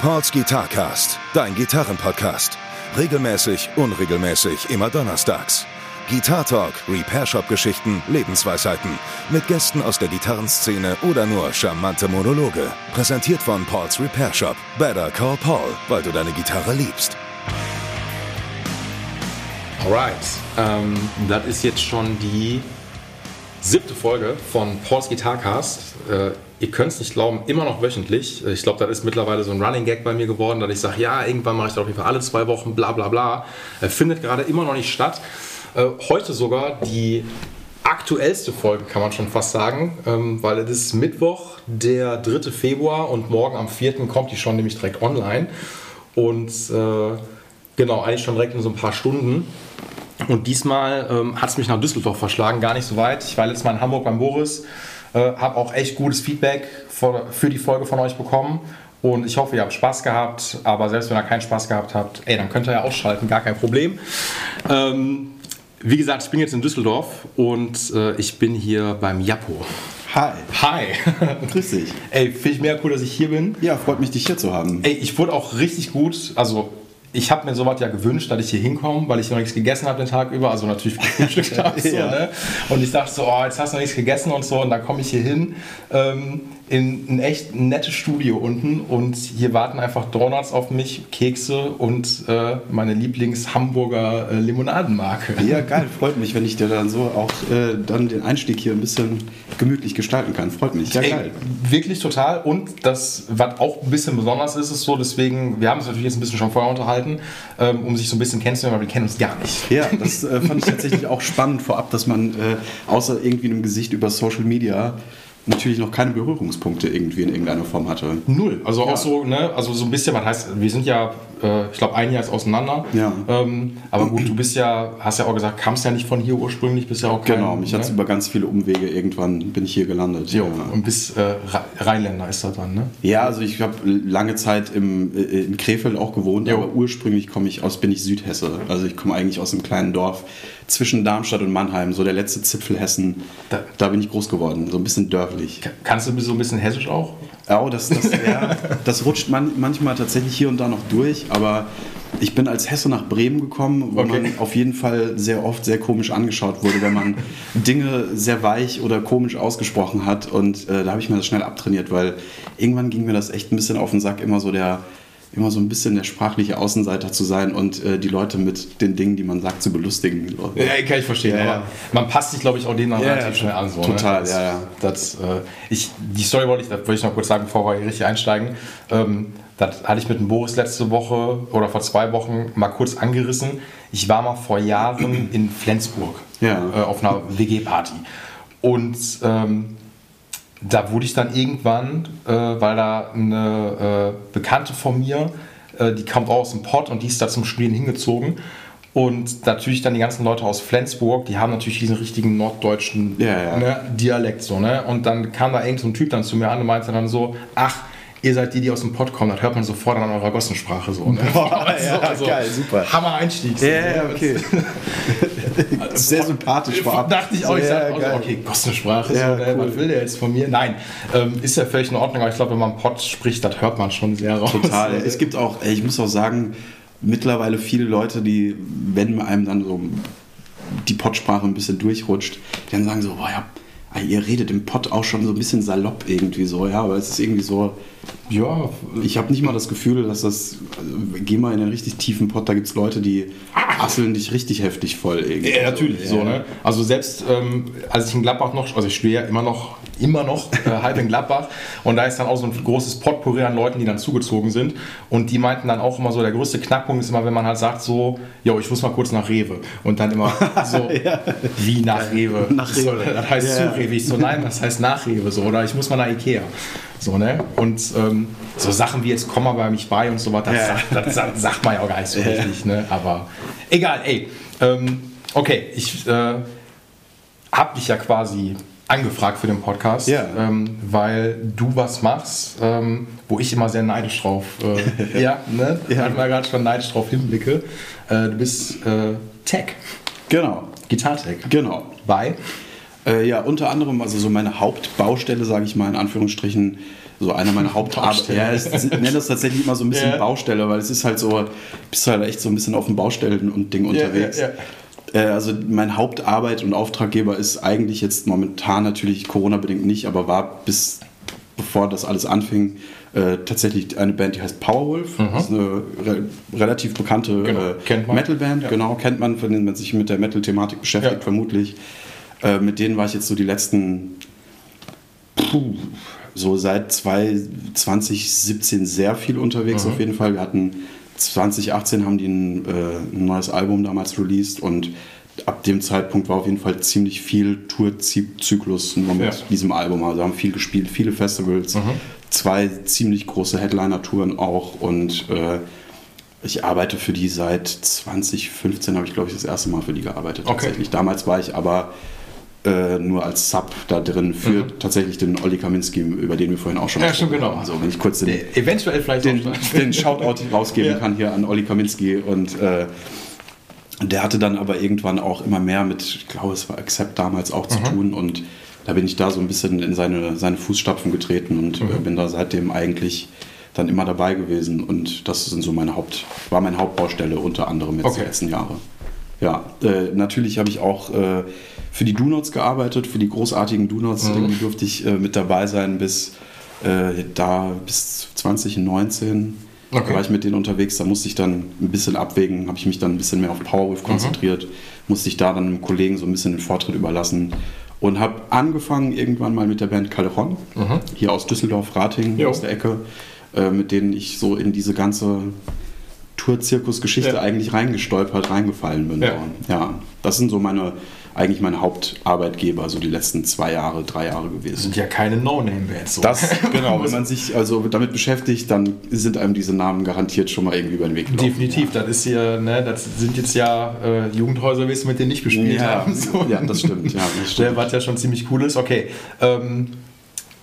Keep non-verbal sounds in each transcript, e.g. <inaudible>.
Pauls Guitarcast, dein Gitarrenpodcast. Regelmäßig, unregelmäßig, immer donnerstags. Guitar Talk, Repair Shop Geschichten, Lebensweisheiten. Mit Gästen aus der Gitarrenszene oder nur charmante Monologe. Präsentiert von Pauls Repair Shop. Better call Paul, weil du deine Gitarre liebst. Alright, ähm, das ist jetzt schon die siebte Folge von Pauls Guitarcast. Äh, ihr könnt es nicht glauben, immer noch wöchentlich. Ich glaube, das ist mittlerweile so ein Running Gag bei mir geworden, dass ich sage, ja, irgendwann mache ich das auf jeden Fall alle zwei Wochen, bla bla bla. Äh, findet gerade immer noch nicht statt. Äh, heute sogar die aktuellste Folge, kann man schon fast sagen, ähm, weil es ist Mittwoch, der 3. Februar und morgen am 4. kommt die schon nämlich direkt online. Und äh, genau, eigentlich schon direkt in so ein paar Stunden. Und diesmal ähm, hat es mich nach Düsseldorf verschlagen, gar nicht so weit. Ich war letztes Mal in Hamburg beim Boris, äh, habe auch echt gutes Feedback für, für die Folge von euch bekommen. Und ich hoffe, ihr habt Spaß gehabt. Aber selbst wenn ihr keinen Spaß gehabt habt, ey, dann könnt ihr ja ausschalten, gar kein Problem. Ähm, wie gesagt, ich bin jetzt in Düsseldorf und äh, ich bin hier beim Jappo. Hi. Hi. <laughs> Grüß dich. Ey, finde ich mega cool, dass ich hier bin. Ja, freut mich, dich hier zu haben. Ey, ich wurde auch richtig gut, also ich habe mir sowas ja gewünscht, dass ich hier hinkomme, weil ich noch nichts gegessen habe den Tag über, also natürlich <laughs> gefrühstückt habe. So, Ja. ne? Und ich dachte so, oh, jetzt hast du noch nichts gegessen und so, und dann komme ich hier hin ähm, in ein echt nettes Studio unten und hier warten einfach Donuts auf mich, Kekse und äh, meine Lieblings-Hamburger äh, Limonadenmarke. Ja, geil, freut mich, wenn ich dir dann so auch äh, dann den Einstieg hier ein bisschen gemütlich gestalten kann. Freut mich. Ja, Ey, geil. wirklich total. Und das, was auch ein bisschen besonders ist, ist so, deswegen, wir haben uns natürlich jetzt ein bisschen schon vorher unterhalten, ähm, um sich so ein bisschen kennenzulernen, weil wir kennen uns gar nicht. Ja, das äh, fand ich tatsächlich auch spannend vorab, dass man äh, außer irgendwie einem Gesicht über Social Media natürlich noch keine Berührungspunkte irgendwie in irgendeiner Form hatte. Null. Also Ja. auch so, ne, also so ein bisschen, was heißt, wir sind ja, äh, ich glaube, ein Jahr ist auseinander. Ja. Ähm, aber gut, du bist ja, hast ja auch gesagt, kamst ja nicht von hier ursprünglich, bist ja auch kein, Genau, mich hat es ne? über ganz viele Umwege irgendwann bin ich hier gelandet. Jo, Ja. und bist äh, Rhe- Rheinländer ist das dann, ne? Ja, also ich habe lange Zeit im, äh, in Krefeld auch gewohnt, Jo. aber ursprünglich komme ich aus, bin ich Südhesse. Also ich komme eigentlich aus einem kleinen Dorf zwischen Darmstadt und Mannheim, so der letzte Zipfel Hessen. Da- Da, bin ich groß geworden, so ein bisschen dörflich. Kannst du so ein bisschen hessisch auch? Ja, das, das, ja, das rutscht man, manchmal tatsächlich hier und da noch durch, aber ich bin als Hesse nach Bremen gekommen, wo Okay. man auf jeden Fall sehr oft sehr komisch angeschaut wurde, wenn man Dinge sehr weich oder komisch ausgesprochen hat. Und äh, da habe ich mir das schnell abtrainiert, weil irgendwann ging mir das echt ein bisschen auf den Sack, immer so der immer so ein bisschen der sprachliche Außenseiter zu sein und äh, die Leute mit den Dingen, die man sagt, zu belustigen. Ja, kann ich verstehen. Ja, aber ja. man passt sich, glaube ich, auch denen dann Ja, relativ schnell an. So, total, ne? das, ja, ja. Das, äh, ich, die Story wollte ich, das wollte ich noch kurz sagen, bevor wir hier richtig einsteigen. Ähm, das hatte ich mit dem Boris letzte Woche oder vor zwei Wochen mal kurz angerissen. Ich war mal vor Jahren in Flensburg äh, auf einer WG-Party. Und ähm, da wurde ich dann irgendwann, äh, weil da eine äh, Bekannte von mir, äh, die kommt auch aus dem Pott und die ist da zum Studieren hingezogen. Und natürlich dann die ganzen Leute aus Flensburg, die haben natürlich diesen richtigen norddeutschen Ja, ja. Ne, Dialekt so, ne? Und dann kam da irgend so ein Typ dann zu mir an und meinte dann so, ach, ihr seid die, die aus dem Pott kommen, das hört man sofort an eurer Gossensprache so. Ne? Boah, <laughs> ja, <laughs> geil, super. Hammer Einstieg. so, Ja, ne? ja, okay. <laughs> Sehr sympathisch vorab. Dachte ich auch, ich Sehr sag so, geil. okay, Gossensprache, Ja, so, ne, cool. was will der jetzt von mir? Nein, ähm, ist ja völlig in Ordnung, aber ich glaube, wenn man Pott spricht, das hört man schon sehr raus. Total. Es gibt auch, ich muss auch sagen, mittlerweile viele Leute, die, wenn einem dann so die Pottsprache ein bisschen durchrutscht, die dann sagen so, boah, ja, ihr redet im Pott auch schon so ein bisschen salopp irgendwie so, ja, aber es ist irgendwie so, Ja, ich habe nicht mal das Gefühl, dass das, also, geh mal in den richtig tiefen Pott, da gibt es Leute, die asseln dich richtig heftig voll irgendwie. Ja, natürlich, so, ne? Also selbst ähm, als ich in Gladbach noch, also ich studiere ja immer noch, immer noch äh, halb in Gladbach und da ist dann auch so ein großes Potpourri an Leuten, die dann zugezogen sind und die meinten dann auch immer so, der größte Knackpunkt ist immer, wenn man halt sagt so, jo, ich muss mal kurz nach Rewe und dann immer <laughs> so, wie nach Rewe? Nach Rewe. das heißt Ja. zu Rewe. Ich so, nein, das heißt nach Rewe so oder ich muss mal nach Ikea. So, ne? Und ähm, so Sachen wie jetzt komm mal bei mich bei und so was, das, Ja. sagt, das sagt, sagt man ja auch gar nicht so richtig, ne? Aber egal, ey. Ähm, okay, ich äh, habe dich ja quasi angefragt für den Podcast, Ja. ähm, weil du was machst, ähm, wo ich immer sehr neidisch drauf, äh, <laughs> ja, ne? Ja. Hat man gerade schon neidisch drauf hinblicke. Äh, du bist äh, Tech, Genau, Gitartech. genau. Bei? Äh, ja, unter anderem, also so meine Hauptbaustelle, sage ich mal in Anführungsstrichen, so einer meiner Hauptarbeiten. Ja, ich nenne das tatsächlich immer so ein bisschen Ja. Baustelle, weil es ist halt so, bist halt echt so ein bisschen auf dem Baustellen und Ding unterwegs. ja, Äh, Also mein Hauptarbeit und Auftraggeber ist eigentlich jetzt momentan natürlich Corona-bedingt nicht, aber war bis bevor das alles anfing, äh, tatsächlich eine Band, die heißt Powerwolf. Das ist eine re relativ bekannte Mhm. Genau, äh. Metal-Band, Ja. genau, kennt man, von denen man sich mit der Metal-Thematik beschäftigt, Ja. vermutlich. Äh, mit denen war ich jetzt so die letzten, puh, so seit zwei- 2017 sehr viel unterwegs Mhm. auf jeden Fall. Wir hatten 2018 haben die ein, äh, ein neues Album damals released und ab dem Zeitpunkt war auf jeden Fall ziemlich viel Tourzyklus nur mit Ja. diesem Album. Also haben viel gespielt, viele Festivals, Mhm. zwei ziemlich große Headliner-Touren auch und äh, ich arbeite für die seit 2015, habe ich glaube ich das erste Mal für die gearbeitet Okay. tatsächlich. Damals war ich aber äh, nur als Sub da drin für tatsächlich den Olli Kaminski, über den wir vorhin auch schon Mhm. Ja, gesprochen genau. haben. So, wenn ich kurz den, Der Eventuell vielleicht den, den Shoutout <laughs> rausgeben Ja. kann hier an Olli Kaminski und äh, der hatte dann aber irgendwann auch immer mehr mit, ich glaube, es war Accept damals auch zu Mhm. tun und da bin ich da so ein bisschen in seine, seine Fußstapfen getreten und Mhm. äh, bin da seitdem eigentlich dann immer dabei gewesen und das sind so meine Haupt, war meine Hauptbaustelle unter anderem jetzt Okay. die letzten Jahre. Ja, äh, natürlich habe ich auch äh, für die Donuts gearbeitet, für die großartigen Donuts. Mhm. Irgendwie durfte ich äh, mit dabei sein bis äh, da bis 2019 Okay. war ich mit denen unterwegs. Da musste ich dann ein bisschen abwägen, habe ich mich dann ein bisschen mehr auf Powerwolf konzentriert, musste ich da dann einem Kollegen so ein bisschen den Vortritt überlassen und habe angefangen irgendwann mal mit der Band Calderon, hier aus Düsseldorf, Ratingen, Jo. aus der Ecke, äh, mit denen ich so in diese ganze Tour-Zirkus-Geschichte Ja. eigentlich reingestolpert, reingefallen bin. Ja. Ja, das sind so meine, eigentlich meine Hauptarbeitgeber, so die letzten zwei Jahre, drei Jahre gewesen. sind ja keine No-Name-Bands. So. Das, <laughs> genau, wenn man sich also damit beschäftigt, dann sind einem diese Namen garantiert schon mal irgendwie über den Weg gelaufen. Definitiv, das ist hier, ne, das sind jetzt ja äh, Jugendhäuser, du, mit denen nicht gespielt Ja, haben. So. ja, das stimmt. Ja, das Der, <laughs> stimmt. was ja schon ziemlich cool ist. Okay. Ähm,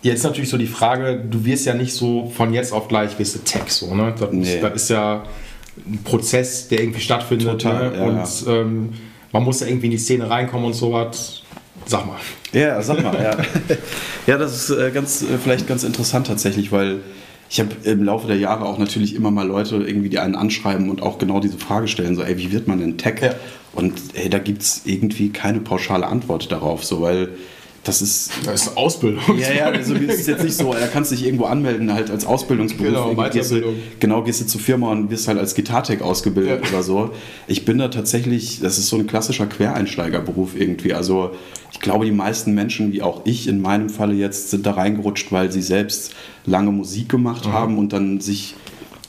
jetzt natürlich so die Frage, du wirst ja nicht so von jetzt auf gleich wirst du Tech so, ne? Das, Nee. das ist ja ein Prozess, der irgendwie stattfindet. Total, ne? ja, und ja. Ähm, man muss ja irgendwie in die Szene reinkommen und sowas. Sag mal. Ja, sag mal, ja. ja, das ist äh, ganz, äh, vielleicht ganz interessant tatsächlich, weil ich habe im Laufe der Jahre auch natürlich immer mal Leute irgendwie, die einen anschreiben und auch genau diese Frage stellen, so, ey, wie wird man denn Tech? Ja. Und ey, da gibt es irgendwie keine pauschale Antwort darauf, so, weil das ist Das ist Ausbildung. Ja, ja, also es ist jetzt nicht so, da kannst du dich irgendwo anmelden, halt als Ausbildungsberuf. Genau, gehst du, genau, gehst du zur Firma und wirst halt als Gitartech ausgebildet Ja. oder so. Ich bin da tatsächlich, das ist so ein klassischer Quereinsteigerberuf irgendwie. Also ich glaube, die meisten Menschen, wie auch ich in meinem Falle jetzt, sind da reingerutscht, weil sie selbst lange Musik gemacht Mhm. haben und dann sich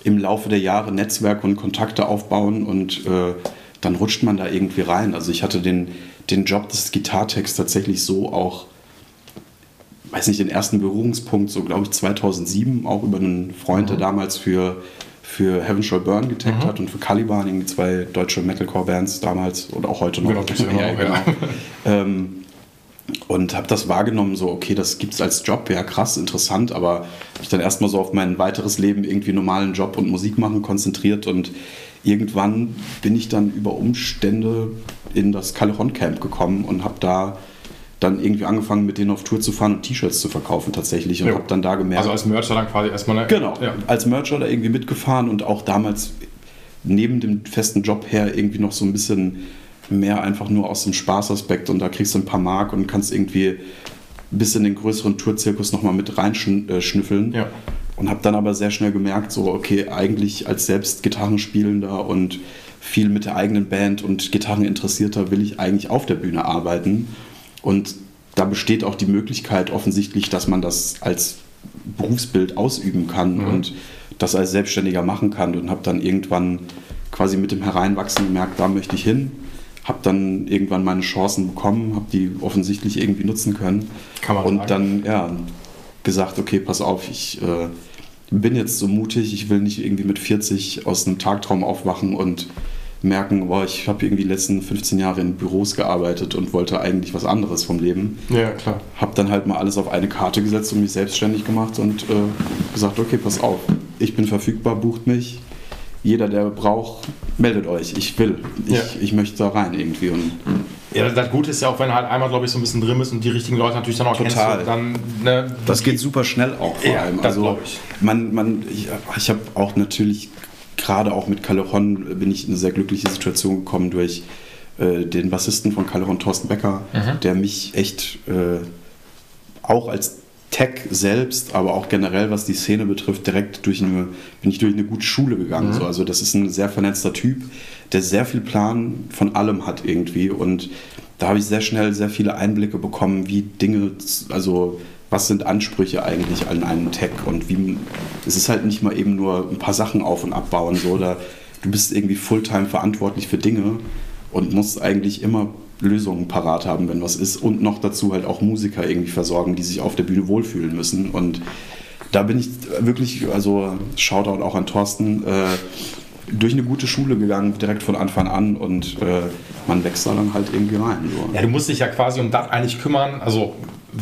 im Laufe der Jahre Netzwerke und Kontakte aufbauen und äh, dann rutscht man da irgendwie rein. Also ich hatte den, den Job des Gitartechs tatsächlich so auch weiß nicht, den ersten Berührungspunkt, so glaube ich 2007, auch über einen Freund, der Mhm. damals für, für Heaven Shall Burn getaggt hat und für Caliban, irgendwie zwei deutsche Metalcore-Bands damals und auch heute noch. Genau, ja ja. <laughs> Ähm, und habe das wahrgenommen, so, okay, das gibt es als Job, ja krass, interessant, aber habe ich dann erstmal so auf mein weiteres Leben irgendwie normalen Job und Musik machen konzentriert und irgendwann bin ich dann über Umstände in das Calderon Camp gekommen und habe da dann irgendwie angefangen, mit denen auf Tour zu fahren und T-Shirts zu verkaufen tatsächlich und Jo. habe dann da gemerkt, Also als Mercher dann quasi erstmal. Genau, Ja. als Mercher da irgendwie mitgefahren und auch damals neben dem festen Job her irgendwie noch so ein bisschen mehr einfach nur aus dem Spaßaspekt und da kriegst du ein paar Mark und kannst irgendwie bis in den größeren Tourzirkus nochmal mit reinschnüffeln. Ja. Und habe dann aber sehr schnell gemerkt, so okay, eigentlich als selbst Gitarrenspielender und viel mit der eigenen Band und Gitarreninteressierter will ich eigentlich auf der Bühne arbeiten. Und da besteht auch die Möglichkeit offensichtlich, dass man das als Berufsbild ausüben kann und das als Selbstständiger machen kann. Und habe dann irgendwann quasi mit dem Hereinwachsen gemerkt, da möchte ich hin. Habe dann irgendwann meine Chancen bekommen, habe die offensichtlich irgendwie nutzen können. Kann man und sagen. dann ja, gesagt, okay, pass auf, ich äh, bin jetzt so mutig, ich will nicht irgendwie mit 40 aus einem Tagtraum aufwachen und merken, boah, ich habe irgendwie die letzten 15 Jahre in Büros gearbeitet und wollte eigentlich was anderes vom Leben. ja, klar. Habe dann halt mal alles auf eine Karte gesetzt und mich selbstständig gemacht und äh, gesagt, okay, pass auf, ich bin verfügbar, bucht mich. Jeder, der braucht, meldet euch. Ich will. Ich, Ja. ich möchte da rein irgendwie. Und Ja, das Gute ist ja auch, wenn halt einmal, glaube ich, so ein bisschen drin bist und die richtigen Leute natürlich dann auch Total. kennst, dann, ne, Das geht super schnell auch vor Ja, allem. das Also glaub ich. man, man, ich, ich habe auch natürlich gerade auch mit Callejon bin ich in eine sehr glückliche Situation gekommen durch äh, den Bassisten von Callejon, Thorsten Becker, Mhm. der mich echt äh, auch als Tech selbst, aber auch generell, was die Szene betrifft, direkt durch eine, bin ich durch eine gute Schule gegangen. So. Also das ist ein sehr vernetzter Typ, der sehr viel Plan von allem hat irgendwie. Und da habe ich sehr schnell sehr viele Einblicke bekommen, wie Dinge, also was sind Ansprüche eigentlich an einen Tech? Und wie es ist halt nicht mal eben nur ein paar Sachen auf und abbauen so. Oder du bist irgendwie Fulltime verantwortlich für Dinge und musst eigentlich immer Lösungen parat haben, wenn was ist. Und noch dazu halt auch Musiker irgendwie versorgen, die sich auf der Bühne wohlfühlen müssen. Und da bin ich wirklich, also Shoutout auch an Thorsten, äh, durch eine gute Schule gegangen, direkt von Anfang an und äh, man wächst da dann halt irgendwie rein. So. Ja, du musst dich ja quasi um das eigentlich kümmern, also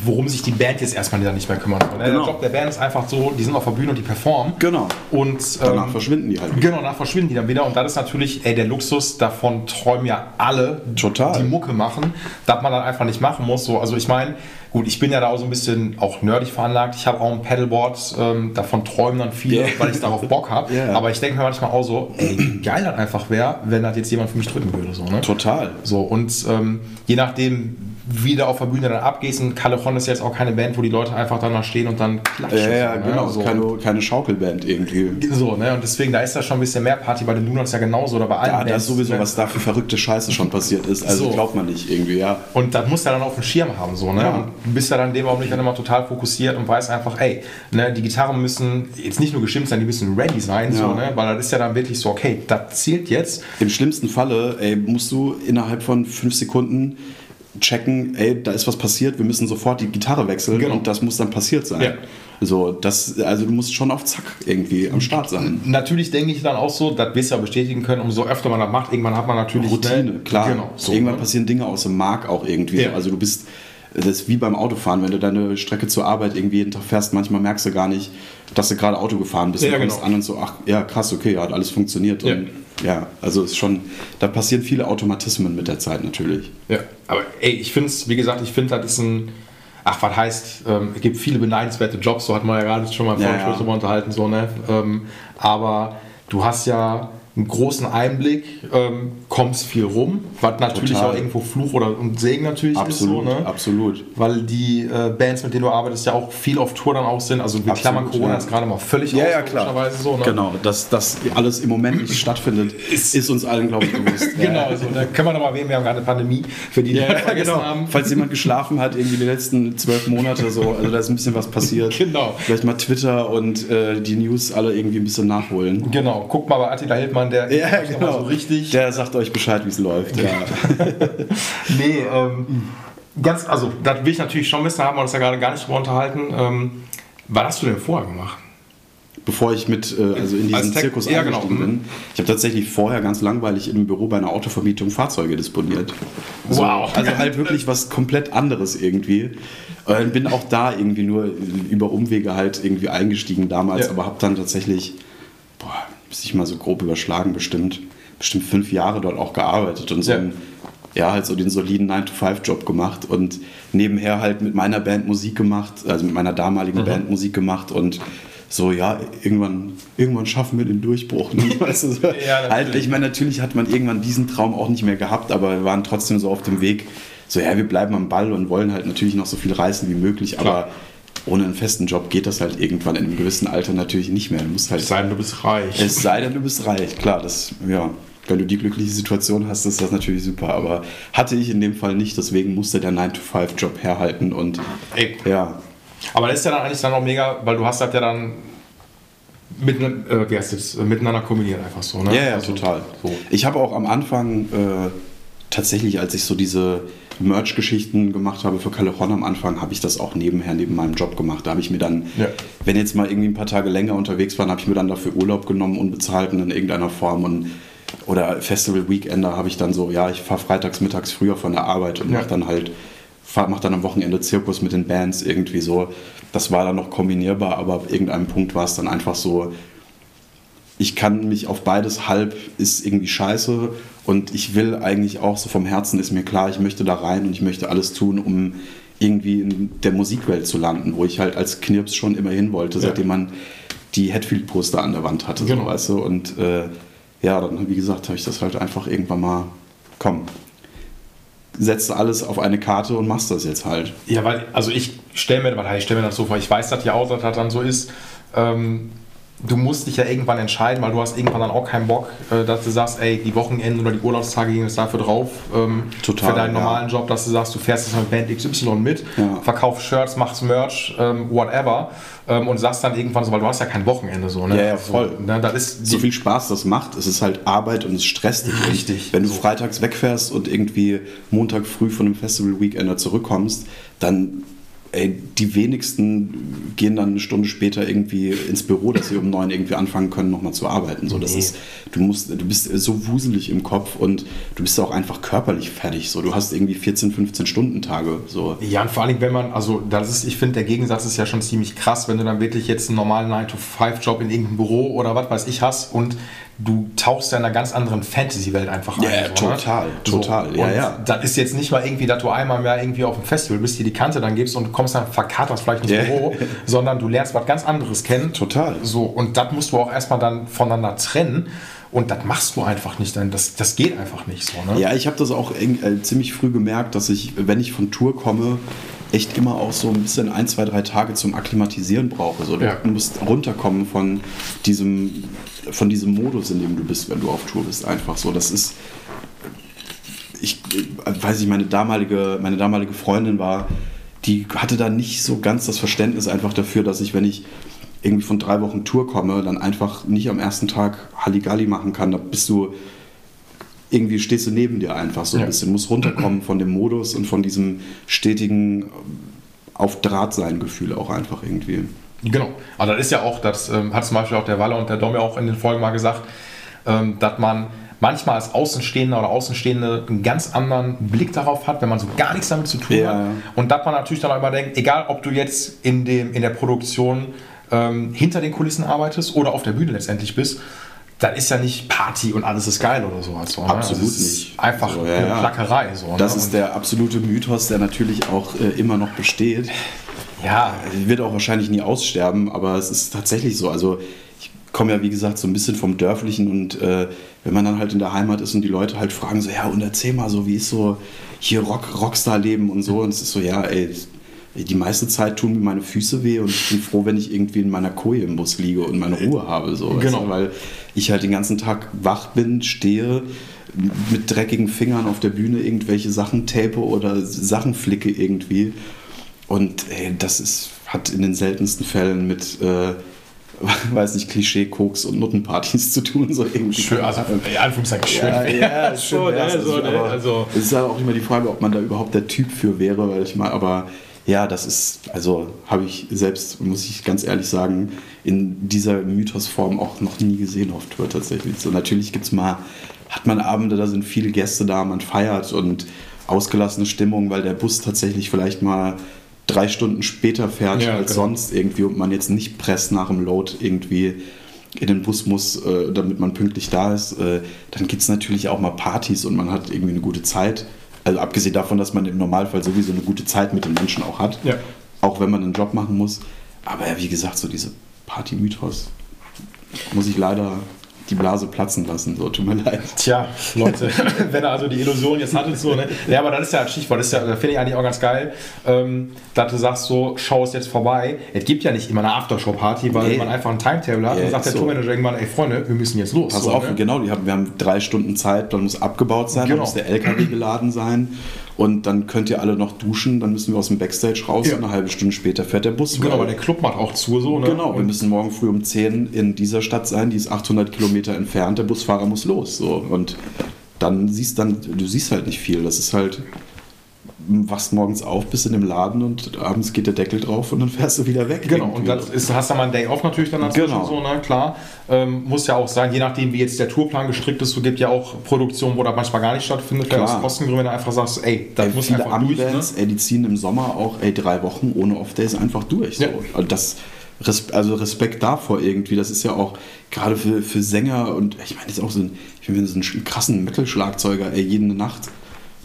worum sich die Band jetzt erstmal nicht mehr kümmern soll. Genau. Der Job der Band ist einfach so, die sind auf der Bühne und die performen. Genau. Und Danach ähm, verschwinden die halt. Genau, danach verschwinden die dann wieder. Und das ist natürlich, ey, der Luxus, davon träumen ja alle, Total. die Mucke machen, dass man dann einfach nicht machen muss. So, also ich meine, gut, ich bin ja da auch so ein bisschen auch nerdig veranlagt. Ich habe auch ein Pedalboard, ähm, davon träumen dann viele, Ja. weil ich darauf Bock habe. <laughs> Ja. Aber ich denke mir manchmal auch so, ey, wie geil das einfach wäre, wenn das jetzt jemand für mich drücken würde. So, ne? Total. So, und ähm, je nachdem, wie du auf der Bühne dann abgehst, und Callejon ist jetzt auch keine Band, wo die Leute einfach dann da stehen und dann klatschen. Ja, ja, so, ne? genau. So. Keine, keine Schaukelband irgendwie. So, ne? Und deswegen, da ist da schon ein bisschen mehr Party. Bei den Donuts ja genauso oder bei allen Ja, da ist sowieso, ne? was da für verrückte Scheiße schon passiert ist. Also So. glaubt man nicht irgendwie, ja. Und das musst du ja dann auf dem Schirm haben, so, ne? Ja. Und du bist ja dann in dem Augenblick dann immer total fokussiert und weißt einfach, ey, ne, die Gitarren müssen jetzt nicht nur gestimmt sein, die müssen ready sein, so, Ja. ne? Weil das ist ja dann wirklich so, okay, das zählt jetzt. Im schlimmsten Falle, ey, musst du innerhalb von fünf Sekunden checken, ey, da ist was passiert, wir müssen sofort die Gitarre wechseln Genau. und das muss dann passiert sein. Ja. So, das, also du musst schon auf Zack irgendwie am Start sein. Natürlich denke ich dann auch so, das wirst du ja bestätigen können, umso öfter man das macht, irgendwann hat man natürlich Routine, ne, klar. Genau, so, Irgendwann ne? passieren Dinge aus dem Mark auch irgendwie. Ja. Also du bist, das ist wie beim Autofahren, wenn du deine Strecke zur Arbeit irgendwie jeden Tag fährst, manchmal merkst du gar nicht, dass du gerade Auto gefahren bist. Ja, du kommst genau. an und so, ach ja, krass, okay, hat alles funktioniert. Ja. Und ja, also ist schon, da passieren viele Automatismen mit der Zeit natürlich. Ja, aber ey, ich finde es, wie gesagt, ich finde, das ist ein. Ach, was heißt, ähm, es gibt viele beneidenswerte Jobs, so hat man ja gerade schon mal im Ja, ja. drüber unterhalten, so, ne? Ähm, aber du hast ja einen großen Einblick, ähm, kommst viel rum, was natürlich Total. auch irgendwo Fluch oder und Segen natürlich Absolut, ist, so, ne? absolut. Weil die äh, Bands, mit denen du arbeitest, ja auch viel auf Tour dann auch sind. Also wir Absolut, klammern Corona ja. jetzt gerade mal völlig aus, logischerweise so, ne? Genau, dass das alles im Moment nicht <clears throat> stattfindet, ist, uns allen, glaube ich, bewusst. <laughs> Genau, also, da können wir noch mal erwähnen, wir haben gerade eine Pandemie, für die, die Ja, ja, vergessen genau. haben. Falls jemand geschlafen hat, irgendwie die letzten zwölf Monate so, also da ist ein bisschen was passiert. <laughs> Genau. Vielleicht mal Twitter und äh, die News alle irgendwie ein bisschen nachholen. Genau, guckt mal bei Attila Hildmann, der Ja, genau. so richtig. Der sagt euch Bescheid, wie es läuft. Ja. <laughs> nee, ähm, ganz, also das will ich natürlich schon wissen, da haben wir uns ja gerade gar nicht drüber unterhalten. Ähm, was hast du denn vorher gemacht? Bevor ich mit, äh, also in Als diesen Tech- Zirkus ja, genau. eingestiegen bin. Ich habe tatsächlich vorher ganz langweilig im Büro bei einer Autovermietung Fahrzeuge disponiert. So, Wow. Also halt wirklich was komplett anderes irgendwie. Äh, bin auch da irgendwie nur über Umwege halt irgendwie eingestiegen damals, Ja. aber habe dann tatsächlich, boah, muss ich mal so grob überschlagen, bestimmt, bestimmt fünf Jahre dort auch gearbeitet und so Ja. ein ja, halt so den soliden 9-to-5-Job gemacht und nebenher halt mit meiner Band Musik gemacht, also mit meiner damaligen Band Musik gemacht und so, ja, irgendwann, irgendwann schaffen wir den Durchbruch. Ne? Weißt <laughs> du, so. Ja, halt, natürlich. ich meine, natürlich hat man irgendwann diesen Traum auch nicht mehr gehabt, aber wir waren trotzdem so auf dem Weg, so, ja, wir bleiben am Ball und wollen halt natürlich noch so viel reißen wie möglich, Klar. aber ohne einen festen Job geht das halt irgendwann in einem gewissen Alter natürlich nicht mehr. Du musst halt Es sei denn, du bist reich. es sei denn, du bist reich, klar, das, ja. Wenn du die glückliche Situation hast, ist das natürlich super. Aber hatte ich in dem Fall nicht, deswegen musste der 9-to-5-Job herhalten und Ey. ja. Aber das ist ja dann eigentlich dann auch mega, weil du hast das ja dann mit, äh, wie heißt das, miteinander kombiniert einfach so, ne? Ja, ja, Also, total. So. Ich habe auch am Anfang äh, tatsächlich, als ich so diese Merch-Geschichten gemacht habe für Callejon am Anfang, habe ich das auch nebenher, neben meinem Job gemacht. Da habe ich mir dann, Ja. wenn jetzt mal irgendwie ein paar Tage länger unterwegs waren, habe ich mir dann dafür Urlaub genommen, unbezahlten in irgendeiner Form und oder Festival Weekender habe ich dann so, ja, ich fahre freitags mittags früher von der Arbeit und Ja. mache dann halt, fahr, mach dann am Wochenende Zirkus mit den Bands irgendwie so. Das war dann noch kombinierbar, aber ab irgendeinem Punkt war es dann einfach so, ich kann mich auf beides halb, ist irgendwie scheiße. Und ich will eigentlich auch so vom Herzen, ist mir klar, ich möchte da rein und ich möchte alles tun, um irgendwie in der Musikwelt zu landen, wo ich halt als Knirps schon immer hin wollte, Ja. seitdem man die Hatfield-Poster an der Wand hatte, Genau. so, weißt du. Und äh, ja, dann, wie gesagt, habe ich das halt einfach irgendwann mal, komm, setzt alles auf eine Karte und machst das jetzt halt. Ja, weil, also ich stelle mir, weil ich stelle mir das so vor, ich weiß dass das dann so ist. Ähm, du musst dich ja irgendwann entscheiden, weil du hast irgendwann dann auch keinen Bock, äh, dass du sagst, ey, die Wochenenden oder die Urlaubstage gehen jetzt dafür drauf. Ähm, Total, Für deinen ja. normalen Job, dass du sagst, du fährst jetzt mit Band XY mit, Ja. verkaufst Shirts, machst Merch, ähm, whatever. Ähm, und sagst dann irgendwann so, weil du hast ja kein Wochenende so, ne? Ja, ja, voll. So, ne, das ist so viel Spaß das macht, es ist halt Arbeit und es stresst dich. Richtig. Wenn du freitags wegfährst und irgendwie Montag früh von einem Festival-Weekender zurückkommst, dann, ey, die wenigsten gehen dann eine Stunde später irgendwie ins Büro, dass sie um neun irgendwie anfangen können, nochmal zu arbeiten. So, das Nee. ist, du musst, du bist so wuselig im Kopf und du bist auch einfach körperlich fertig. So, du hast irgendwie 14, 15 Stunden Tage. So. Ja, und vor allem, wenn man, also das ist, ich finde, der Gegensatz ist ja schon ziemlich krass, wenn du dann wirklich jetzt einen normalen 9-to-5-Job in irgendeinem Büro oder was weiß ich hast und du tauchst ja in einer ganz anderen Fantasy-Welt einfach ein. Ja, so, ne? total, total, ja, ja. Das ist jetzt nicht mal irgendwie, dass du einmal mehr irgendwie auf dem Festival bist, dir die Kante dann gibst und du kommst dann verkaterst vielleicht ins Ja. Büro, <laughs> sondern du lernst was ganz anderes kennen. Total. So, und das musst du auch erstmal dann voneinander trennen. Und das machst du einfach nicht, denn das, das geht einfach nicht so. Ne? Ja, ich habe das auch äh, ziemlich früh gemerkt, dass ich, wenn ich von Tour komme, echt immer auch so ein bisschen ein, zwei, drei Tage zum Akklimatisieren brauche. So, du Ja. musst runterkommen von diesem, von diesem Modus, in dem du bist, wenn du auf Tour bist. Einfach so. Das ist, ich äh, weiß nicht, meine damalige, meine damalige Freundin war, die hatte da nicht so ganz das Verständnis einfach dafür, dass ich, wenn ich irgendwie von drei Wochen Tour komme, dann einfach nicht am ersten Tag Halligalli machen kann. Da bist du irgendwie stehst du neben dir einfach so ein Ja. bisschen, musst runterkommen von dem Modus und von diesem stetigen ähm, auf Draht sein Gefühl auch einfach irgendwie. Genau. Aber das ist ja auch, das ähm, hat zum Beispiel auch der Walle und der Dom ja auch in den Folgen mal gesagt, ähm, dass man manchmal als Außenstehender oder Außenstehende einen ganz anderen Blick darauf hat, wenn man so gar nichts damit zu tun Ja. hat. Und dass man natürlich dann auch immer denkt, egal ob du jetzt in, dem, in der Produktion ähm, hinter den Kulissen arbeitest oder auf der Bühne letztendlich bist, das ist ja nicht Party und alles ist geil oder sowas. So, ne? Absolut Also nicht. Einfach So, ja. Plackerei. So, Das ne? ist der absolute Mythos, der natürlich auch äh, immer noch besteht. Ja, Wird auch wahrscheinlich nie aussterben, aber es ist tatsächlich so. Also ich komme ja, wie gesagt, so ein bisschen vom Dörflichen und äh, wenn man dann halt in der Heimat ist und die Leute halt fragen so, ja, und erzähl mal so, wie ist so hier Rock, Rockstar-Leben und so. Und es ist so, ja, ey, die meiste Zeit tun mir meine Füße weh und ich bin froh, wenn ich irgendwie in meiner Koje im Bus liege und meine Ruhe habe. So, weißt Genau. du, weil ich halt den ganzen Tag wach bin, stehe, mit dreckigen Fingern auf der Bühne irgendwelche Sachen tape oder Sachen flicke irgendwie. Und ey, das ist, hat in den seltensten Fällen mit, äh, <laughs> weiß nicht, Klischee, Koks und Nuttenpartys zu tun. So irgendwie. schön, also in Anführungszeichen schön. Ja, ja, <laughs> schön so, ne, wär's. so, ne, aber also, es ist halt auch immer die Frage, ob man da überhaupt der Typ für wäre, weil ich mal, aber ja, das ist, also habe ich selbst, muss ich ganz ehrlich sagen, in dieser Mythosform auch noch nie gesehen auf Tour tatsächlich. So natürlich gibt es mal, hat man Abende, da sind viele Gäste da, man feiert und ausgelassene Stimmung, weil der Bus tatsächlich vielleicht mal drei Stunden später fährt Ja, als genau. sonst irgendwie und man jetzt nicht presst nach dem Load irgendwie in den Bus muss, äh, damit man pünktlich da ist, äh, dann gibt es natürlich auch mal Partys und man hat irgendwie eine gute Zeit. Also abgesehen davon, dass man im Normalfall sowieso eine gute Zeit mit den Menschen auch hat, Ja. auch wenn man einen Job machen muss. Aber ja, wie gesagt, so diese Party-Mythos muss ich leider die Blase platzen lassen. So, tut mir leid. Tja, Leute, <laughs> wenn er also die Illusion jetzt hattet, so, ne? Ja, aber das ist ja ein Stichwort, das, ja, das finde ich eigentlich auch ganz geil, ähm, dass du sagst, so, schau es jetzt vorbei. Es gibt ja nicht immer eine Aftershow-Party, weil Nee. man einfach ein Timetable hat Ja, und sagt ist der so. Tourmanager irgendwann, ey Freunde, wir müssen jetzt los. Pass so, auf, ne? genau, haben, wir haben drei Stunden Zeit, dann muss abgebaut sein, dann Genau. muss der LKW geladen sein und dann könnt ihr alle noch duschen, dann müssen wir aus dem Backstage raus Ja. und eine halbe Stunde später fährt der Bus. Genau, weil- aber der Club macht auch zu, so, ne? Genau, wir müssen morgen früh um 10 in dieser Stadt sein, die ist 800 Kilometer entfernt, der Busfahrer muss los. So. Und dann siehst dann, du siehst halt nicht viel. Das ist halt, wachst morgens auf, bist in dem Laden und abends geht der Deckel drauf und dann fährst du wieder weg. Genau, und das ist, hast du mal einen Day off natürlich dann dazwischen, Genau. so, ne, klar. Ähm, muss ja auch sein, je nachdem, wie jetzt der Tourplan gestrickt ist, so gibt ja auch Produktionen, wo das manchmal gar nicht stattfindet, Klar. aus Kostengründen, wenn du einfach sagst, ey, Ey, muss viele einfach durch, ne? Ey, die ziehen im Sommer auch ey, drei Wochen ohne Off-Days einfach durch. So. Ja. Und das also Respekt davor irgendwie. Das ist ja auch gerade für, für Sänger und ich meine, das ist auch so ein, ich finde so einen krassen Metal-Schlagzeuger, ey, jede Nacht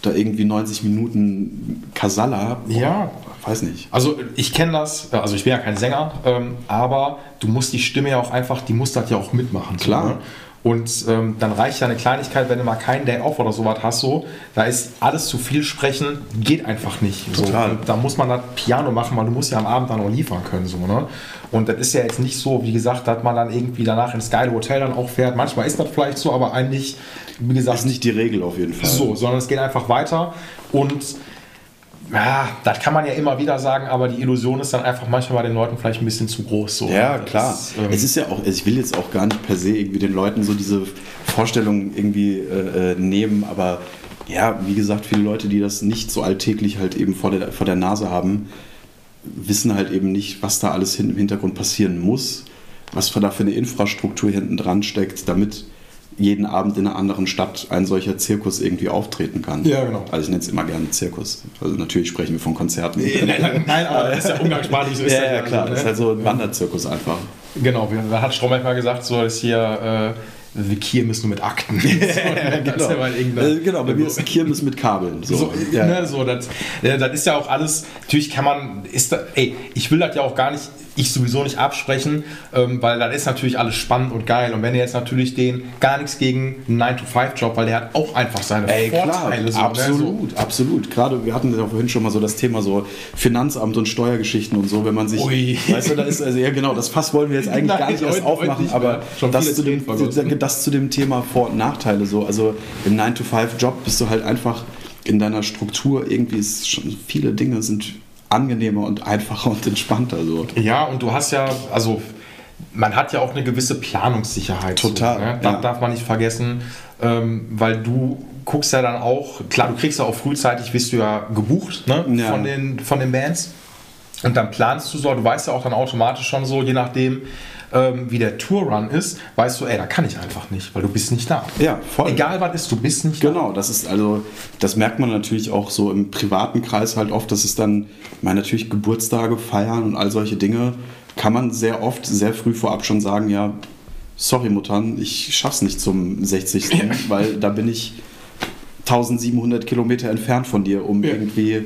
da irgendwie 90 Minuten Kasala. Ja. Weiß nicht. Also ich kenne das, also ich bin ja kein Sänger, ähm, aber du musst die Stimme ja auch einfach, die muss das ja auch mitmachen. Klar. So, ne? Und ähm, dann reicht ja eine Kleinigkeit, wenn du mal keinen Day off oder sowas hast, so, da ist alles zu viel sprechen, geht einfach nicht. Total. So. Und da muss man das Piano machen, weil du musst ja am Abend dann auch liefern können. So, ne? Und das ist ja jetzt nicht so, wie gesagt, dass man dann irgendwie danach ins geile Hotel dann auch fährt. Manchmal ist das vielleicht so, aber eigentlich, wie gesagt. Das ist nicht die Regel auf jeden Fall. So, sondern es geht einfach weiter und ja, das kann man ja immer wieder sagen, aber die Illusion ist dann einfach manchmal bei den Leuten vielleicht ein bisschen zu groß. So. Ja, Das, klar. ähm, es ist ja auch, ich will jetzt auch gar nicht per se irgendwie den Leuten so diese Vorstellung irgendwie äh, äh, nehmen, aber ja, wie gesagt, viele Leute, die das nicht so alltäglich halt eben vor der, vor der Nase haben, wissen halt eben nicht, was da alles im Hintergrund passieren muss, was da für eine Infrastruktur hinten dran steckt, damit jeden Abend in einer anderen Stadt ein solcher Zirkus irgendwie auftreten kann. Ja, genau. Also ich nenne es immer gerne Zirkus. Also natürlich sprechen wir von Konzerten. nein, nein, aber das ist ja umgangssprachlich. So ist ja, das ja, klar. ne? Das ist halt so ein Wanderzirkus einfach. Genau, da hat Stromberg mal gesagt, so ist hier, äh, wir Kirmes nur mit Akten. <laughs> so, ist ja mal Äh, genau, bei mir ist Kirmes mit Kabeln. So, So, ja. ne, so das, das ist ja auch alles, natürlich kann man, ist da, ey, ich will das ja auch gar nicht, ich sowieso nicht absprechen, ähm, weil das ist natürlich alles spannend und geil. Und wenn ihr jetzt natürlich den, gar nichts gegen einen 9-to-5-Job, weil der hat auch einfach seine Ey, klar, Vorteile. so, ne, absolut, absolut. Gerade, wir hatten ja vorhin schon mal so das Thema so Finanzamt und Steuergeschichten und so, wenn man sich, Ui. weißt du, da ist also, ja genau, das Fass wollen wir jetzt eigentlich <laughs> Nein, gar nicht erst heute- heute aufmachen, nicht aber Schon das zu, dem, das zu dem Thema Vor- und Nachteile so. Also im 9-to-5-Job bist du halt einfach in deiner Struktur irgendwie ist schon viele Dinge sind angenehmer und einfacher und entspannter so. Ja, und du hast ja, also man hat ja auch eine gewisse Planungssicherheit. Total, So, ne? Das ja. darf man nicht vergessen, ähm, weil du guckst ja dann auch, klar, du kriegst ja auch frühzeitig, wirst du ja gebucht ne? Ja. von, den, von den Bands. Und dann planst du so, du weißt ja auch dann automatisch schon so, je nachdem, ähm, wie der Tourrun ist, weißt du, ey, da kann ich einfach nicht, weil du bist nicht da. Ja, voll. Egal was ist, du bist nicht da. Genau, das ist also, das merkt man natürlich auch so im privaten Kreis halt oft, dass es dann, ich meine, natürlich Geburtstage, Feiern und all solche Dinge, kann man sehr oft, sehr früh vorab schon sagen, ja, sorry Muttern, ich schaff's nicht zum 60. weil da bin ich 1700 Kilometer entfernt von dir, um Ja. irgendwie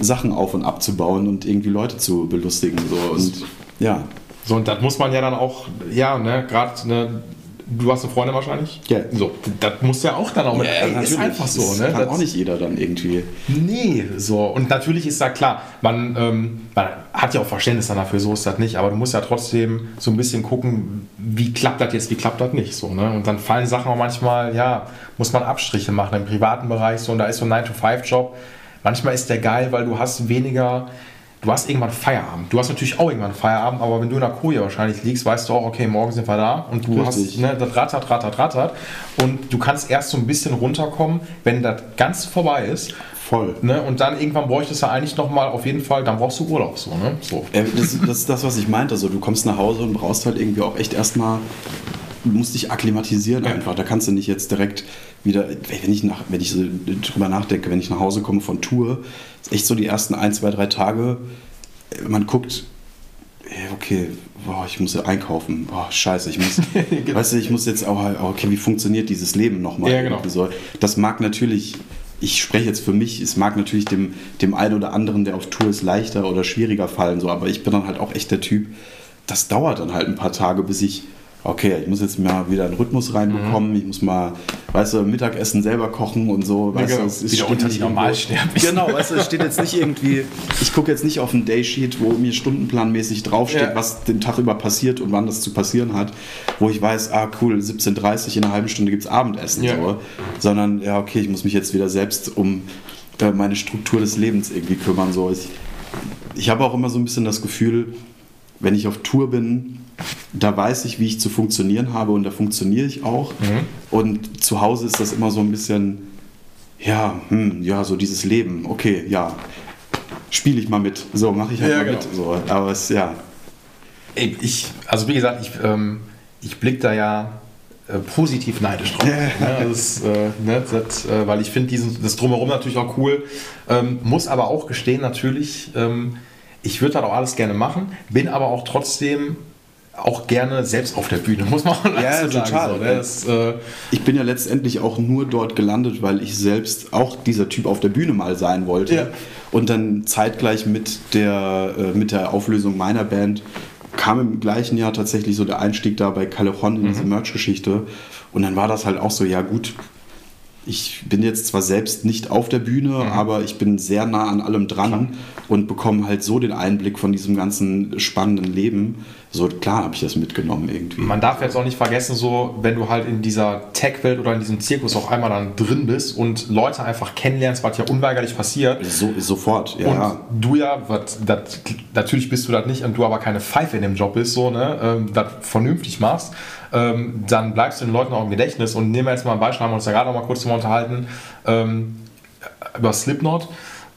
Sachen auf und abzubauen und irgendwie Leute zu belustigen. So. Und ja, So, und das muss man ja dann auch, ja, ne, gerade, ne, du hast eine Freundin wahrscheinlich? Ja. So, das muss ja auch dann auch mit, ey, ist einfach so, das ne? Kann Das- auch nicht jeder dann irgendwie. Nee, so. Und natürlich ist da klar, man, ähm, man hat ja auch Verständnis dann dafür, so ist das nicht, aber du musst ja trotzdem so ein bisschen gucken, wie klappt das jetzt, wie klappt das nicht, so, ne? Und dann fallen Sachen auch manchmal, ja, muss man Abstriche machen im privaten Bereich, so, und da ist so ein 9-to-5-Job. Manchmal ist der geil, weil du hast weniger, du hast irgendwann Feierabend. Du hast natürlich auch irgendwann Feierabend, aber wenn du in der Koje wahrscheinlich liegst, weißt du auch, okay, morgen sind wir da und du Richtig. hast, ne, das rattert, rattert, rattert und du kannst erst so ein bisschen runterkommen, wenn das ganz vorbei ist. Voll. Ne? Und dann irgendwann bräuchtest du eigentlich nochmal auf jeden Fall, dann brauchst du Urlaub. So, ne? so. Ja, das, das ist das, was ich meinte. Also, du kommst nach Hause und brauchst halt irgendwie auch echt erstmal, du musst dich akklimatisieren einfach. Da kannst du nicht jetzt direkt wieder, wenn ich, nach, wenn ich so drüber nachdenke, wenn ich nach Hause komme von Tour, ist echt so die ersten ein, zwei, drei Tage, äh, man guckt, ja, okay, boah, ich muss ja einkaufen, boah, scheiße, ich muss, <laughs> weißt du, ich muss jetzt auch, okay, wie funktioniert dieses Leben nochmal? Ja, genau. Das mag natürlich, ich spreche jetzt für mich, es mag natürlich dem, dem einen oder anderen, der auf Tour ist, leichter oder schwieriger fallen, so, aber ich bin dann halt auch echt der Typ, das dauert dann halt ein paar Tage, bis ich, okay, ich muss jetzt mal wieder einen Rhythmus reinbekommen, ich muss mal, weißt du, Mittagessen selber kochen und so, weißt genau. du, es ist Wieder unter nicht die Normalsterbligen. Genau, weißt du, es steht jetzt nicht irgendwie, ich gucke jetzt nicht auf ein Daysheet, wo mir stundenplanmäßig draufsteht, Ja. was den Tag über passiert und wann das zu passieren hat, wo ich weiß, ah cool, 17.30 in einer halben Stunde gibt es Abendessen, Ja. so. sondern ja, okay, ich muss mich jetzt wieder selbst um äh, meine Struktur des Lebens irgendwie kümmern. So. Ich, ich habe auch immer so ein bisschen das Gefühl, wenn ich auf Tour bin, da weiß ich, wie ich zu funktionieren habe und da funktioniere ich auch. Mhm. Und zu Hause ist das immer so ein bisschen, ja, hm, ja, so dieses Leben, okay, ja, spiele ich mal mit, so mache ich halt Ja, mal genau. mit. So. Aber es, ja, ich, also wie gesagt, ich, ähm, ich blicke da ja äh, positiv neidisch drauf. ne? das, äh, ne, das, äh, weil ich finde das Drumherum natürlich auch cool. Ähm, muss aber auch gestehen, natürlich, ähm, ich würde das auch alles gerne machen, bin aber auch trotzdem auch gerne selbst auf der Bühne, <laughs> muss man auch Ja, sagen. total. So, ne? das, äh, Ich bin ja letztendlich auch nur dort gelandet, weil ich selbst auch dieser Typ auf der Bühne mal sein wollte. Ja. Und dann zeitgleich mit der, äh, mit der Auflösung meiner Band kam im gleichen Jahr tatsächlich so der Einstieg da bei Callejon in diese Merch-Geschichte. Und dann war das halt auch so, ja gut, ich bin jetzt zwar selbst nicht auf der Bühne, aber ich bin sehr nah an allem dran und bekomme halt so den Einblick von diesem ganzen spannenden Leben. So klar habe ich das mitgenommen irgendwie. Man darf jetzt auch nicht vergessen, so wenn du halt in dieser Tech-Welt oder in diesem Zirkus auch einmal dann drin bist und Leute einfach kennenlernst, was ja unweigerlich passiert. so, sofort, ja. Und du ja, wat, dat, natürlich bist du das nicht und du aber keine Pfeife in dem Job bist, so, ne, ähm, das vernünftig machst, ähm, dann bleibst du den Leuten auch im Gedächtnis. Und nehmen wir jetzt mal ein Beispiel, haben wir uns ja gerade noch mal kurz drüber unterhalten, ähm, über Slipknot.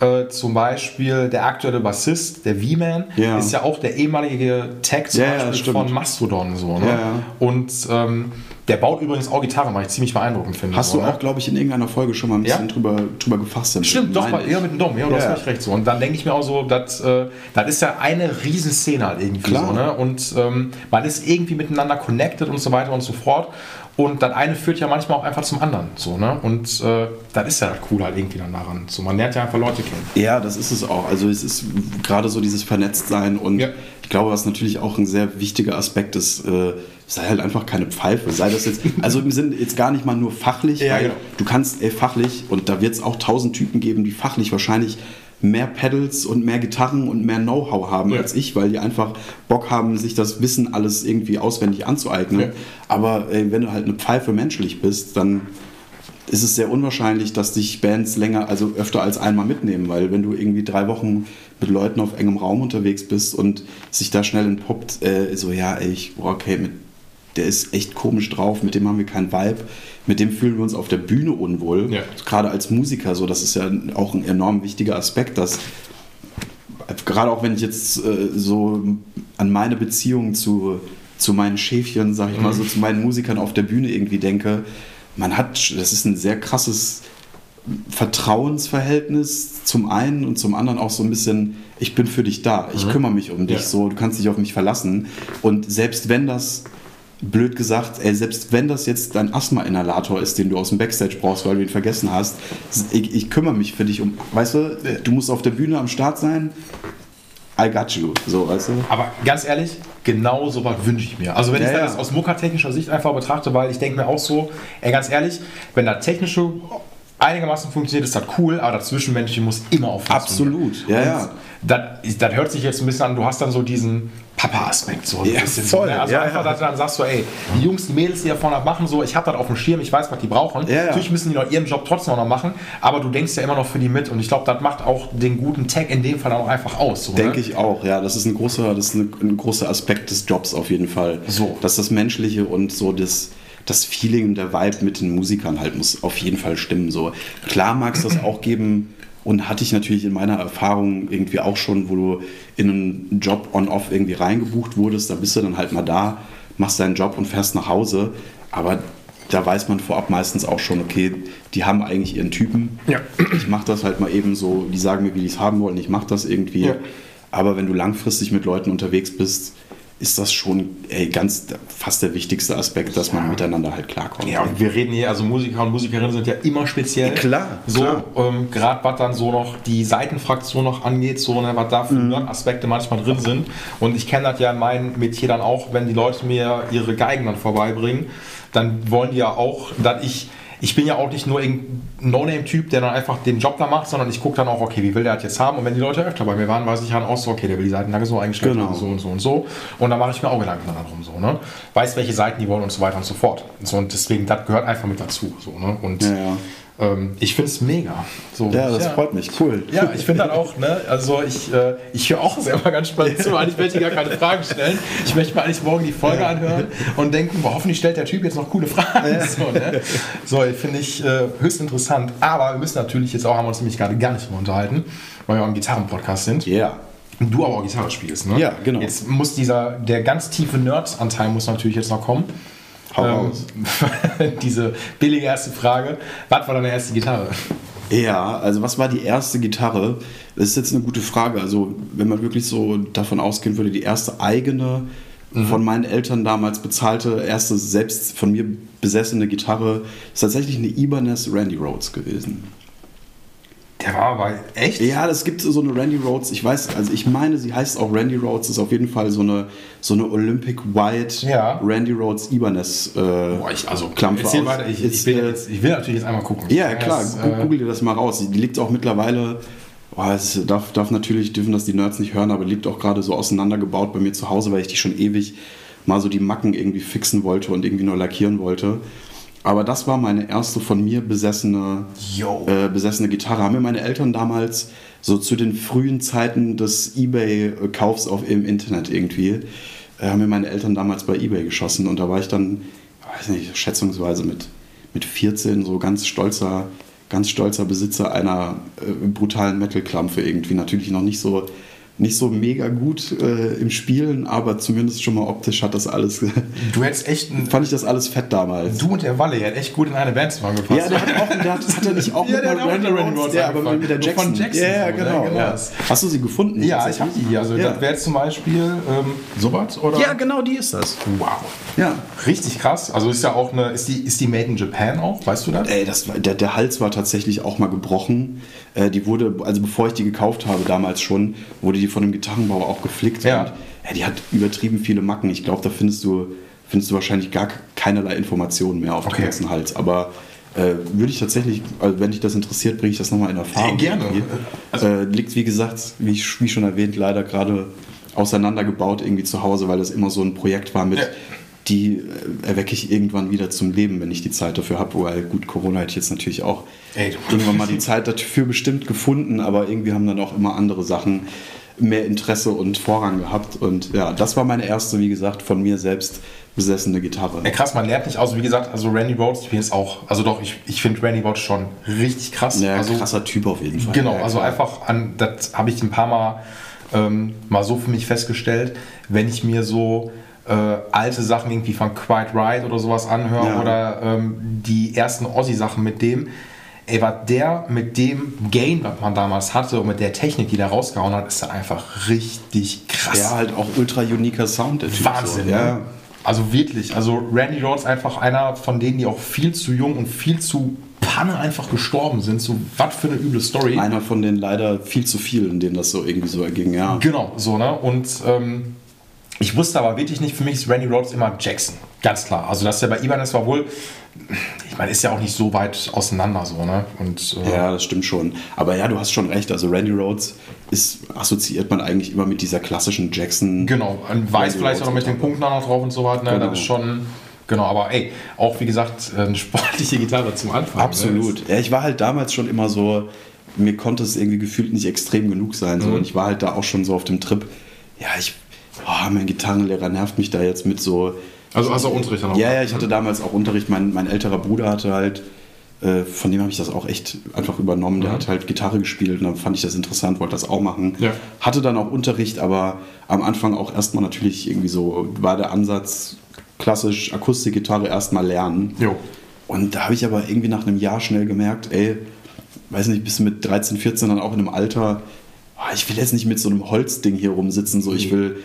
Äh, zum Beispiel der aktuelle Bassist, der V-Man, Ja. ist ja auch der ehemalige Tag zum Ja, ja, Beispiel stimmt. von Mastodon. So, ne? Ja, ja. Und ähm, der baut übrigens auch Gitarre, was ich ziemlich beeindruckend finde. Hast so, du ne? auch, glaube ich, in irgendeiner Folge schon mal ein bisschen Ja? drüber, drüber gefasst. Stimmt, doch, bei, ja, mit dem Dom, ja, du hast Ja. völlig recht. So. Und dann denke ich mir auch so, das, äh, das ist ja eine Riesenszene halt irgendwie Klar. so, ne? Und ähm, man ist irgendwie miteinander connected und so weiter und so fort. Und das eine führt ja manchmal auch einfach zum anderen. So, ne? Und äh, das ist ja das Coole halt irgendwie dann daran. So, man lernt ja einfach Leute kennen. Ja, das ist es auch. Also es ist gerade so dieses Vernetztsein und Ja. ich glaube, was natürlich auch ein sehr wichtiger Aspekt ist, äh, sei halt einfach keine Pfeife. Sei das jetzt, <laughs> also im Sinne jetzt gar nicht mal nur fachlich, Ja, weil genau. du kannst ey, fachlich, und da wird es auch tausend Typen geben, die fachlich wahrscheinlich mehr Pedals und mehr Gitarren und mehr Know-how haben Ja. als ich, weil die einfach Bock haben, sich das Wissen alles irgendwie auswendig anzueignen. Ja. Aber ey, wenn du halt eine Pfeife menschlich bist, dann ist es sehr unwahrscheinlich, dass dich Bands länger, also öfter als einmal mitnehmen, weil wenn du irgendwie drei Wochen mit Leuten auf engem Raum unterwegs bist und sich da schnell entpuppt, äh, so ja, ey, ich, okay, mit, der ist echt komisch drauf, mit dem haben wir keinen Vibe, mit dem fühlen wir uns auf der Bühne unwohl. Ja. Gerade als Musiker, so das ist ja auch ein enorm wichtiger Aspekt, dass gerade auch wenn ich jetzt äh, so an meine Beziehung zu, zu meinen Schäfchen, sag ich mal, so zu meinen Musikern auf der Bühne irgendwie denke, man hat, das ist ein sehr krasses Vertrauensverhältnis zum einen und zum anderen auch so ein bisschen, ich bin für dich da, ich kümmere mich um dich, Ja. so, du kannst dich auf mich verlassen. Und selbst wenn das, blöd gesagt, ey, selbst wenn das jetzt dein Asthma-Inhalator ist, den du aus dem Backstage brauchst, weil du ihn vergessen hast, ich, ich kümmere mich für dich um, weißt du, du musst auf der Bühne am Start sein, I got you, so, weißt du. Aber ganz ehrlich, genau so was wünsche ich mir. Also wenn Ja, ich ja. das aus muckertechnischer Sicht einfach betrachte, weil ich denke mir auch so, ey, ganz ehrlich, wenn das technische einigermaßen funktioniert, ist das cool, aber das Zwischenmenschliche muss immer funktionieren. Absolut, ja, ja. Das, das hört sich jetzt ein bisschen an, du hast dann so diesen Papa-Aspekt. So ein Ja, bisschen voll, ne? Also ja, einfach, ja. dass du dann sagst so, ey, die Jungs, die Mädels, die da vorne machen, so, ich habe das auf dem Schirm, ich weiß, was die brauchen. Ja. Natürlich müssen die noch ihren Job trotzdem noch machen, aber du denkst ja immer noch für die mit und ich glaube, das macht auch den guten Tag in dem Fall auch einfach aus. So, Denke ne? ich auch, ja. Das ist ein großer, das ist ein, ein großer Aspekt des Jobs auf jeden Fall. So. Dass das Menschliche und so das, das Feeling und der Vibe mit den Musikern halt muss auf jeden Fall stimmen. So. Klar mag es das auch geben und hatte ich natürlich in meiner Erfahrung irgendwie auch schon, wo du in einen Job on-off irgendwie reingebucht wurdest, da bist du dann halt mal da, machst deinen Job und fährst nach Hause. Aber da weiß man vorab meistens auch schon, okay, die haben eigentlich ihren Typen. Ja. Ich mache das halt mal eben so, die sagen mir, wie die es haben wollen, ich mache das irgendwie. Ja. Aber wenn du langfristig mit Leuten unterwegs bist, ist das schon ey, ganz fast der wichtigste Aspekt, dass man miteinander halt klarkommt. Ja, und wir reden hier, also Musiker und Musikerinnen sind ja immer speziell. Klar, So, klar. ähm, gerade was dann so noch die Seitenfraktion noch angeht, so, ne, was da für Mhm. Aspekte manchmal drin sind. Und ich kenne das ja in meinem Metier dann auch, wenn die Leute mir ihre Geigen dann vorbeibringen, dann wollen die ja auch, dass ich. Ich bin ja auch nicht nur irgendein No-Name-Typ, der dann einfach den Job da macht, sondern ich gucke dann auch, okay, wie will der das jetzt haben? Und wenn die Leute öfter bei mir waren, weiß ich dann auch so, okay, der will die Seitenlage so eingestellt Genau. haben, so und so und so. Und dann mache ich mir auch Gedanken darum, so, ne? Weiß, welche Seiten die wollen und so weiter und so fort. So, und deswegen, das gehört einfach mit dazu, so, ne? Und Ja, ja. Ähm, ich finde es mega. So, Ja, das freut mich. Cool. Ja, ich finde dann auch, ne, also ich, äh, ich höre auch selber <laughs> ganz spannend zu, eigentlich möchte ich gar keine Fragen stellen. Ich möchte mir eigentlich morgen die Folge anhören und denken, boah, hoffentlich stellt der Typ jetzt noch coole Fragen. So, ne? so finde ich äh, höchst interessant. Aber wir müssen natürlich jetzt auch, haben wir uns nämlich gerade gar nicht drüber unterhalten, weil wir auch im Gitarren-Podcast sind. Ja. Und du aber auch Gitarre spielst, ne? Ja, genau. Jetzt muss dieser, der ganz tiefe Nerd-Anteil muss natürlich jetzt noch kommen. Hau Ähm, raus. <laughs> diese billige erste Frage. Was war deine erste Gitarre? Ja, also was war die erste Gitarre? Das ist jetzt eine gute Frage. Also wenn man wirklich so davon ausgehen würde, die erste eigene mhm. von meinen Eltern damals bezahlte, erste selbst von mir besessene Gitarre, ist tatsächlich eine Ibanez Randy Rhodes gewesen. Der war aber echt? Ja, das gibt so eine Randy Rhodes. Ich weiß, also ich meine, sie heißt auch Randy Rhodes. Ist auf jeden Fall so eine, so eine Olympic White ja. Randy Rhodes Ibanez äh, Boah, ich, also, Klampfe. Weiter. Ich, ich, will jetzt, ich will natürlich jetzt einmal gucken. Ja, klar. Das, äh, Google dir das mal raus. Die liegt auch mittlerweile. Oh, es darf, darf natürlich, dürfen das die Nerds nicht hören, aber liegt auch gerade so auseinandergebaut bei mir zu Hause, weil ich die schon ewig mal so die Macken irgendwie fixen wollte und irgendwie nur lackieren wollte. Aber das war meine erste von mir besessene, äh, besessene Gitarre. Haben mir meine Eltern damals so zu den frühen Zeiten des Ebay-Kaufs im Internet irgendwie, äh, haben mir meine Eltern damals bei Ebay geschossen und da war ich dann, weiß nicht, schätzungsweise mit, mit 14 so ganz stolzer, ganz stolzer Besitzer einer äh, brutalen Metal-Klampfe irgendwie. Natürlich noch nicht so nicht so mega gut äh, im Spielen, aber zumindest schon mal optisch hat das alles. <laughs> Du hättest echt. Ein, fand ich das alles fett damals. Du und der Walle, der hat echt gut in eine Band zusammengepasst. Ja, der hat auch, der hat, hat er nicht auch ja, mit der Randy Rhodes, ja, aber mit der Jackson. Von Jackson. Ja, genau, genau. Ja. Hast du sie gefunden? Ja, ich habe die hier. Also ja. das wäre zum Beispiel ähm, sowas oder? Ja, genau, die ist das. Wow. Ja. Richtig krass. Also ist ja auch eine, ist die, ist die Made in Japan auch? Weißt du das? Ey, das der, der Hals war tatsächlich auch mal gebrochen. Äh, die wurde, also bevor ich die gekauft habe, damals schon, wurde die von einem Gitarrenbauer auch geflickt. Ja. Und, ja, die hat übertrieben viele Macken. Ich glaube, da findest du, findest du wahrscheinlich gar keinerlei Informationen mehr auf okay. dem ganzen Hals. Aber äh, würde ich tatsächlich, also wenn dich das interessiert, bringe ich das nochmal in Erfahrung. Äh, gerne. Also, äh, liegt, wie gesagt, wie, ich, wie schon erwähnt, leider gerade auseinandergebaut irgendwie zu Hause, weil das immer so ein Projekt war mit, ja die äh, erwecke ich irgendwann wieder zum Leben, wenn ich die Zeit dafür habe. Weil gut, Corona hätte ich jetzt natürlich auch Ey, irgendwann mal die Zeit dafür bestimmt gefunden, aber irgendwie haben dann auch immer andere Sachen mehr Interesse und Vorrang gehabt. Und ja, das war meine erste, wie gesagt, von mir selbst besessene Gitarre. Ja, krass, man lernt nicht aus. Wie gesagt, also Randy Rhodes, ich bin jetzt auch, also doch, ich, ich finde Randy Rhodes schon richtig krass. Ja, also, krasser Typ auf jeden Fall. Genau, ja, also einfach an, das habe ich ein paar Mal ähm, mal so für mich festgestellt, wenn ich mir so äh, alte Sachen irgendwie von Quite Right oder sowas anhören ja. oder ähm, die ersten Ossi-Sachen mit dem. Ey, was der mit dem Gain, was man damals hatte und mit der Technik, die der rausgehauen hat, ist dann einfach richtig krass. Ja, halt auch ultra uniker Sound, der typ Wahnsinn, so. ja. Also wirklich, also Randy Rhodes einfach einer von denen, die auch viel zu jung und viel zu Panne einfach gestorben sind. So, was für eine üble Story. Einer von den leider viel zu vielen, denen das so irgendwie so erging, ja. Genau, so, ne? Und ähm, ich wusste aber wirklich nicht, für mich ist Randy Rhodes immer Jackson. Ganz klar. Also, dass er bei Ibanez war wohl, ich meine, ist ja auch nicht so weit auseinander so, ne? Und, äh ja, das stimmt schon. Aber ja, du hast schon recht. Also, Randy Rhodes ist, assoziiert man eigentlich immer mit dieser klassischen Jackson. Genau, ein Weiß vielleicht auch noch mit den Punkten noch drauf und so weiter. Ne? Genau. Das ist schon. Genau, aber ey, auch wie gesagt, eine sportliche Gitarre zum Anfang. Ne? Absolut. Ne? Ja, ich war halt damals schon immer so, mir konnte es irgendwie gefühlt nicht extrem genug sein. So. Mhm. Und ich war halt da auch schon so auf dem Trip, ja, ich oh, mein Gitarrenlehrer nervt mich da jetzt mit so. Also hast du auch Unterricht dann Ja, ja, ich hatte damals auch Unterricht. Mein, mein älterer Bruder hatte halt, äh, von dem habe ich das auch echt einfach übernommen. Der mhm. hat halt Gitarre gespielt und dann fand ich das interessant, wollte das auch machen. Ja. Hatte dann auch Unterricht, aber am Anfang auch erstmal natürlich irgendwie so, war der Ansatz klassisch Akustikgitarre erstmal lernen. Jo. Und da habe ich aber irgendwie nach einem Jahr schnell gemerkt, ey, weiß nicht, bis mit 13, 14 dann auch in einem Alter, ich will jetzt nicht mit so einem Holzding hier rumsitzen, so ich will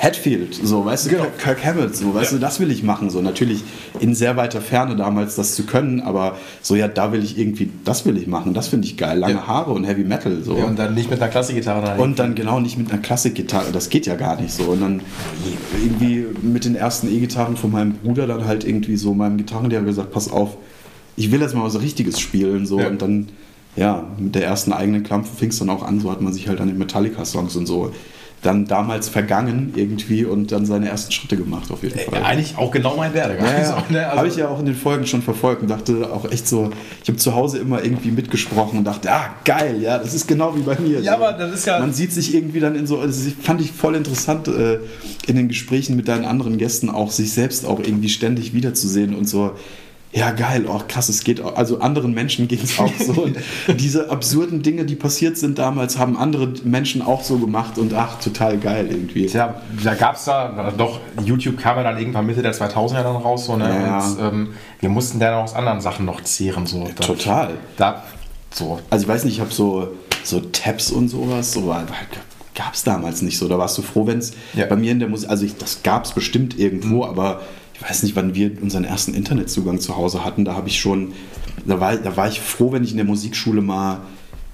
Hatfield, so, weißt du, genau. Kirk Hammett, so, weißt ja. du, das will ich machen, so, natürlich in sehr weiter Ferne damals das zu können, aber so, ja, da will ich irgendwie, das will ich machen, das finde ich geil, lange ja. Haare und Heavy Metal, so. Ja, und dann nicht mit einer Klassikgitarre. Und dann genau nicht mit einer Klassikgitarre, das geht ja gar nicht so, und dann irgendwie mit den ersten E-Gitarren von meinem Bruder dann halt irgendwie so meinem Gitarrenlehrer gesagt, pass auf, ich will jetzt mal was Richtiges spielen, so, und dann, ja, mit der ersten eigenen Klampfe fing es dann auch an, so hat man sich halt an den Metallica-Songs und so dann damals vergangen irgendwie und dann seine ersten Schritte gemacht auf jeden Fall. eigentlich auch genau mein Werdegang. Ja, ja. <laughs> ne? also habe ich ja auch in den Folgen schon verfolgt und dachte auch echt so, ich habe zu Hause immer irgendwie mitgesprochen und dachte, ah geil, ja, das ist genau wie bei mir. Ja, so. aber das ist ja... Man sieht sich irgendwie dann in so, das fand ich voll interessant äh, in den Gesprächen mit deinen anderen Gästen auch, sich selbst auch irgendwie ständig wiederzusehen und so ja geil, oh krass, es geht auch, also anderen Menschen ging es auch so. Und <laughs> diese absurden Dinge, die passiert sind damals, haben andere Menschen auch so gemacht und ach, total geil irgendwie. Tja, da gab es da, doch, YouTube kam ja dann irgendwann Mitte der 2000er dann raus, so, ne? Ja. Und ähm, wir mussten dann auch aus anderen Sachen noch zehren, so. Ja, total. Da, So. Also ich weiß nicht, ich habe so, so Tabs und sowas, so gab es damals nicht so. Da warst du froh, wenn es ja. bei mir in der Musik, also ich, das gab es bestimmt irgendwo, mhm. aber ich weiß nicht, wann wir unseren ersten Internetzugang zu Hause hatten. Da habe ich schon, da war, da war ich froh, wenn ich in der Musikschule mal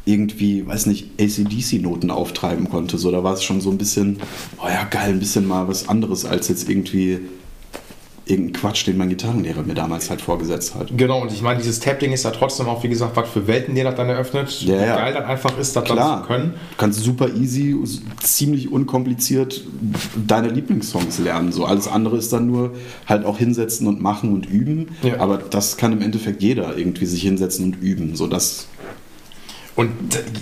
irgendwie, weiß nicht, ACDC-Noten auftreiben konnte. So, da war es schon so ein bisschen, oh ja, geil, ein bisschen mal was anderes als jetzt irgendwie irgendein Quatsch, den mein Gitarrenlehrer mir damals halt vorgesetzt hat. Genau, und ich meine, dieses Tab-Ding ist ja trotzdem auch, wie gesagt, was für Welten dir das dann eröffnet. Ja, wie geil das einfach ist, das Klar. dann zu können. Du kannst super easy, ziemlich unkompliziert deine Lieblingssongs lernen. So alles andere ist dann nur halt auch hinsetzen und machen und üben. Ja. Aber das kann im Endeffekt jeder irgendwie sich hinsetzen und üben. So das und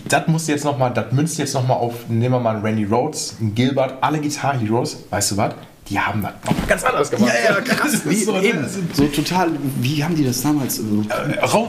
das muss jetzt nochmal, das münzt jetzt nochmal auf, nehmen wir mal einen Randy Rhodes, einen Gilbert, alle Guitar Heroes, weißt du was? Die haben das ganz anders gemacht. Ja, ja, krass. Wie, so, eben. so total, wie haben die das damals? Äh,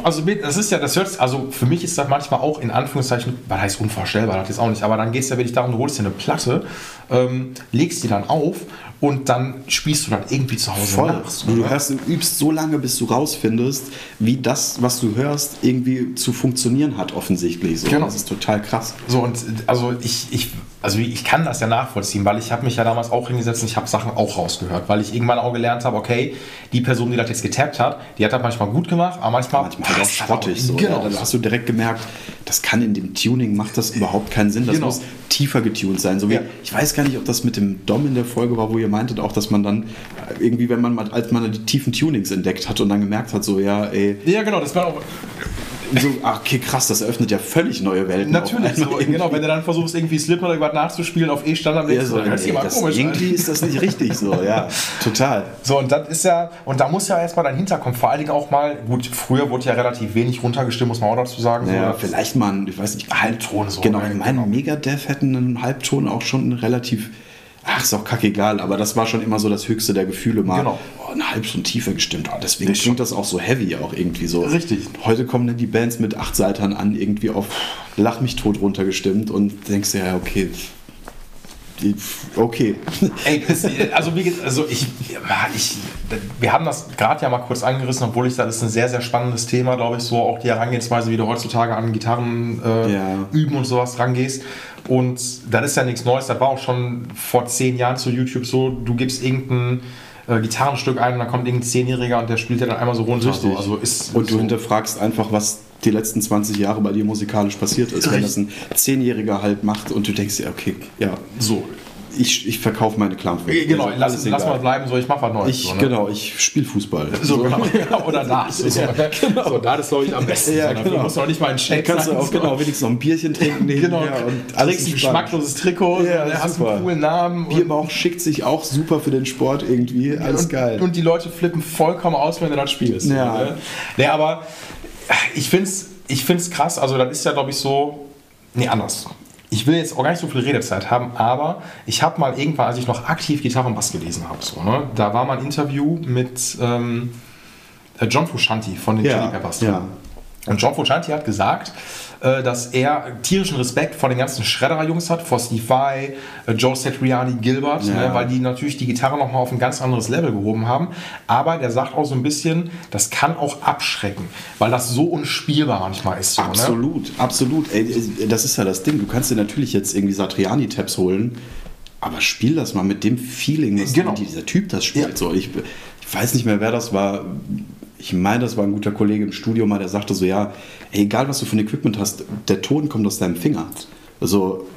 also das ist ja, das hört also für mich ist das manchmal auch in Anführungszeichen, was heißt unvorstellbar, das ist auch nicht, aber dann geht es ja wirklich darum, du holst dir eine Platte, ähm, legst die dann auf und dann spielst du dann irgendwie zu Hause Voll. nach. So, du, hörst, du übst so lange, bis du rausfindest, wie das, was du hörst, irgendwie zu funktionieren hat, offensichtlich. So. Genau. Das ist total krass. So, und also ich, ich also ich kann das ja nachvollziehen, weil ich habe mich ja damals auch hingesetzt und ich habe Sachen auch rausgehört, weil ich irgendwann auch gelernt habe, okay, die Person, die das jetzt getappt hat, die hat das manchmal gut gemacht, aber manchmal, manchmal halt auch schrottig. So, genau. Ja, dann hast du direkt gemerkt, das kann in dem Tuning, macht das überhaupt keinen Sinn. Das genau. muss tiefer getuned sein. So wie, ja. Ich weiß gar nicht, ob das mit dem Dom in der Folge war, wo ihr meintet auch, dass man dann irgendwie, wenn man mal, als man die tiefen Tunings entdeckt hat und dann gemerkt hat, so ja, ey. Ja, genau, das war auch so, ach, okay, krass, das eröffnet ja völlig neue Welten. Natürlich, so, genau, wenn du dann versuchst, irgendwie Slipknot oder irgendwas nachzuspielen auf E-Standard, ja, so, das ey, das komisch. Irgendwie ist das nicht richtig so, ja, total. So, und das ist ja, und da muss ja erstmal dein Hinterkommen, vor allen Dingen auch mal, gut, früher wurde ja relativ wenig runtergestimmt, muss man auch dazu sagen. Ja, so, vielleicht mal, ein, ich weiß nicht, Halbton so. Genau, ich meine, genau. Megadeth hätten einen Halbton auch schon relativ ach, ist auch kackegal, aber das war schon immer so das höchste der Gefühle mal. Genau. Oh, eine halbe Stunde tiefer gestimmt. Oh, deswegen klingt das auch so heavy auch irgendwie so. Richtig. Heute kommen dann die Bands mit acht Seitern an, irgendwie auf Lach mich tot runtergestimmt und denkst ja, okay, Okay. Ey, also, wie, also ich, ich, wir haben das gerade ja mal kurz angerissen, obwohl ich das ist ein sehr, sehr spannendes Thema, glaube ich, so auch die Herangehensweise, wie du heutzutage an Gitarren äh, ja. üben und sowas rangehst. Und das ist ja nichts Neues, das war auch schon vor zehn Jahren zu YouTube so, du gibst irgendein äh, Gitarrenstück ein und dann kommt irgendein Zehnjähriger und der spielt ja dann einmal so runter. So. Also ist, und du so. hinterfragst einfach, was die letzten 20 Jahre bei dir musikalisch passiert ist. Wenn das ein Zehnjähriger halt macht und du denkst ja, okay, ja. So, ich, ich verkaufe meine Klampfe. Äh, genau, also, lass, lass mal bleiben, so ich mache was Neues. Ich, so, ne? Genau, ich spiele Fußball. <laughs> So, so. Genau. Oder <laughs> das. So, ja, genau. so, da ist glaube ich am besten. Ja, so, genau. musst du noch nicht mal einen Shake Kannst du auch genau, wenigstens noch ein Bierchen trinken. genau. Ja, und alles ein geschmackloses Trikot, ja, so, hast einen coolen Namen. Bierbauch schickt sich auch super für den Sport irgendwie. Alles und, geil. Und die Leute flippen vollkommen aus, wenn du das spielst. Ja. Ne? Nee, aber ich finde es ich find's krass. Also das ist ja glaube ich so... Nee, anders ich will jetzt auch gar nicht so viel Redezeit haben, aber ich habe mal irgendwann, als ich noch aktiv Gitarre und Bass gelesen habe, so, ne, da war mal ein Interview mit ähm, John Frusciante von den ja, Chili Peppers. Ja. Und John Frusciante hat gesagt, äh, dass er tierischen Respekt vor den ganzen Schredderer-Jungs hat, vor Steve Vai, äh, Joe Satriani, Gilbert, ja. ne, weil die natürlich die Gitarre nochmal auf ein ganz anderes Level gehoben haben. Aber der sagt auch so ein bisschen, das kann auch abschrecken, weil das so unspielbar manchmal ist. So, ne? absolut, ne? absolut. Ey, das ist ja das Ding. Du kannst dir natürlich jetzt irgendwie Satriani-Tabs holen, aber spiel das mal mit dem Feeling, was genau. dieser Typ das spielt. Ja. So, ich, ich weiß nicht mehr, wer das war ich meine, das war ein guter Kollege im Studio mal, der sagte so, ja, egal was du für ein Equipment hast, der Ton kommt aus deinem Finger. Also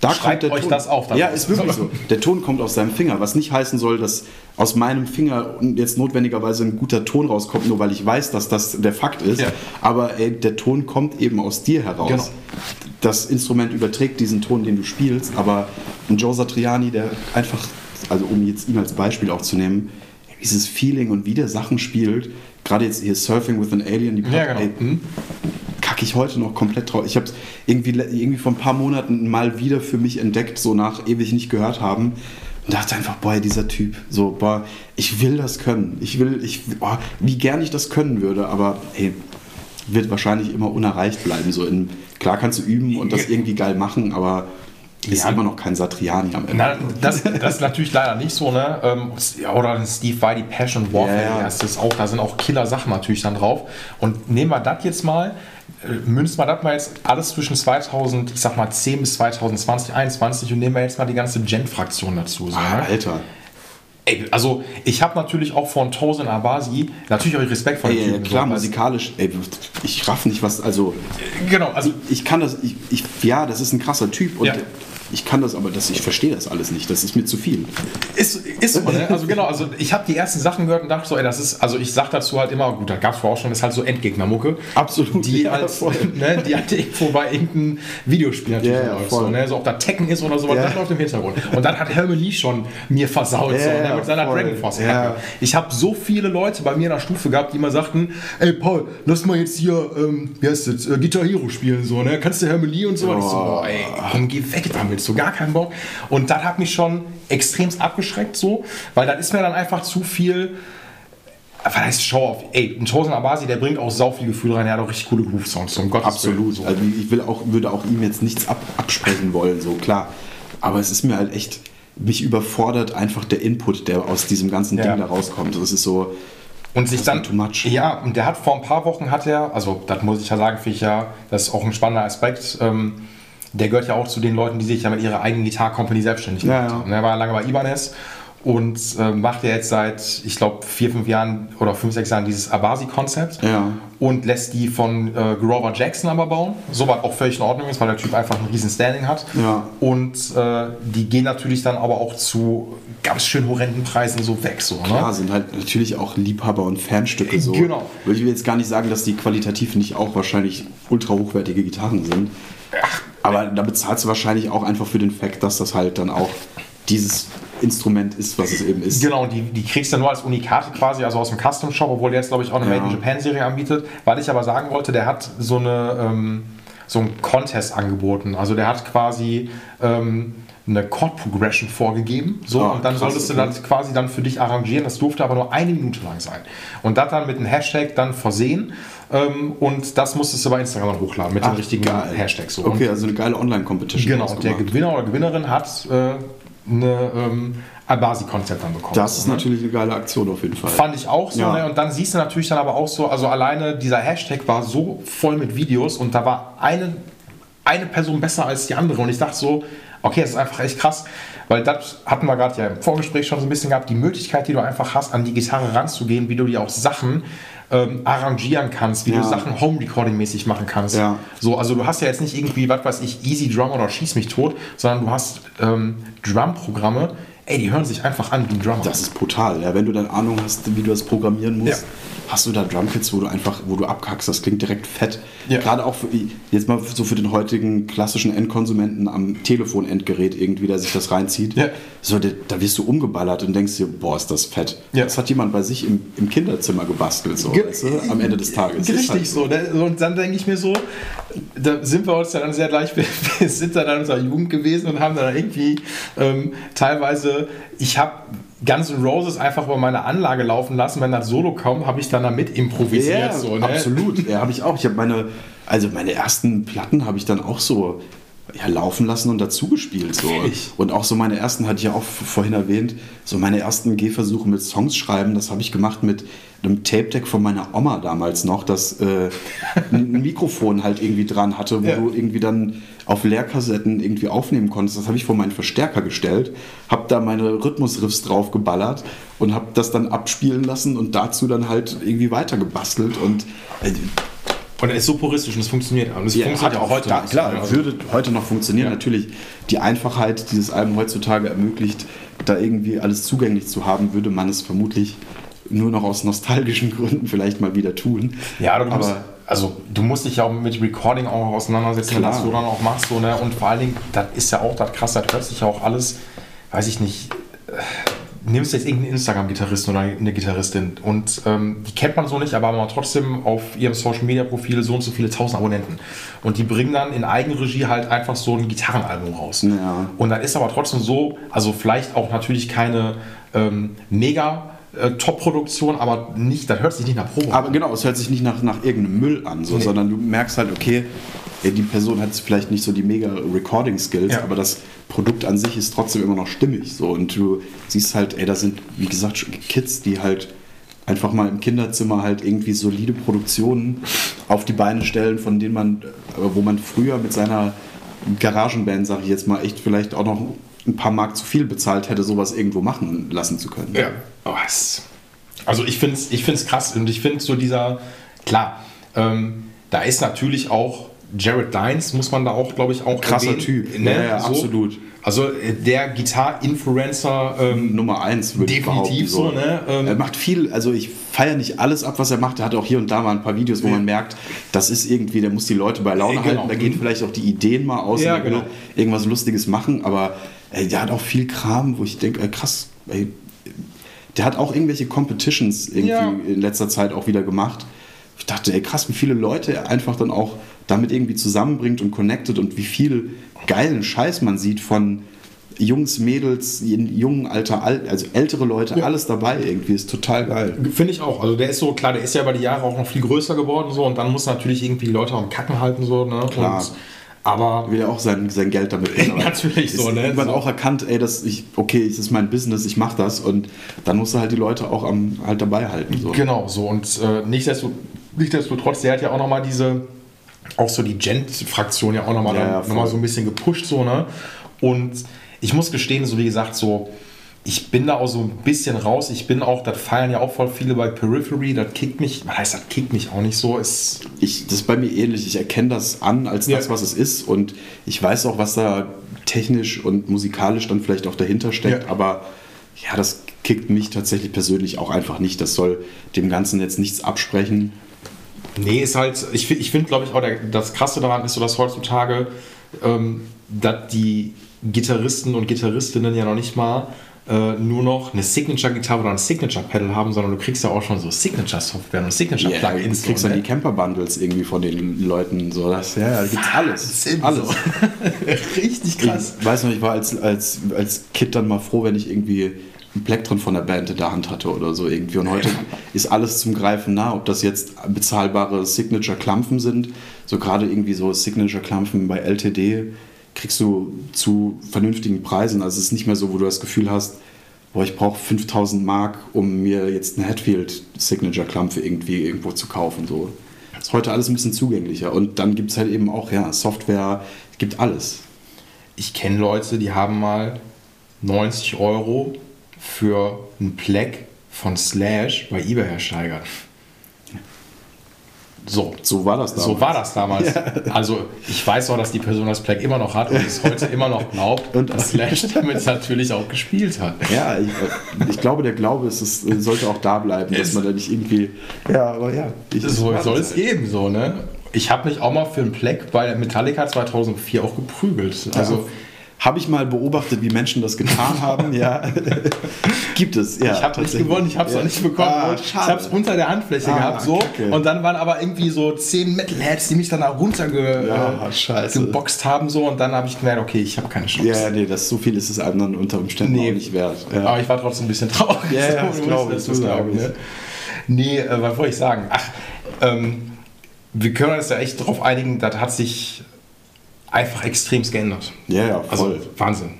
da Schreibt kommt der euch Ton. das auf. Ja, ist wirklich so. Der Ton kommt aus seinem Finger, was nicht heißen soll, dass aus meinem Finger jetzt notwendigerweise ein guter Ton rauskommt, nur weil ich weiß, dass das der Fakt ist. Ja. Aber ey, der Ton kommt eben aus dir heraus. Genau. Das Instrument überträgt diesen Ton, den du spielst, aber ein Joe Satriani, der einfach, also um jetzt ihn als Beispiel auch zu nehmen, dieses Feeling und wie der Sachen spielt, gerade jetzt hier Surfing with an Alien, die Pop, ja, genau. ey, mhm. kacke ich heute noch komplett drauf. Ich habe es irgendwie, irgendwie vor ein paar Monaten mal wieder für mich entdeckt, so nach ewig nicht gehört haben. Und dachte einfach, boah, dieser Typ, so, boah, ich will das können. Ich will, ich, boah, wie gern ich das können würde, aber hey, wird wahrscheinlich immer unerreicht bleiben. So in, klar kannst du üben und das irgendwie geil machen, aber ist ja. immer noch kein Satriani am Ende. Na, das, das, ist natürlich leider nicht so, ne? Ähm, oder Steve Vai, die Passion Warfare, ja, ja. Das ist auch, da sind auch Killer-Sachen natürlich dann drauf. Und nehmen wir das jetzt mal. äh, münzt mal das mal jetzt alles zwischen 2000, ich sag mal 10 bis 2020, 21 und nehmen wir jetzt mal die ganze Gen-Fraktion dazu. So, Ah, ne? Alter. Ey, also ich habe natürlich auch von Tosin Abasi natürlich auch Respekt vor dem Typen, klar, so, musikalisch, ey, ich raff nicht, was, also, Genau, also ich kann das, ich, ich, ja, das ist ein krasser Typ und Ja. Ich kann das, aber das, ich verstehe das alles nicht, das ist mir zu viel. Ist, ist so, ne? Also genau, also ich habe die ersten Sachen gehört und dachte so, ey, das ist, also ich sag dazu halt immer, gut, da gab es vorher auch schon, das ist halt so Endgegner-Mucke. Absolut, Die ja, halt, ne, die halt irgendwo bei irgendeinem Videospiel natürlich ja, läuft. So, ne? so ob da Tekken ist oder sowas, Ja. das läuft im Hintergrund. Und dann hat Helme Lee schon mir versaut, Ja, so, ne? mit seiner voll. Dragon Force. Ja. Ich habe so viele Leute bei mir in der Stufe gehabt, die mal sagten, ey Paul, lass mal jetzt hier, ähm, wie heißt das, äh, Guitar Hero spielen, so, ne? Kannst du Helme Lee und so? Und ich so, Oh. boah, ey, komm, geh weg damit, so gar keinen Bock. Und das hat mich schon extremst abgeschreckt, so, weil das ist mir dann einfach zu viel. Was heißt Show-Off? Ey, ein Tosin Abasi, der bringt auch sau viel Gefühl rein, er hat auch richtig coole Groove-Songs, so um Gottes Absolut. Willen, so. Also ich will auch, würde auch ihm jetzt nichts ab, absprechen wollen, so klar. Aber es ist mir halt echt, mich überfordert einfach der Input, der aus diesem ganzen Ja. Ding da rauskommt. Das ist so, Und sich dann. too much. Ja, und der hat vor ein paar Wochen hat er, also das muss ich ja sagen, finde ich ja, das ist auch ein spannender Aspekt. Ähm, der gehört ja auch zu den Leuten, die sich ja mit ihrer eigenen Gitarre-Company selbstständig Ja, gemacht ja. haben. Er war lange bei Ibanez und äh, macht ja jetzt seit, ich glaube, vier, fünf Jahren oder fünf, sechs Jahren dieses Abasi-Konzept Ja. und lässt die von äh, Grover Jackson aber bauen. So was auch völlig in Ordnung ist, weil der Typ einfach ein riesen Standing hat. Ja. Und äh, die gehen natürlich dann aber auch zu ganz schön horrenden Preisen so weg. So, ne? klar, sind halt natürlich auch Liebhaber und Fanstücke so. Genau. Ich will jetzt gar nicht sagen, dass die qualitativ nicht auch wahrscheinlich ultra hochwertige Gitarren sind. Aber da bezahlst du wahrscheinlich auch einfach für den Fakt, dass das halt dann auch dieses Instrument ist, was es eben ist. Genau, und die, die kriegst du nur als Unikate quasi, also aus dem Custom Shop, obwohl der jetzt, glaube ich, auch eine Ja. Made in Japan Serie anbietet. Weil ich aber sagen wollte, der hat so eine ähm, so einen Contest angeboten. Also der hat quasi ähm, eine Chord Progression vorgegeben. So, Ah, und dann krass, solltest du das quasi dann für dich arrangieren. Das durfte aber nur eine Minute lang sein. Und das dann mit einem Hashtag dann versehen. Ähm, und das musstest du bei Instagram dann hochladen mit Ach, den richtigen geil. Hashtags. So. Und Okay, also eine geile Online-Competition. Genau, und der. Gewinner oder Gewinnerin hat äh, eine ähm, Abasi-Konzept dann bekommen. Das ist ne? natürlich eine geile Aktion auf jeden Fall. Fand ich auch so. Ja. Ne? Und dann siehst du natürlich dann aber auch so, also alleine dieser Hashtag war so voll mit Videos und da war eine, eine Person besser als die andere. Und ich dachte so, okay, das ist einfach echt krass. Weil das hatten wir gerade ja im Vorgespräch schon so ein bisschen gehabt, die Möglichkeit, die du einfach hast, an die Gitarre ranzugehen, wie du dir auch Sachen ähm, arrangieren kannst, wie Ja. du Sachen Home-Recording-mäßig machen kannst. Ja. So, also du hast ja jetzt nicht irgendwie, was weiß ich, Easy Drum oder Schieß mich tot, sondern du hast ähm, Drum-Programme, ey, die hören sich einfach an wie ein Drummer. Das ist brutal. Ja, wenn du dann Ahnung hast, wie du das programmieren musst, Ja. hast du da Drumkits, wo du einfach, wo du abkackst. Das klingt direkt fett. Ja. Gerade auch für, jetzt mal so für den heutigen klassischen Endkonsumenten am Telefonendgerät irgendwie, der sich das reinzieht. Ja. So, da, da wirst du umgeballert und denkst dir, boah, ist das fett. Das hat jemand bei sich im, im Kinderzimmer gebastelt, so, Ge- weißt du, am Ende des Tages. Richtig halt so. ne? Und dann denke ich mir so, da sind wir uns ja dann sehr gleich, <laughs> wir, wir sind dann in unserer Jugend gewesen und haben dann irgendwie ähm, teilweise, ich habe Guns N' Roses einfach über meine Anlage laufen lassen, wenn das Solo kommt, habe ich dann damit improvisiert. Ja, so, ne? absolut. Ja, habe ich auch. Ich habe meine, also meine ersten Platten habe ich dann auch so ja, laufen lassen und dazu gespielt. So. Ehrlich? Und auch so meine ersten, hatte ich ja auch vorhin erwähnt, so meine ersten Gehversuche mit Songs schreiben, das habe ich gemacht mit einem Tape-Deck von meiner Oma damals noch, das äh, ein Mikrofon halt irgendwie dran hatte, wo Ja. du irgendwie dann auf Leerkassetten irgendwie aufnehmen konntest. Das habe ich vor meinen Verstärker gestellt, habe da meine Rhythmusriffs drauf geballert und habe das dann abspielen lassen und dazu dann halt irgendwie weiter gebastelt und äh, Und er ist so puristisch und es funktioniert. Und es ja, funktioniert auch heute. da, noch. klar, Also- würde heute noch funktionieren. Ja. Natürlich die Einfachheit dieses Album heutzutage ermöglicht, da irgendwie alles zugänglich zu haben, würde man es vermutlich nur noch aus nostalgischen <laughs> Gründen vielleicht mal wieder tun. Ja, du musst, aber also du musst dich ja auch mit Recording auch auseinandersetzen, Klar. was du dann auch machst. So, ne? Und vor allen Dingen, das ist ja auch das krasse, das hört sich ja auch alles, weiß ich nicht, äh, nimmst jetzt irgendeinen Instagram-Gitarristen oder eine Gitarristin und ähm, die kennt man so nicht, aber man hat trotzdem auf ihrem Social-Media-Profil so und so viele tausend Abonnenten. Und die bringen dann in Eigenregie halt einfach so ein Gitarrenalbum raus. Ja. Und dann ist aber trotzdem so, also vielleicht auch natürlich keine ähm, mega äh, Top-Produktion, aber nicht, das hört sich nicht nach Probe an. Aber genau, es hört sich nicht nach, nach irgendeinem Müll an, so, Nee. sondern du merkst halt, okay, die Person hat vielleicht nicht so die mega Recording-Skills, Ja. aber das Produkt an sich ist trotzdem immer noch stimmig. So. Und du siehst halt, ey, da sind, wie gesagt, Kids, die halt einfach mal im Kinderzimmer halt irgendwie solide Produktionen auf die Beine stellen, von denen man, äh, wo man früher mit seiner Garagenband, sag ich jetzt mal, echt vielleicht auch noch ein paar Mark zu viel bezahlt hätte, sowas irgendwo machen lassen zu können. Ja. Oh, es, also ich finde es ich find's krass und ich finde so dieser, klar, ähm, da ist natürlich auch Jared Dines, muss man da auch, glaube ich, auch Krasser erwähnen, Typ. Ne? Ja, ja, so. absolut. Also äh, der Gitar-Influencer ähm, Nummer eins, würde. Definitiv so, ne? Ähm, er macht viel, also ich feiere nicht alles ab, was er macht. Er hat auch hier und da mal ein paar Videos, wo man merkt, das ist irgendwie, der muss die Leute bei Laune Äh, genau. halten. Da gehen Mhm. vielleicht auch die Ideen mal aus, Ja, genau. irgendwas Lustiges machen, aber ey, der hat auch viel Kram, wo ich denke, krass, ey, der hat auch irgendwelche Competitions irgendwie Ja. in letzter Zeit auch wieder gemacht. Ich dachte, ey, krass, wie viele Leute einfach dann auch damit irgendwie zusammenbringt und connected und wie viel geilen Scheiß man sieht von Jungs, Mädels, jungen Alter, alt, also ältere Leute, alles dabei irgendwie, ist total geil. Finde ich auch. Also der ist so, klar, der ist ja über die Jahre auch noch viel größer geworden so und dann muss natürlich irgendwie die Leute am Kacken halten so, ne? Klar. Und, aber will ja auch sein, sein Geld damit <laughs> verdienen. Natürlich so, ne? Irgendwann So. auch erkannt, ey, das ich, okay, es ist mein Business, ich mache das und dann musst du halt die Leute auch am, halt dabei halten. So. Genau, so und äh, nichtsdestotrotz, nichtsdestotrotz, der hat ja auch nochmal diese, auch so die Gent-Fraktion ja auch nochmal Ja, ja, noch so ein bisschen gepusht, so, ne? Und ich muss gestehen, so wie gesagt, so, ich bin da auch so ein bisschen raus. Ich bin auch, das feiern ja auch voll viele bei Periphery, das kickt mich, was heißt, das kickt mich auch nicht so, ist, Ich, das ist bei mir ähnlich. Ich erkenne das an als das, Ja. was es ist und ich weiß auch, was da technisch und musikalisch dann vielleicht auch dahinter steckt, Ja. aber ja, das kickt mich tatsächlich persönlich auch einfach nicht. Das soll dem Ganzen jetzt nichts absprechen. Nee, ist halt, ich, ich finde, glaube ich, auch der, das Krasse daran ist so, dass heutzutage, ähm, dass die Gitarristen und Gitarristinnen ja noch nicht mal äh, nur noch eine Signature-Gitarre oder ein Signature-Pedal haben, sondern du kriegst ja auch schon so Signature-Software und Signature-Plugins. du kriegst dann ne? die Camper-Bundles irgendwie von den Leuten. So, das, ja, da gibt's alles. <laughs> Wahnsinn, Alles. so. <laughs> Richtig krass. Ich weiß noch, ich war als, als, als Kid dann mal froh, wenn ich irgendwie ein Plektron von der Band in der Hand hatte oder so irgendwie. Und heute <laughs> ist alles zum Greifen nah, ob das jetzt bezahlbare Signature-Klampfen sind. So gerade irgendwie so Signature-Klampfen bei LTD kriegst du zu vernünftigen Preisen. Also es ist nicht mehr so, wo du das Gefühl hast, boah, ich brauche 5000 Mark, um mir jetzt eine Hatfield Signature-Klampfe irgendwie irgendwo zu kaufen. So. Ist heute alles ein bisschen zugänglicher. Und dann gibt es halt eben auch ja, Software, gibt alles. Ich kenne Leute, die haben mal 90 Euro für ein Pleck von Slash bei eBay ersteigert. So. So war das damals. So war das damals. Also ich weiß auch, dass die Person das Pleck immer noch hat und es heute immer noch glaubt <laughs> Und- dass Slash damit natürlich auch gespielt hat. Ja, ich, ich glaube, der Glaube ist, es sollte auch da bleiben, dass Es- man da nicht irgendwie. Ja, aber ja. Ich, So soll es geben, so, ne? Ich habe mich auch mal für ein Pleck bei Metallica 2004 auch geprügelt. Also, Also habe ich mal beobachtet, wie Menschen das getan <laughs> haben. Ja, gibt es. Ja, ich habe nicht gewonnen, ich habe es ja. auch nicht bekommen. Ah, ich habe es unter der Handfläche Ah, gehabt, so. Kacke. Und dann waren aber irgendwie so zehn Metalheads, die mich dann da runtergeboxt Ja, scheiße. haben, so. Und dann habe ich gemerkt, okay, ich habe keine Chance. Ja, nee, das so viel ist es anderen unter Umständen Nee. auch nicht wert. Ja. Aber ich war trotzdem ein bisschen traurig. Ja, ja, <laughs> So, das du glaub musst ich, das glaub ich. ne? Nee, äh, was wollte ich sagen? Ach, ähm, wir können uns ja echt darauf einigen, das hat sich einfach extremst geändert. ja, ja, Also voll. Wahnsinn.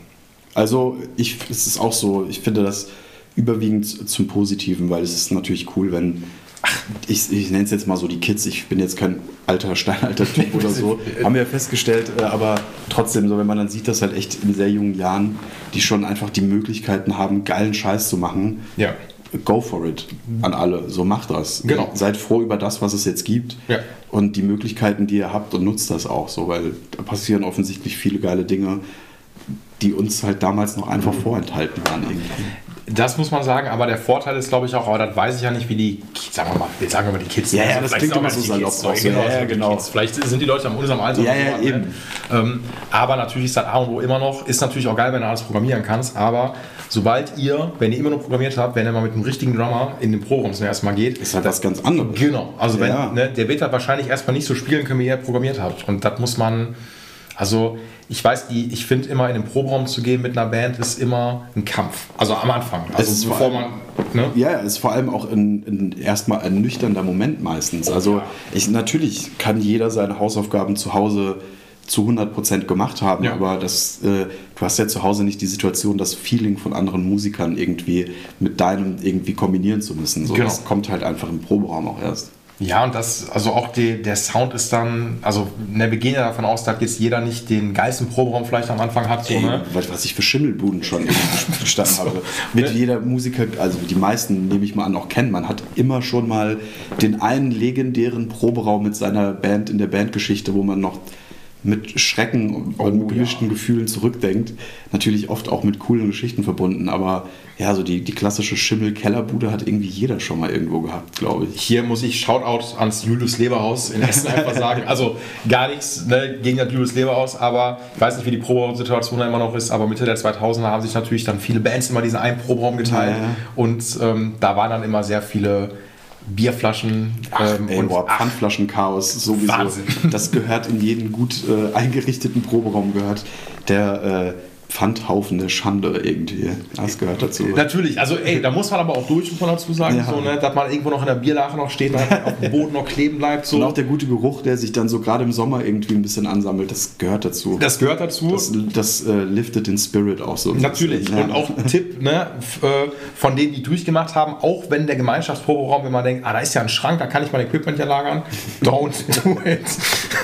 Also ich, es ist auch so, ich finde das überwiegend zum Positiven, weil es ist natürlich cool, wenn, ach, ich, ich nenne es jetzt mal so die Kids, ich bin jetzt kein alter steinalter Typ <laughs> oder so, haben wir ja festgestellt, äh, aber trotzdem so, wenn man dann sieht, dass halt echt in sehr jungen Jahren die schon einfach die Möglichkeiten haben, geilen Scheiß zu machen, Ja. Go for it an alle, so macht das. Genau. Seid froh über das, was es jetzt gibt Ja. und die Möglichkeiten, die ihr habt und nutzt das auch so, weil da passieren offensichtlich viele geile Dinge, die uns halt damals noch einfach vorenthalten waren irgendwie. Das muss man sagen, aber der Vorteil ist, glaube ich, auch, aber das weiß ich ja nicht, wie die, sagen wir mal, jetzt sagen wir mal die Kids. Ja, ja, Also das klingt immer so salopp Kids, auch so. genau, Ja, genau. Vielleicht sind die Leute in unserem Alter. Ja, ja, so, ne? eben. Ähm, aber natürlich ist das A und O immer noch, ist natürlich auch geil, wenn du alles programmieren kannst, aber sobald ihr, wenn ihr immer nur programmiert habt, wenn ihr mal mit einem richtigen Drummer in den Pro-Raum zum ersten Mal geht, Ist halt was ganz anderes. Genau, also wenn, Ja. ne, der wird halt wahrscheinlich erstmal nicht so spielen können, wie ihr programmiert habt. Und das muss man, also ich weiß, die, ich finde immer in den Proberaum zu gehen mit einer Band ist immer ein Kampf. Also am Anfang. Also vor bevor man. Ne? Ja, ist vor allem auch ein, ein, erstmal ein nüchterner Moment meistens. Also ich, natürlich kann jeder seine Hausaufgaben zu Hause zu 100% gemacht haben, Ja. aber das, äh, du hast ja zu Hause nicht die Situation, das Feeling von anderen Musikern irgendwie mit deinem irgendwie kombinieren zu müssen. So, Genau. Das kommt halt einfach im Proberaum auch erst. Ja, und das, also auch die, der Sound ist dann, also ne, wir gehen ja davon aus, dass jetzt jeder nicht den geilsten Proberaum vielleicht am Anfang hat. So, Ey, ne? was, was ich für Schimmelbuden schon <laughs> irgendwie gestanden habe. Wird jeder Musiker, also die meisten nehme ich mal an, auch kennen. Man hat immer schon mal den einen legendären Proberaum mit seiner Band in der Bandgeschichte, wo man noch mit Schrecken und Oh, mit gemischten ja. Gefühlen zurückdenkt. Natürlich oft auch mit coolen Geschichten verbunden, aber ja, so die, die klassische Schimmel-Kellerbude hat irgendwie jeder schon mal irgendwo gehabt, glaube ich. Hier muss ich Shoutout ans Julius Leberhaus in Essen einfach <laughs> sagen. Also gar nichts ne, gegen das Julius Leberhaus, aber ich weiß nicht, wie die Proberaumsituation da immer noch ist, aber Mitte der 2000er haben sich natürlich dann viele Bands immer diesen einen Proberaum geteilt Ja, ja. und ähm, da waren dann immer sehr viele Bierflaschen Ach, ähm, ey, und ach, Pfandflaschenchaos sowieso. Wahnsinn. Das gehört in jeden gut äh, eingerichteten Proberaum gehört der äh, Pfandhaufen der Schande irgendwie. Das gehört dazu. Natürlich, also ey, da muss man aber auch durch, muss man dazu sagen, Ja. so, ne, dass man irgendwo noch in der Bierlache noch steht auf dem Boden noch kleben bleibt. So. Und auch der gute Geruch, der sich dann so gerade im Sommer irgendwie ein bisschen ansammelt, das gehört dazu. das gehört dazu. das, das äh, liftet den Spirit auch so. ein Natürlich. bisschen, ja. Und auch ein Tipp ne, äh, von denen, die durchgemacht haben, auch wenn der Gemeinschaftsproberaum, wenn man denkt, ah, da ist ja ein Schrank, da kann ich mein Equipment ja lagern. Don't do it.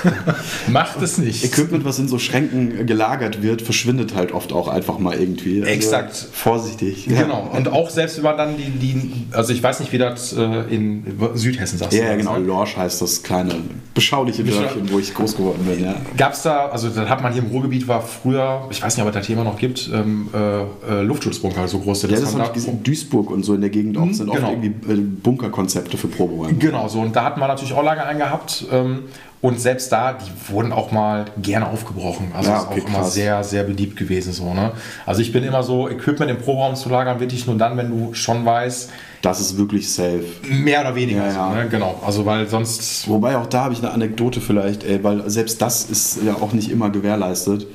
<laughs> Macht es nicht. Equipment, was in so Schränken äh, gelagert wird, verschwindet halt oft auch einfach mal irgendwie. Also Exakt. Vorsichtig. Genau. Und auch selbst wenn man dann die, die also ich weiß nicht, wie das äh, in Südhessen sagst. Ja, ja, das, genau. ne? Lorsch heißt das kleine, beschauliche Beschau- Dörfchen, wo ich groß geworden bin. Ja. Gab es da, also das hat man hier im Ruhrgebiet, war früher, ich weiß nicht, ob es das Thema noch gibt, ähm, äh, äh, Luftschutzbunker, so groß. Ja, das man habe ich da- gesehen. Duisburg und so in der Gegend auch sind genau. oft irgendwie äh, Bunkerkonzepte für Proberäume. Genau, so. Und da hatten wir natürlich auch lange einen gehabt. Ähm, und selbst da, die wurden auch mal gerne aufgebrochen. Also Ja, ist okay, auch immer krass. sehr, sehr beliebt gewesen. So, ne? Also ich bin immer so, Equipment im Proberaum zu lagern, wirklich nur dann, wenn du schon weißt, Das ist wirklich safe. mehr oder weniger. Ja, so, ja. ne? Genau. Also weil sonst. Wobei auch da habe ich eine Anekdote vielleicht, ey, weil selbst das ist ja auch nicht immer gewährleistet,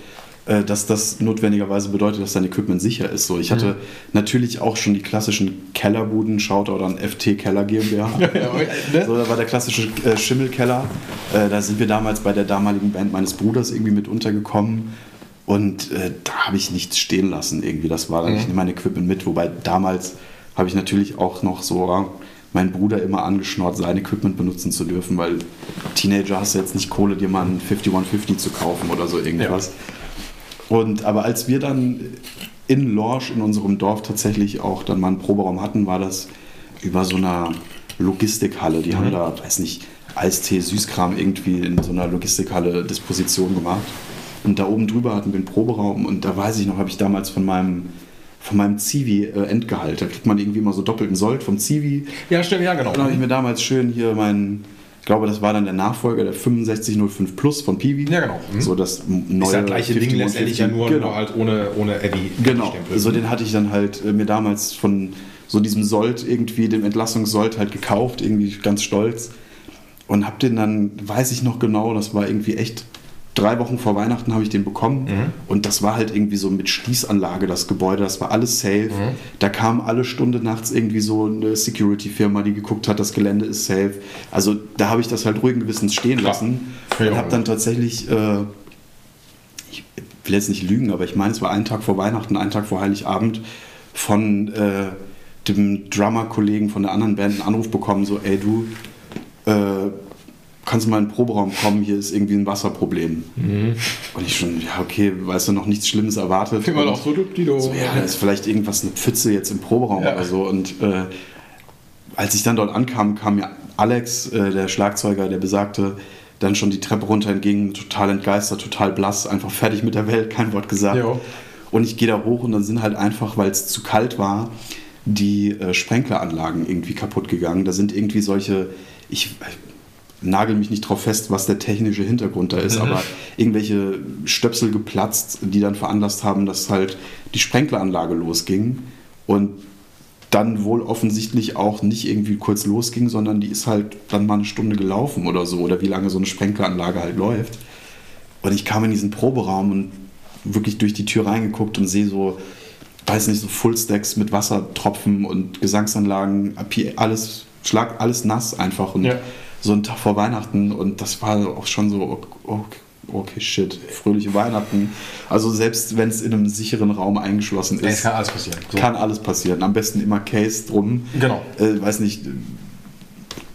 äh, dass das notwendigerweise bedeutet, dass dein Equipment sicher ist. So, ich hatte natürlich auch schon die klassischen Kellerbuden, Shoutout an FT Keller GmbH. <laughs> ne? So, da war der klassische äh, Schimmelkeller. Äh, da sind wir damals bei der damaligen Band meines Bruders irgendwie mit untergekommen. Und da habe ich nichts stehen lassen irgendwie. Das war dann, ich nehme mein Equipment mit. Wobei damals habe ich natürlich auch noch so ja, meinen Bruder immer angeschnort, sein Equipment benutzen zu dürfen, weil Teenager hast du jetzt nicht Kohle, dir mal einen 5150 zu kaufen oder so irgendwas. Und aber als wir dann in Lorsch in unserem Dorf tatsächlich auch dann mal einen Proberaum hatten, war das über so einer Logistikhalle. Die haben da, weiß nicht, Eistee, Süßkram irgendwie in so einer Logistikhalle Disposition gemacht. Und da oben drüber hatten wir einen Proberaum und da weiß ich noch, habe ich damals von meinem von meinem Zivi äh, Endgehalt. Da kriegt man irgendwie immer so doppelten Sold vom Zivi. Ja, stimmt, ja, genau. Dann habe ich mir damals schön hier meinen, glaube, das war dann der Nachfolger, der 6505 Plus von Piwi. Ja, genau. Mhm. So das neue ist das gleiche Ding 5150. letztendlich ja nur, genau. nur halt ohne, ohne Eddie. Genau, so den hatte ich dann halt äh, mir damals von so diesem Sold irgendwie, dem Entlassungssold halt gekauft, irgendwie ganz stolz. Und hab den dann, weiß ich noch genau, das war irgendwie echt drei Wochen vor Weihnachten habe ich den bekommen. Und das war halt irgendwie so mit Schließanlage das Gebäude, das war alles safe. Da kam alle Stunde nachts irgendwie so eine Security-Firma, die geguckt hat, das Gelände ist safe. Also da habe ich das halt ruhigen Gewissens stehen Klar. lassen. Ja, und habe dann tatsächlich... Äh, ich will jetzt nicht lügen, aber ich meine, es war ein Tag vor Weihnachten, ein Tag vor Heiligabend, von äh, dem Drummer-Kollegen von der anderen Band einen Anruf bekommen, so, ey du, äh, kannst du mal in den Proberaum kommen, hier ist irgendwie ein Wasserproblem. Und ich schon, ja okay, weißt du, noch nichts Schlimmes erwartet. Immer noch so, so, ja, da ist vielleicht irgendwas, eine Pfütze jetzt im Proberaum Ja. oder so. Und äh, als ich dann dort ankam, kam mir Alex, äh, der Schlagzeuger, der besagte, dann schon die Treppe runter entgegen, total entgeistert, total blass, einfach fertig mit der Welt, kein Wort gesagt. Jo. Und ich gehe da hoch und dann sind halt einfach, weil es zu kalt war, die äh, Sprenkleranlagen irgendwie kaputt gegangen. Da sind irgendwie solche, ich nagel mich nicht drauf fest, was der technische Hintergrund da ist, Mhm. aber irgendwelche Stöpsel geplatzt, die dann veranlasst haben, dass halt die Sprenkleranlage losging und dann wohl offensichtlich auch nicht irgendwie kurz losging, sondern die ist halt dann mal eine Stunde gelaufen oder so oder wie lange so eine Sprenkleranlage halt läuft. Und ich kam in diesen Proberaum und wirklich durch die Tür reingeguckt und sehe so, weiß nicht, so Fullstacks mit Wassertropfen und Gesangsanlagen, alles, schlag alles nass einfach und Ja. So ein Tag vor Weihnachten und das war auch schon so, oh, okay, shit, fröhliche Weihnachten. Also selbst wenn es in einem sicheren Raum eingeschlossen ist, Es kann alles passieren. So. kann alles passieren. Am besten immer Case drum. Genau. Äh, weiß nicht,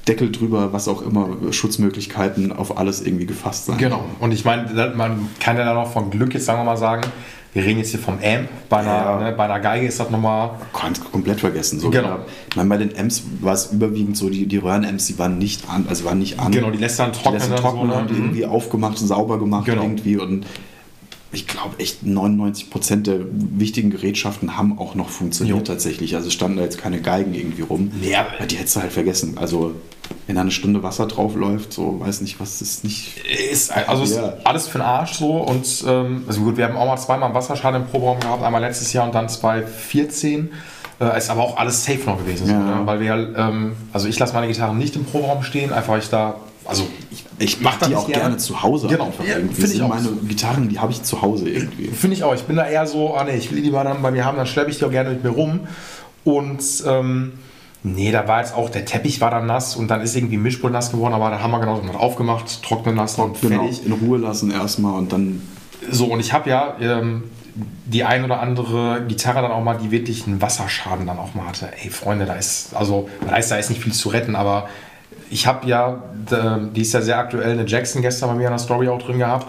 Deckel drüber, was auch immer, Schutzmöglichkeiten auf alles irgendwie gefasst sein. Genau. Und ich meine, man kann ja dann auch von Glück jetzt, sagen wir mal, sagen, wir reden jetzt hier vom Amp. Bei einer, Ja. ne, bei einer Geige ist das nochmal. Kannst komplett vergessen. So. Genau. Ich meine, bei den Amps war es überwiegend so, die, die Röhren-Amps, die waren nicht an, also waren nicht an. Genau, die lässt dann Die trocknen. lässt dann trocknen, so, ne? haben die Mhm. irgendwie aufgemacht, sauber gemacht Genau. irgendwie und ich glaube echt 99% der wichtigen Gerätschaften haben auch noch funktioniert Jo. tatsächlich. Also standen da jetzt keine Geigen irgendwie rum. Nee, aber- die hättest du halt vergessen. Also wenn da eine Stunde Wasser drauf läuft, so weiß nicht, was ist nicht. Ist, also ist Ja. alles für den Arsch so. Und ähm, also gut, wir haben auch mal zweimal einen Wasserschaden im Proberaum gehabt, einmal letztes Jahr und dann 2014. Äh, ist aber auch alles safe noch gewesen. So, Ja. ne? Weil wir, ähm, also ich lasse meine Gitarren nicht im Proberaum stehen, einfach weil ich da, also ich, Ich mach mache die auch gerne. gerne zu Hause Genau. Ja, irgendwie. find ich auch. meine Gitarren, die habe ich zu Hause irgendwie. Finde ich auch. Ich bin da eher so, ah nee, ich will die dann bei mir haben, dann schleppe ich die auch gerne mit mir rum. Und ähm, nee, da war jetzt auch, der Teppich war dann nass und dann ist irgendwie Mischpult nass geworden, aber da haben wir genau so aufgemacht, trocknen lassen und Genau, fertig. in Ruhe lassen erstmal und dann So, und ich habe ja ähm, die ein oder andere Gitarre dann auch mal, die wirklich einen Wasserschaden dann auch mal hatte. Ey, Freunde, da ist, also, da ist, da ist nicht viel zu retten, aber ich habe ja, d- die ist ja sehr aktuell, eine Jackson gestern bei mir in der Story auch drin gehabt.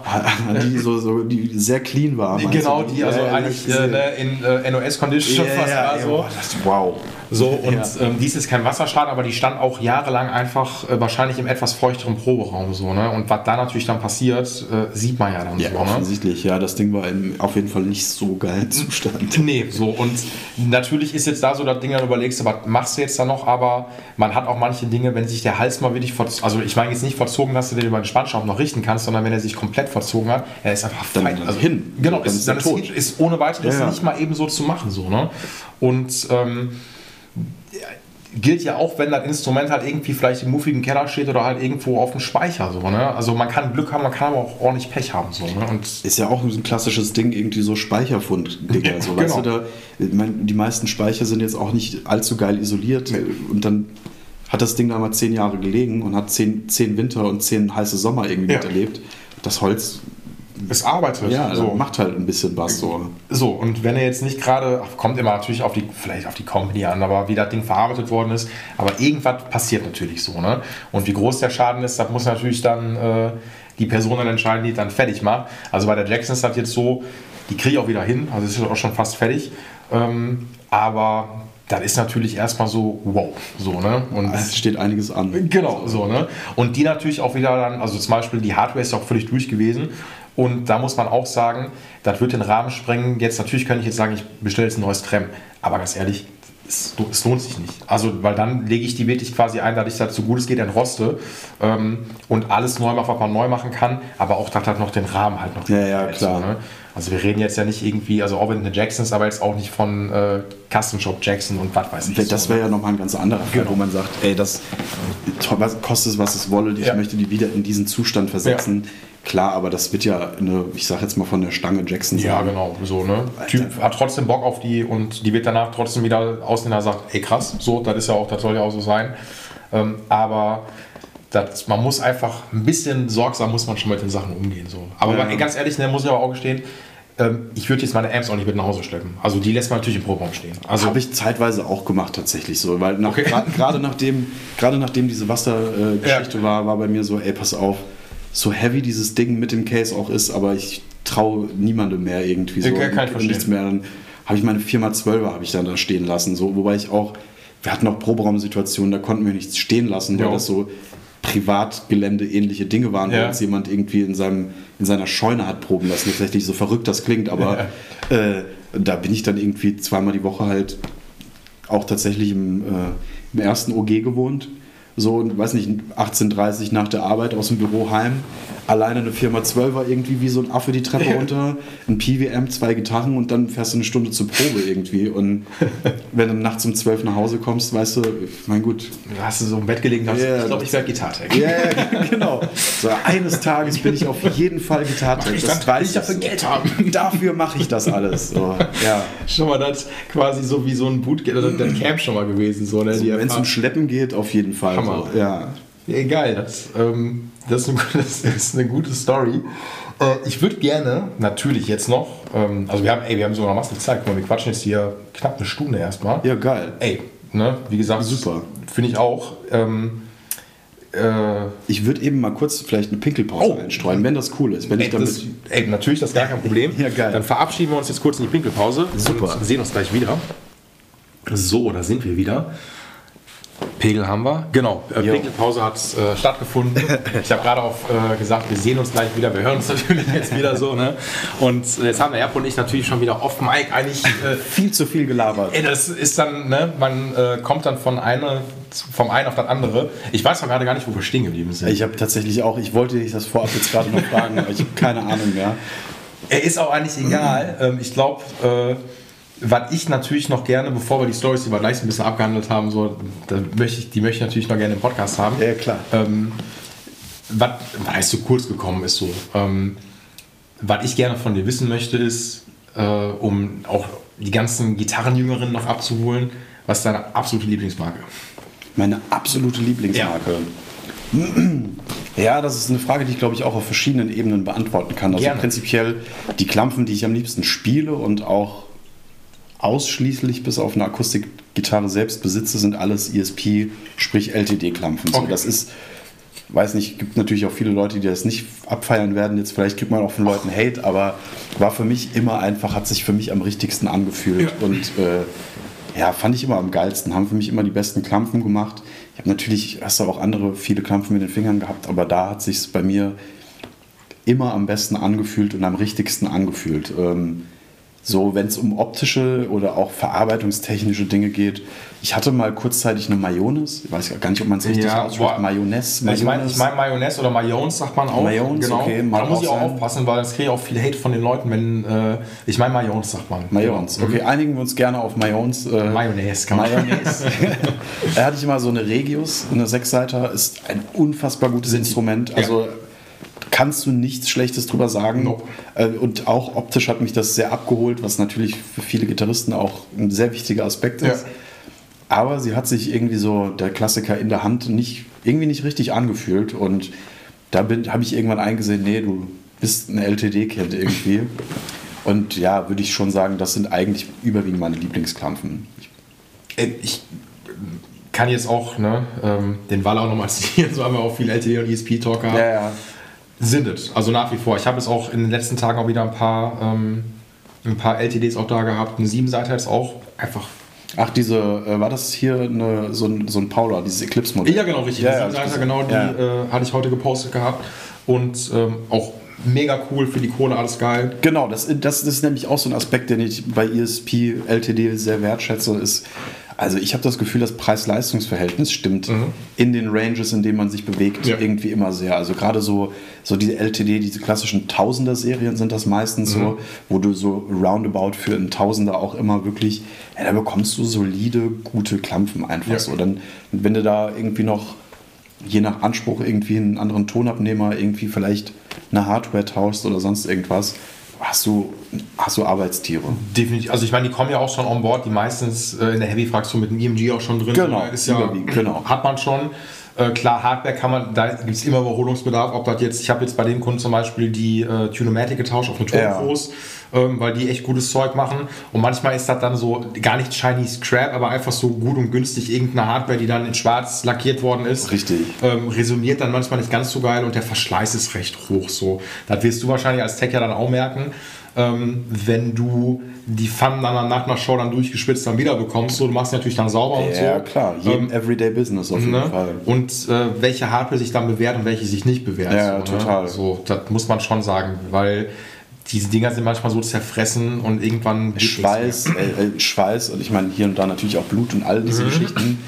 die so, so die sehr clean war. Genau, die also Ja, eigentlich ich äh, ne, in äh, NOS-Condition Ja, fast war so. Wow. So, und Ja. ähm, dies ist kein Wasserschaden, aber die stand auch jahrelang einfach äh, wahrscheinlich im etwas feuchteren Proberaum so, ne? Und was da natürlich dann passiert, äh, sieht man ja dann Ja, so, ne? offensichtlich, ja, das Ding war im, auf jeden Fall nicht so geilen Zustand. <laughs> Nee, so und natürlich ist jetzt da so das Ding, dann überlegst du, was machst du jetzt da noch, aber man hat auch manche Dinge, wenn sich der Hals mal wirklich verzogen, also ich meine jetzt nicht verzogen, dass du den über den Spannschirm noch richten kannst, sondern wenn er sich komplett verzogen hat, er ist einfach Dann- fein. dann hin. Genau, Dann ist, dann ist, tot. ist ohne weiteres Ja, ja. nicht mal eben so zu machen, so, ne? Und ähm, gilt ja auch, wenn das Instrument halt irgendwie vielleicht im muffigen Keller steht oder halt irgendwo auf dem Speicher, so, ne? Also man kann Glück haben, man kann aber auch ordentlich Pech haben, so, ne? Und Ist ja auch ein klassisches Ding, irgendwie so Speicherfund-Dinger. So, <laughs> weißt du, Genau. da, die meisten Speicher sind jetzt auch nicht allzu geil isoliert und dann hat das Ding da mal zehn Jahre gelegen und hat zehn, zehn Winter und zehn heiße Sommer irgendwie Ja. miterlebt. Das Holz, es arbeitet. ja, so. macht halt ein bisschen was so. So, und wenn er jetzt nicht gerade, kommt immer natürlich auf die, vielleicht auf die Company an, aber wie das Ding verarbeitet worden ist, aber irgendwas passiert natürlich so, ne? Und wie groß der Schaden ist, das muss natürlich dann äh, die Person dann entscheiden, die dann fertig macht. Also bei der Jackson ist das jetzt so, die kriege ich auch wieder hin, also es ist auch schon fast fertig. Ähm, aber das ist natürlich erstmal so, wow, so, ne? Und Es steht einiges an. Genau, so, ne? Und die natürlich auch wieder dann, also zum Beispiel die Hardware ist ja auch völlig durch gewesen. Und da muss man auch sagen, das wird den Rahmen sprengen. Jetzt natürlich könnte ich jetzt sagen, ich bestelle jetzt ein neues Trem. Aber ganz ehrlich, es, es lohnt sich nicht. Also, weil dann lege ich die wirklich quasi ein, dass ich das so gut es geht entroste ähm, und alles neu mache, was man neu machen kann, aber auch, dass halt noch den Rahmen halt noch Ja, ja, klar. So, ne? Also wir reden jetzt ja nicht irgendwie, also auch wenn eine Jackson ist, aber jetzt auch nicht von äh, Custom Shop Jackson und was weiß ich. Das so, wäre ja nochmal ein ganz anderer Fall, Genau. wo man sagt, ey, das kostet es, was es wolle, ich Ja. möchte die wieder in diesen Zustand versetzen. Klar, aber das wird ja eine, ich sag jetzt mal von der Stange Jackson Ja, sein. genau, so, ne? Typ hat trotzdem Bock auf die und die wird danach trotzdem wieder aussehen, sagt, ey krass, so, das ist ja auch, das soll ja auch so sein. Ähm, aber das, man muss einfach ein bisschen sorgsam muss man schon mit den Sachen umgehen. So. Aber Ja. ganz ehrlich, ne, muss ich aber auch gestehen, ähm, ich würde jetzt meine Amps auch nicht mit nach Hause schleppen. Also die lässt man natürlich im Proberaum stehen. Also Habe ich zeitweise auch gemacht tatsächlich so, weil nach, Okay. gerade nachdem, gerade nachdem diese Wassergeschichte äh, Geschichte war, war bei mir so, ey, pass auf, so heavy dieses Ding mit dem Case auch ist, aber ich traue niemandem mehr irgendwie so Ja, kann ich verstehen. nichts mehr. Dann habe ich meine 4x12er habe ich dann da stehen lassen, so, wobei ich auch, wir hatten auch Proberaumsituationen, da konnten wir nichts stehen lassen, weil Ja. das so Privatgelände ähnliche Dinge waren, wo Ja. uns jemand irgendwie in, seinem, in seiner Scheune hat proben lassen. Tatsächlich so verrückt das klingt, aber äh, da bin ich dann irgendwie zweimal die Woche halt auch tatsächlich im, äh, im ersten OG gewohnt. So, weiß nicht, 18.30 nach der Arbeit aus dem Büro heim. Alleine eine Firma 12er irgendwie wie so ein Affe die Treppe <laughs> runter. Ein PWM, zwei Gitarren und dann fährst du eine Stunde zur Probe irgendwie. Und <laughs> wenn du nachts um 12 nach Hause kommst, weißt du, mein gut. hast du so im Bett gelegen hast, Ja, ich glaube, das- ich werde Gitartech. Ja, ja, genau. So, eines Tages bin ich auf jeden Fall Gitarre. Ich Das weiß ich dafür so. Geld haben. <laughs> Dafür mache ich das alles. So, ja. Schon mal das quasi so wie so ein Boot, oder das Camp schon mal gewesen. So, ne? Die Wenn es um Schleppen geht, auf jeden Fall. Hammer. So, ja. Ja, geil. Das, ähm, das, ist eine, <laughs> das ist eine gute Story. Äh, ich würde gerne natürlich jetzt noch, ähm, also wir haben, ey, wir haben sogar noch massiv Zeit. Guck mal, wir quatschen jetzt hier knapp eine Stunde erstmal. Ja, geil. Ey, ne, wie gesagt, Super. Finde ich auch. Ähm, äh, Ich würde eben mal kurz vielleicht eine Pinkelpause Oh. einstreuen, wenn das cool ist. Wenn ey, ich damit das, ey, natürlich, das ist gar kein Problem. <laughs> Ja, geil. Dann verabschieden wir uns jetzt kurz in die Pinkelpause. Super. Und sehen uns gleich wieder. So, da sind wir wieder. Pegel haben wir. Genau, äh, Jo. Pinkelpause hat äh, stattgefunden. Ich habe gerade auch äh, gesagt, wir sehen uns gleich wieder. Wir hören uns <laughs> natürlich jetzt wieder so. Ne? Und äh, jetzt haben der Erb und ich natürlich schon wieder off Mic eigentlich. Äh, <laughs> viel zu viel gelabert. Ey, das ist dann, ne, man äh, kommt dann von eine, vom einen auf das andere. Ich weiß noch gerade gar nicht, wo wir stehen geblieben sind. Ich habe tatsächlich auch, ich wollte dich das vorab jetzt gerade noch fragen, aber ich habe keine Ahnung mehr. Er ist auch eigentlich egal. Ähm, ich glaube, was ich natürlich noch gerne, bevor wir die Stories, die wir gleich ein bisschen abgehandelt haben, so, möchte ich, die möchte ich natürlich noch gerne im Podcast haben. Ja, klar. Ähm, was, was heißt so kurz gekommen ist so. Ähm, was ich gerne von dir wissen möchte, ist, äh, um auch die ganzen Gitarrenjüngerinnen noch abzuholen, was ist deine absolute Lieblingsmarke? Meine absolute Lieblingsmarke. Ja. das ist eine Frage, die ich glaube ich auch auf verschiedenen Ebenen beantworten kann. Also Gerne. prinzipiell die Klampfen, die ich am liebsten spiele und auch ausschließlich bis auf eine Akustikgitarre selbst besitze, sind alles ESP, sprich LTD-Klampfen. So, Okay. das ist, weiß nicht, gibt natürlich auch viele Leute, die das nicht abfeiern werden. Jetzt vielleicht gibt man auch von Leuten Hate, aber war für mich immer einfach, hat sich für mich am richtigsten angefühlt Ja. und äh, ja, fand ich immer am geilsten. Haben für mich immer die besten Klampfen gemacht. Ich habe natürlich, hast du auch andere viele Klampfen mit den Fingern gehabt, aber da hat sich bei mir immer am besten angefühlt und am richtigsten angefühlt. Ähm, so, wenn es um optische oder auch verarbeitungstechnische Dinge geht. Ich hatte mal kurzzeitig eine Mayonnaise. Ich weiß gar nicht, ob man es richtig Ja, ausspricht. boah. Mayonnaise. Ich meine Mayonnaise. ich mein Mayonnaise oder Mayonnaise sagt man auch. Mayonnaise, genau. okay, da muss ich auch sein. aufpassen, weil das kriege ich auch viel Hate von den Leuten, wenn äh, ich meine Mayonnaise sagt man. Mayonnaise. Genau. Okay, einigen wir uns gerne auf Mayonnaise. Äh, Mayonnaise kann man. Mayonnaise. <laughs> da hatte ich immer so eine Regius, eine Sechsseiter, ist ein unfassbar gutes Instrument. Ja. Kannst du nichts Schlechtes drüber sagen. Nope. Äh, Und auch optisch hat mich das sehr abgeholt, was natürlich für viele Gitarristen auch ein sehr wichtiger Aspekt Ja. ist. Aber sie hat sich irgendwie so, der Klassiker in der Hand, nicht, irgendwie nicht richtig angefühlt. Und da habe ich irgendwann eingesehen, nee, du bist ein LTD-Kind irgendwie. Und ja, würde ich schon sagen, das sind eigentlich überwiegend meine Lieblingsklampfen. Äh, Ich kann jetzt auch ne, ähm, den Wahl auch nochmal zitieren, <laughs> so haben wir auch viel LTD und ESP-Talk gehabt. ja. Sind es, also nach wie vor. Ich habe es auch in den letzten Tagen auch wieder ein paar, ähm, ein paar LTDs auch da gehabt. Eine 7-Seiter ist auch einfach Ach, diese, äh, war das hier eine, so, ein, so ein Paula, dieses Eclipse-Modell? Ja, genau, richtig. Ja, die ja, das- genau, die ja. äh, hatte ich heute gepostet gehabt. Und ähm, auch mega cool für die Kohle, alles geil. Genau, das, das ist nämlich auch so ein Aspekt, den ich bei ESP LTD sehr wertschätze, ist, also ich habe das Gefühl, das Preis-Leistungs-Verhältnis stimmt in den Ranges, in denen man sich bewegt, Mhm. Ja. irgendwie immer sehr. Also gerade so, so diese LTD, diese klassischen Tausender-Serien sind das meistens Mhm. so, wo du so roundabout für einen Tausender auch immer wirklich, ja, da bekommst du solide, gute Klampfen einfach Ja. so. Dann, wenn du da irgendwie noch je nach Anspruch irgendwie einen anderen Tonabnehmer, irgendwie vielleicht eine Hardware tauschst oder sonst irgendwas, hast du, hast du Arbeitstiere. Definitiv. Also ich meine, die kommen ja auch schon on board, die meistens äh, in der Heavy-Fraktion mit dem EMG auch schon drin. Genau, ist ja, überwiegend, genau. Hat man schon. Äh, klar, Hardware kann man, da gibt es immer Überholungsbedarf. Ob das jetzt, ich habe jetzt bei dem Kunden zum Beispiel die äh, Tunomatic getauscht auf eine Ja. Tonpros, ähm, weil die echt gutes Zeug machen. Und manchmal ist das dann so gar nicht shiny Scrap, aber einfach so gut und günstig irgendeine Hardware, die dann in schwarz lackiert worden ist. Richtig. Ähm, resoniert dann manchmal nicht ganz so geil und der Verschleiß ist recht hoch. So. Das wirst du wahrscheinlich als Tech ja dann auch merken. Ähm, wenn du die Pfannen dann nach einer Show dann durchgeschwitzt dann wieder bekommst, so, du machst sie natürlich dann sauber und so. Ja, klar, jeden Ähm, Everyday Business auf jeden Ne? Fall. Und äh, welche Hardware sich dann bewährt und welche sich nicht bewährt. Ja, so, total. Ne? So, das muss man schon sagen, weil diese Dinger sind manchmal so zerfressen und irgendwann Schweiß, äh, äh, Schweiß und ich meine hier und da natürlich auch Blut und all diese Mhm. Geschichten.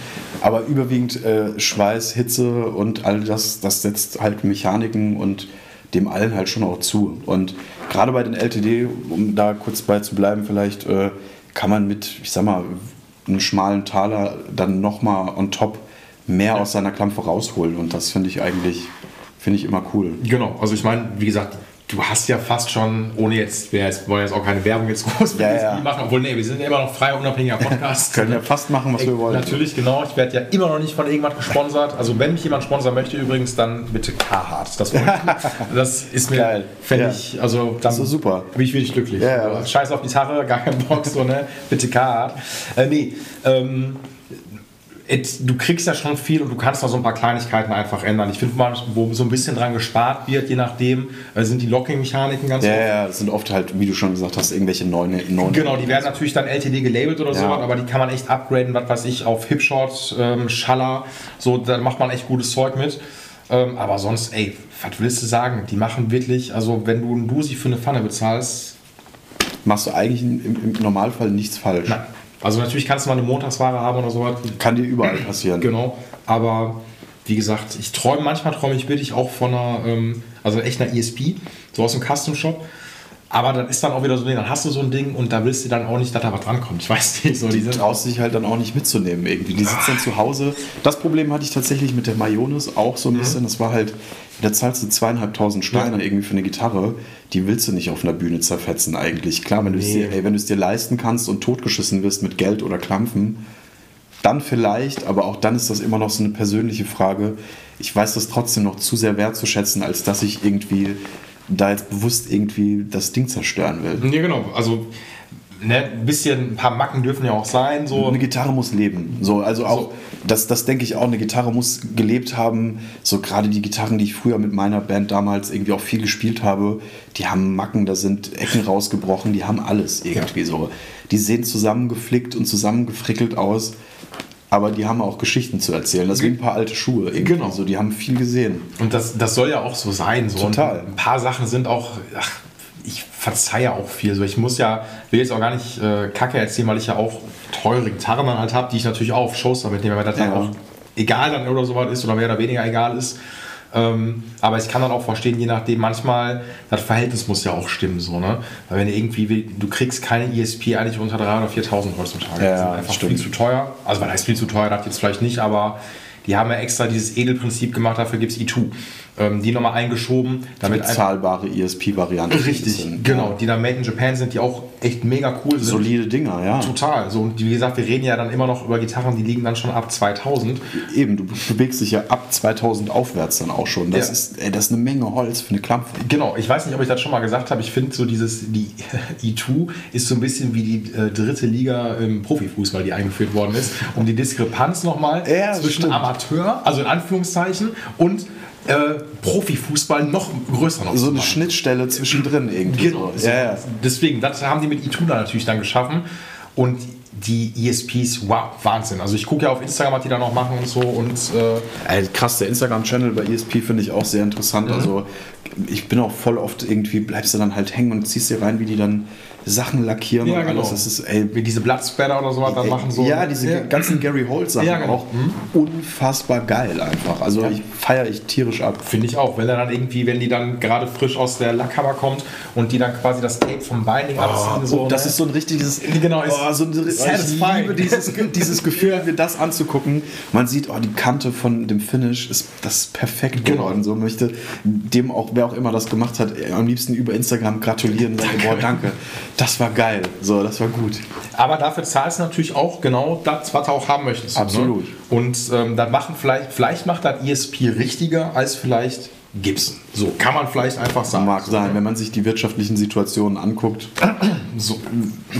Aber überwiegend äh, Schweiß, Hitze und all das, das setzt halt Mechaniken und dem allen halt schon auch zu. Und gerade bei den LTD, um da kurz bei zu bleiben, vielleicht äh, kann man mit, ich sag mal, einem schmalen Taler dann nochmal on top mehr aus seiner Klampfe rausholen. Und das finde ich eigentlich, finde ich immer cool. Genau, also ich meine, wie gesagt, du hast ja fast schon, ohne jetzt, wir wollen jetzt auch keine Werbung jetzt groß Ja, ja. machen, obwohl, nee, wir sind ja immer noch frei, unabhängiger <laughs> Podcast. Können ja fast machen, was wir wollen. Natürlich, genau. Ich werde ja immer noch nicht von irgendwas gesponsert. Also wenn mich jemand sponsern möchte übrigens, dann bitte Carhartt. Das, ich- <laughs> das ist mir, Geil. Ja. ich, also dann Das ist super. bin ich wirklich glücklich. Ja, Scheiß auf Gitarre, gar kein Bock, so, ne? Bitte Carhartt. Äh, nee, ähm, du kriegst ja schon viel und du kannst da so ein paar Kleinigkeiten einfach ändern. Ich finde mal, wo so ein bisschen dran gespart wird, je nachdem, äh, sind die Locking-Mechaniken ganz Ja, oft. ja, das sind oft halt, wie du schon gesagt hast, irgendwelche neuen. neuen Genau, die werden natürlich dann LTD gelabelt oder so, Ja. aber die kann man echt upgraden, was weiß ich, auf Hipshot, ähm, Schaller, so, da macht man echt gutes Zeug mit. Ähm, aber sonst, ey, was willst du sagen? Die machen wirklich, also wenn du einen Dusi für eine Pfanne bezahlst, Machst du eigentlich im, im Normalfall nichts falsch. nein. Also natürlich kannst du mal eine Montagsware haben oder sowas. Kann dir überall <clears throat> passieren. Genau, aber wie gesagt, ich träume, manchmal träume ich wirklich auch von einer, ähm, also echt einer ESP, so aus dem Custom Shop. Aber dann ist dann auch wieder so, nee, dann hast du so ein Ding und da willst du dann auch nicht, dass da was drankommt. Ich weiß nicht, so Die diese. traust du dich halt dann auch nicht mitzunehmen irgendwie. Die sitzt dann zu Hause. Das Problem hatte ich tatsächlich mit der Mayonnaise auch so ein bisschen. Das war halt, da zahlst du zweieinhalbtausend Steine Ja. irgendwie für eine Gitarre. Die willst du nicht auf einer Bühne zerfetzen eigentlich. Klar, wenn du es Nee. dir, ey, wenn du es dir leisten kannst und totgeschissen wirst mit Geld oder Klampfen, dann vielleicht, aber auch dann ist das immer noch so eine persönliche Frage. Ich weiß das trotzdem noch zu sehr wertzuschätzen, als dass ich irgendwie da jetzt bewusst irgendwie das Ding zerstören will. Ja, genau. Also, ne, ein bisschen, ein paar Macken dürfen ja auch sein. So. Eine Gitarre muss leben. So, also auch, So. das, das denke ich auch, eine Gitarre muss gelebt haben. So gerade die Gitarren, die ich früher mit meiner Band damals irgendwie auch viel gespielt habe, die haben Macken, da sind Ecken rausgebrochen, die haben alles irgendwie so. Die sehen zusammengeflickt und zusammengefrickelt aus, aber die haben auch Geschichten zu erzählen. Das sind ein paar alte Schuhe irgendwie. Genau. So, die haben viel gesehen. Und das, das soll ja auch so sein. So. Total. Und ein paar Sachen sind auch, ach, ich verzeihe auch viel. So, ich muss ja, will jetzt auch gar nicht äh, Kacke erzählen, weil ich ja auch teure Gitarren dann halt habe, die ich natürlich auch auf Shows damit nehme, weil das dann Ja. auch egal dann oder sowas ist oder mehr oder weniger egal ist. Ähm, aber ich kann dann auch verstehen, je nachdem, manchmal, das Verhältnis muss ja auch stimmen, so, ne? Weil wenn du irgendwie, du kriegst keine ESP eigentlich unter 3.000 oder 4.000 heutzutage. Ja, die sind einfach stimmt. viel zu teuer. Also, was heißt viel zu teuer, das jetzt vielleicht nicht, aber die haben ja extra dieses Edelprinzip gemacht, dafür gibt es E2. Ähm, die nochmal eingeschoben, damit einfach. Bezahlbare ESP-Varianten. Richtig, sind. genau. Die da Made in Japan sind, die auch echt mega cool sind. Solide Dinger, ja. Total. So, und wie gesagt, wir reden ja dann immer noch über Gitarren, die liegen dann schon ab 2000. Eben, du bewegst dich ja ab 2000 aufwärts dann auch schon. Das, Ja. ist, ey, das ist eine Menge Holz für eine Klampfe. Genau, ich weiß nicht, ob ich das schon mal gesagt habe. Ich finde so dieses, die <laughs> E2 ist so ein bisschen wie die äh, dritte Liga im Profifußball, die eingeführt worden ist, um die Diskrepanz nochmal Ja, zwischen stimmt. Amateur, also in Anführungszeichen, und äh, Profifußball noch größer noch So eine machen. Schnittstelle zwischendrin irgendwie. Genau. So. Ja, ja. Deswegen, das haben die mit E2 dann natürlich dann geschaffen. Und die ESPs, wow, Wahnsinn. Also ich gucke ja auf Instagram, was die da noch machen und so. Und äh, Ey, krass, der Instagram-Channel bei ESP finde ich auch sehr interessant. Also ich bin auch voll oft irgendwie, bleibst du dann halt hängen und ziehst dir rein, wie die dann Sachen lackieren Ja, und genau. alles. Das ist, ey, wie diese Blattspatter oder sowas dann ey, machen. So. Ja, diese ganzen Gary Holt-Sachen Ja, genau. auch. Unfassbar geil einfach. Also Ja. ich feiere ich tierisch ab. Finde ich auch. Wenn er dann irgendwie, wenn die dann gerade frisch aus der Lackkammer kommt und die dann quasi das Tape vom Binding abziehen. So, Oh, das ne? ist so ein richtiges, Genau, ist oh, so ein, ich satisfying. liebe dieses, dieses Gefühl, mir das anzugucken. Man sieht, oh, die Kante von dem Finish ist das ist perfekt Genau. geworden. So möchte dem auch, wer auch immer das gemacht hat, am liebsten über Instagram gratulieren und sagen, boah, danke. Das war geil. So, das war gut. Aber dafür zahlst du natürlich auch genau das, was du auch haben möchtest. Absolut. Ne? Und ähm, dann machen vielleicht, vielleicht macht das ESP richtiger als vielleicht Gibson. So kann man vielleicht einfach sagen. Mag sein, ne? wenn man sich die wirtschaftlichen Situationen anguckt, So,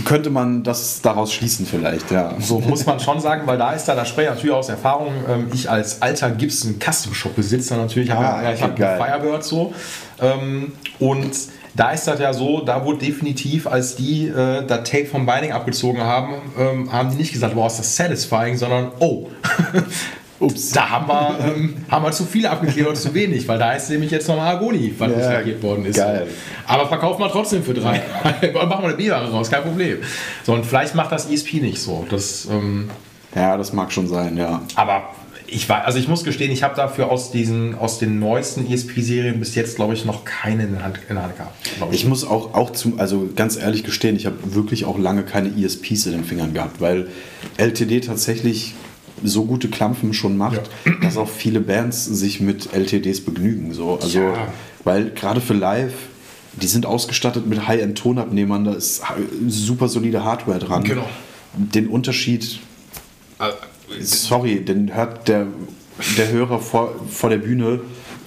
könnte man das daraus schließen vielleicht, ja. so muss man schon sagen, weil da ist da, da spreche ich natürlich aus Erfahrung. Ähm, ich als alter Gibson Custom Shop Besitzer natürlich, habe Ah, ja, ich habe. Firebird so. Ähm, und da ist das ja so, da wurde definitiv, als die äh, das Tape vom Binding abgezogen haben, ähm, haben die nicht gesagt, wow, ist das satisfying, sondern oh. <laughs> Ups, da haben wir, ähm, haben wir zu viel abgeklärt oder zu wenig, weil da ist nämlich jetzt nochmal Agoni, was Ja, lackiert worden ist. geil. Aber verkaufen wir trotzdem für drei. <laughs> Machen wir eine B-Ware raus, kein Problem. So, und vielleicht macht das ESP nicht so. Das, ähm, Ja, das mag schon sein, ja. aber ich war, also ich muss gestehen, ich habe dafür aus diesen, aus den neuesten ESP-Serien bis jetzt, glaube ich, noch keine in der Hand, in der Hand gehabt. glaub Ich muss auch, auch zum, also ganz ehrlich gestehen, ich habe wirklich auch lange keine ESPs in den Fingern gehabt, weil LTD tatsächlich so gute Klampfen schon macht, dass auch viele Bands sich mit LTDs begnügen. So. Also, Ja. weil gerade für live die sind ausgestattet mit High-End-Tonabnehmern, da ist super solide Hardware dran. Genau. Den Unterschied, Äh, sorry, den hört der, der Hörer vor, vor der Bühne,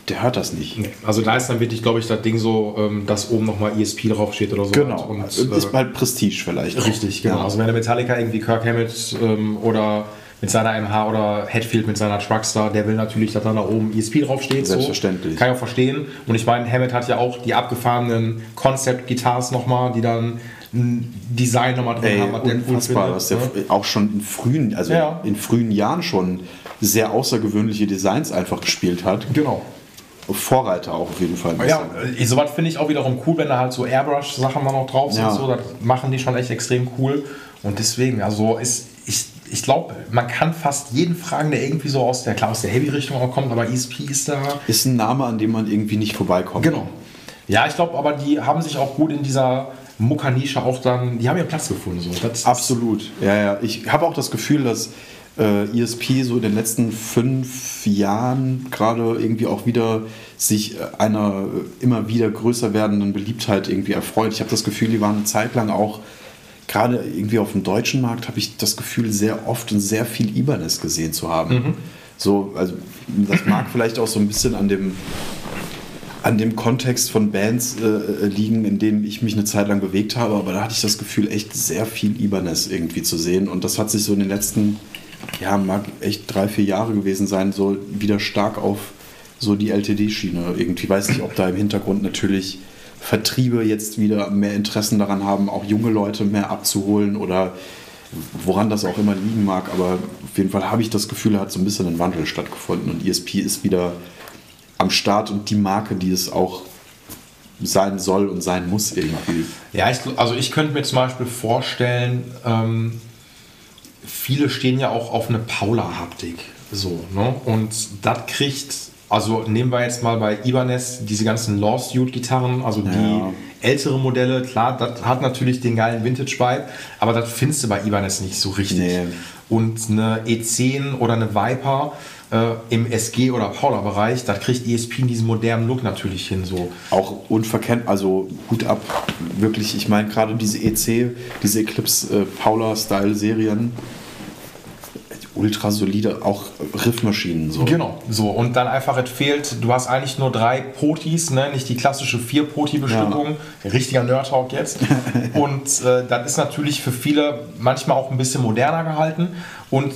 der hört das nicht. Nee, Also da ist dann wirklich, glaube ich, das Ding so, ähm, dass oben nochmal ESP draufsteht oder so. Genau. Und, ist äh, halt Prestige vielleicht. richtig, genau. Ja. Also wenn der Metallica irgendwie Kirk Hammett ähm, oder mit seiner MH oder Hetfield mit seiner Truckstar, der will natürlich, dass da da oben ESP draufsteht. Selbstverständlich. So. Kann ich auch verstehen. Und ich meine, Hammett hat ja auch die abgefahrenen Concept-Guitars nochmal, die dann ein Design nochmal drin Ey, haben, was der unfassbar, findet, was der ne? auch schon in frühen, also Ja. in frühen Jahren schon sehr außergewöhnliche Designs einfach gespielt hat. Genau. Vorreiter auch auf jeden Fall. Ja, äh, sowas finde ich auch wiederum cool, wenn da halt so Airbrush-Sachen da noch drauf sind. Ja. So, das machen die schon echt extrem cool. Und deswegen, also ist, ich, ich glaube, man kann fast jeden fragen, der irgendwie so aus der, klar, aus der Heavy-Richtung auch kommt, aber ESP ist da. Ist ein Name, an dem man irgendwie nicht vorbeikommt. Genau. Ja, ich glaube, aber die haben sich auch gut in dieser Muckernische auch dann, die haben ihren Platz gefunden. So. Das, Absolut. Ja, ja. Ich habe auch das Gefühl, dass äh, ESP so in den letzten fünf Jahren gerade irgendwie auch wieder sich äh, einer äh, immer wieder größer werdenden Beliebtheit irgendwie erfreut. Ich habe das Gefühl, die waren eine Zeit lang auch gerade irgendwie auf dem deutschen Markt habe ich das Gefühl, sehr oft und sehr viel Ibanez gesehen zu haben. So, also das mag vielleicht auch so ein bisschen an dem an dem Kontext von Bands äh, liegen, in denen ich mich eine Zeit lang bewegt habe, aber da hatte ich das Gefühl, echt sehr viel Ibanez irgendwie zu sehen. Und das hat sich so in den letzten, ja, mag echt drei, vier Jahre gewesen sein, so wieder stark auf so die LTD-Schiene. Irgendwie weiß nicht, ob da im Hintergrund natürlich Vertriebe jetzt wieder mehr Interessen daran haben, auch junge Leute mehr abzuholen oder woran das auch immer liegen mag. Aber auf jeden Fall habe ich das Gefühl, da hat so ein bisschen ein Wandel stattgefunden und ESP ist wieder am Start und die Marke, die es auch sein soll und sein muss irgendwie. Ja, ich, also ich könnte mir zum Beispiel vorstellen, ähm, viele stehen ja auch auf eine Paula-Haptik. So, ne? Und das kriegt, also nehmen wir jetzt mal bei Ibanez diese ganzen Lawsuit-Gitarren, also Ja. die ältere Modelle, klar, das hat natürlich den geilen Vintage-Vibe, aber das findest du bei Ibanez nicht so richtig. Nee. Und eine E10 oder eine Viper äh, im SG- oder Paula-Bereich, das kriegt ESP in diesem modernen Look natürlich hin. So. Auch unverkennt, also Hut ab, wirklich, ich meine gerade diese EC, diese Eclipse äh, Paula-Style-Serien, ultra solide, auch Riffmaschinen so. Genau, so. Und dann einfach, es fehlt, du hast eigentlich nur drei Potis, ne? nicht die klassische vier-Poti-Bestückung. Richtiger Nerd-Talk jetzt. <laughs> und äh, das ist natürlich für viele manchmal auch ein bisschen moderner gehalten. Und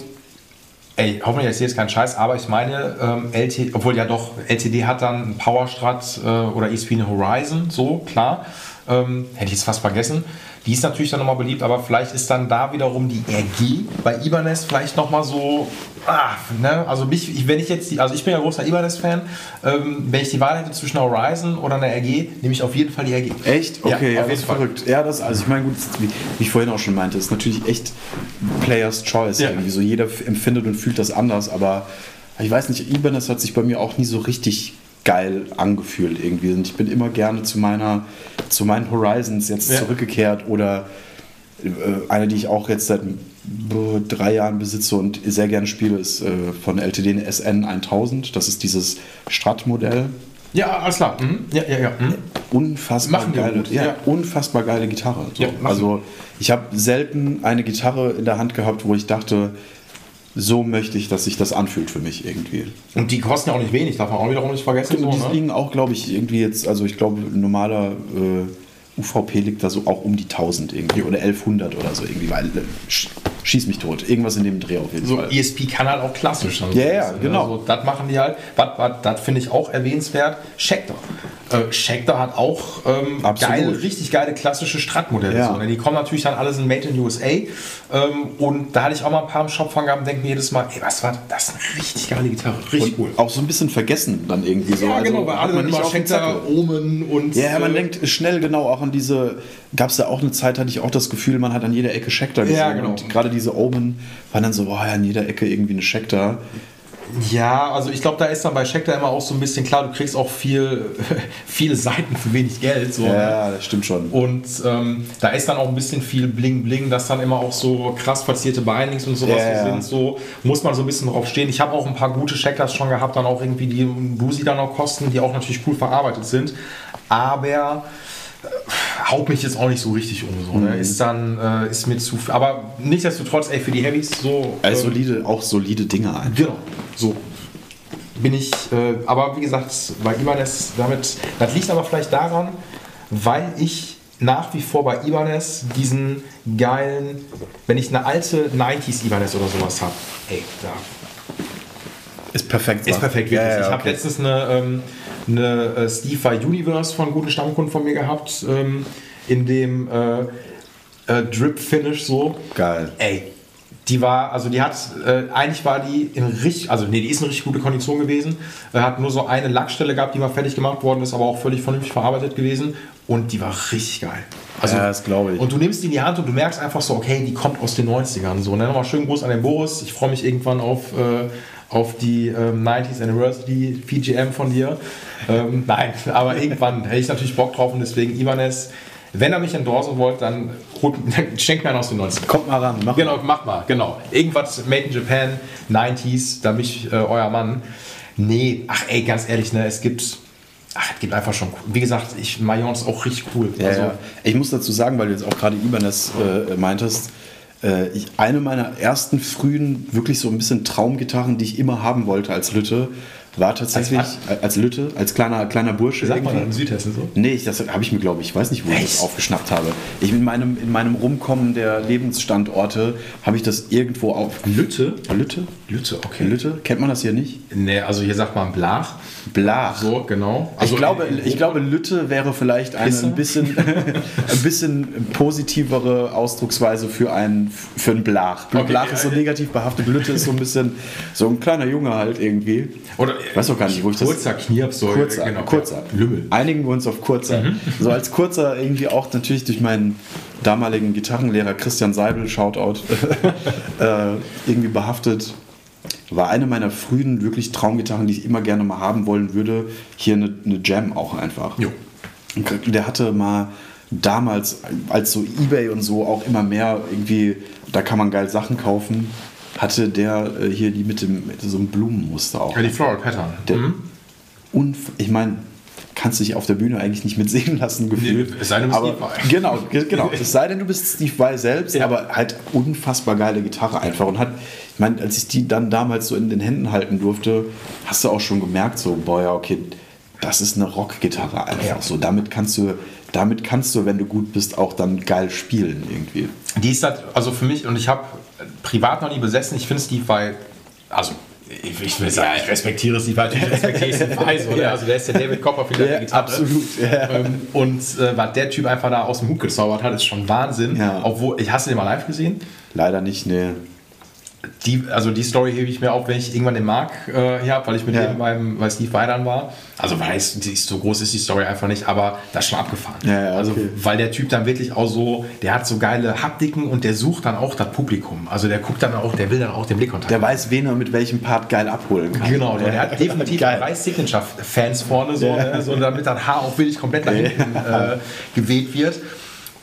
ey, hoffentlich ich jetzt keinen Scheiß, aber ich meine, ähm, LT, obwohl ja doch, LTD hat dann einen Powerstrat äh, oder ESP Horizon, so, klar. Ähm, hätte ich jetzt fast vergessen. Die ist natürlich dann nochmal beliebt, aber vielleicht ist dann da wiederum die RG bei Ibanez vielleicht nochmal so, ah, ne? Also mich, ich, wenn ich jetzt, die, also ich bin ja großer Ibanez-Fan, ähm, wenn ich die Wahl hätte zwischen einer Horizon oder einer RG, nehme ich auf jeden Fall die RG. Echt? Okay, ja, auf das ist Fall. verrückt. Ja, das, also ich meine, gut, wie, ich vorhin auch schon meinte, ist natürlich echt Players Choice. Ja. Irgendwie. So jeder empfindet und fühlt das anders, aber ich weiß nicht, Ibanez hat sich bei mir auch nie so richtig geil angefühlt irgendwie. Und ich bin immer gerne zu meiner, zu meinen Horizons jetzt Ja. zurückgekehrt oder äh, eine, die ich auch jetzt seit äh, drei Jahren besitze und sehr gerne spiele, ist äh, von LTD SN 1000. Das ist dieses Strat-Modell. Ja, alles klar. Mhm. Ja, ja, ja. Mhm. Unfassbar Machen geile, ja, ja. unfassbar geile Gitarre. So. Ja, also ich habe selten eine Gitarre in der Hand gehabt, wo ich dachte, so möchte ich, dass sich das anfühlt für mich irgendwie. Und die kosten ja auch nicht wenig, darf man auch wiederum nicht vergessen. So, die ne? liegen auch, glaube ich, irgendwie jetzt, also ich glaube, normaler äh, UVP liegt da so auch um die 1000 irgendwie oder 1100 oder so irgendwie, weil äh, schieß mich tot. Irgendwas in dem Dreh auf jeden So, Fall. ESP kann halt auch klassisch. Ja, ja, genau. Also, das machen die halt. Das finde ich auch erwähnenswert. Schecter. Äh, Schecter hat auch ähm, geile, richtig geile klassische Strat-Modelle. Ja. So, ne? Die kommen natürlich dann alle sind made in USA. Ähm, und da hatte ich auch mal ein paar im Shop von gehabt und denke mir jedes Mal, ey, was war das? Das ist eine richtig geile Gitarre. Richtig Und cool. auch so ein bisschen vergessen dann irgendwie so. ja, also genau, weil alle man dem Schecter. Omen und. Ja, man äh, denkt schnell genau auch an diese, gab es da auch eine Zeit, hatte ich auch das Gefühl, man hat an jeder Ecke Schecter gesehen. Ja, genau. Und gerade diese Omen waren dann so, boah, ja, an jeder Ecke irgendwie eine Schecter. Ja, also ich glaube, da ist dann bei Schecter immer auch so ein bisschen klar, du kriegst auch viel, <laughs> viele Seiten für wenig Geld. So, ne? Ja, das stimmt schon. Und ähm, da ist dann auch ein bisschen viel Bling Bling, dass dann immer auch so krass verzierte Bindings und sowas Ja, sind. So muss man so ein bisschen drauf stehen. Ich habe auch ein paar gute Checkers schon gehabt, dann auch irgendwie die Bluesy dann auch kosten, die auch natürlich cool verarbeitet sind. Aber haut mich jetzt auch nicht so richtig um. So, ne? Ist dann, äh, ist mir zu. Aber nichtsdestotrotz, ey, für die Heavys so. Also ähm, solide, auch solide Dinge einfach. Genau, so bin ich, äh, aber wie gesagt, bei Ibanez damit, das liegt aber vielleicht daran, weil ich nach wie vor bei Ibanez diesen geilen, wenn ich eine alte 90s Ibanez oder sowas habe, ey, da Ist perfekt. ist perfekt, wirklich. Ja, ja, ich habe okay. letztens eine, ähm, eine äh, Steve Universe von guten Stammkunden von mir gehabt, ähm, in dem äh, äh, Drip Finish so. Geil. Ey, die war, also die hat, äh, eigentlich war die in richtig, also nee, die ist eine richtig gute Kondition gewesen. Äh, hat nur so eine Lackstelle gehabt, die mal fertig gemacht worden ist, aber auch völlig vernünftig verarbeitet gewesen. Und die war richtig geil. Also, Ja, das glaube ich. Und du nimmst die in die Hand und du merkst einfach so, okay, die kommt aus den 90ern. So, ne? Nochmal schön Gruß an den Boris. Ich freue mich irgendwann auf, äh, auf die ähm, 90s Anniversary PGM von dir. Ähm, nein, aber irgendwann hätte ich natürlich Bock drauf und deswegen Ibanez. Wenn ihr mich endorsen wollt, dann, holt, dann <laughs> schenkt mir einen aus den 90ern. Kommt mal ran, mach Genau, macht mal, genau. Irgendwas Made in Japan, 90s, da bin ich äh, euer Mann. Nee, ach ey, ganz ehrlich, ne, es gibt, ach, es gibt einfach schon, wie gesagt, ich, Mayon ist auch richtig cool. Ja, also, ja. Ich muss dazu sagen, weil du jetzt auch gerade Ibanez äh, meintest, äh, ich, eine meiner ersten frühen, wirklich so ein bisschen Traumgitarren, die ich immer haben wollte als Lütte, war tatsächlich Als als, Lütte, als kleiner, kleiner Bursche. sagt man irgendwie. in Südhessen so? Nee, ich- das habe ich mir, glaube ich, ich weiß nicht, wo ich Echt? das aufgeschnappt habe. Ich in meinem, in meinem Rumkommen der Lebensstandorte habe ich das irgendwo auf. Lütte? Lütte? Lütte, okay. Lütte? Kennt man das hier nicht? Nee, also hier sagt man Blach. Blach. So, genau. ich, glaube, ich glaube, Lütte wäre vielleicht eine Pisse? ein bisschen, <laughs> ein bisschen positivere Ausdrucksweise für ein, für ein Blach. Okay, Blach ist so negativ behaftet, Lütte ist so ein bisschen so ein kleiner Junge halt irgendwie. Oder, Ich weiß auch gar nicht, wo ich das- Kurzer Knirps, so. Kurzer, genau, kurzer. Lümmel. Einigen wir uns auf kurzer. So als kurzer irgendwie auch natürlich durch meinen damaligen Gitarrenlehrer Christian Seibel, Shoutout, <laughs> äh, irgendwie behaftet. War eine meiner frühen wirklich Traumgitarren, die ich immer gerne mal haben wollen würde. Hier eine, eine Jam auch einfach. Jo. Der hatte mal damals, als so Ebay und so auch immer mehr irgendwie, da kann man geil Sachen kaufen, hatte der äh, hier die mit, dem, mit so einem Blumenmuster auch. Ja, die Floral Pattern. Der, unf ich meine, kannst dich auf der Bühne eigentlich nicht mit sehen lassen, gefühlt. Nee, es sei denn, du bist aber, Steve Vai. Genau, ge- genau. <laughs> Es sei denn, du bist Steve Vai selbst, Ja. aber halt unfassbar geile Gitarre einfach. Und hat, ich meine, als ich die dann damals so in den Händen halten durfte, hast du auch schon gemerkt, so, boah, ja, okay, das ist eine Rockgitarre einfach. Ja. So, damit kannst du, damit kannst du, wenn du gut bist, auch dann geil spielen irgendwie. Die ist halt, also für mich, und ich habe privat noch nie besessen, ich finde Steve Vai, also ich, ich will sagen, ich respektiere Steve Vai, ich respektiere Steve Vai, so, ne? also der ist der David Copperfield der Ja, Gitarre. absolut, ja. Ähm, und äh, was der Typ einfach da aus dem Hut gezaubert hat, ist schon Wahnsinn. Ja. Obwohl, ich hast du den mal live gesehen? Leider nicht, ne. Die, also die Story hebe ich mir auf, wenn ich irgendwann den Mark äh, hier habe, weil ich mit Ja. dem beim, bei Steve dann war. Also weiß, die ist so groß ist die Story einfach nicht, aber das ist schon abgefahren. Ja, ja, also okay. weil der Typ dann wirklich auch so, der hat so geile Haptiken und der sucht dann auch das Publikum. Also der guckt dann auch, der will dann auch den Blickkontakt. Der weiß, wen er mit welchem Part geil abholen kann. Genau, der hat definitiv <laughs> drei Signature-Fans vorne, so, ne, so, damit das Haar auch wirklich komplett nach hinten äh, geweht wird.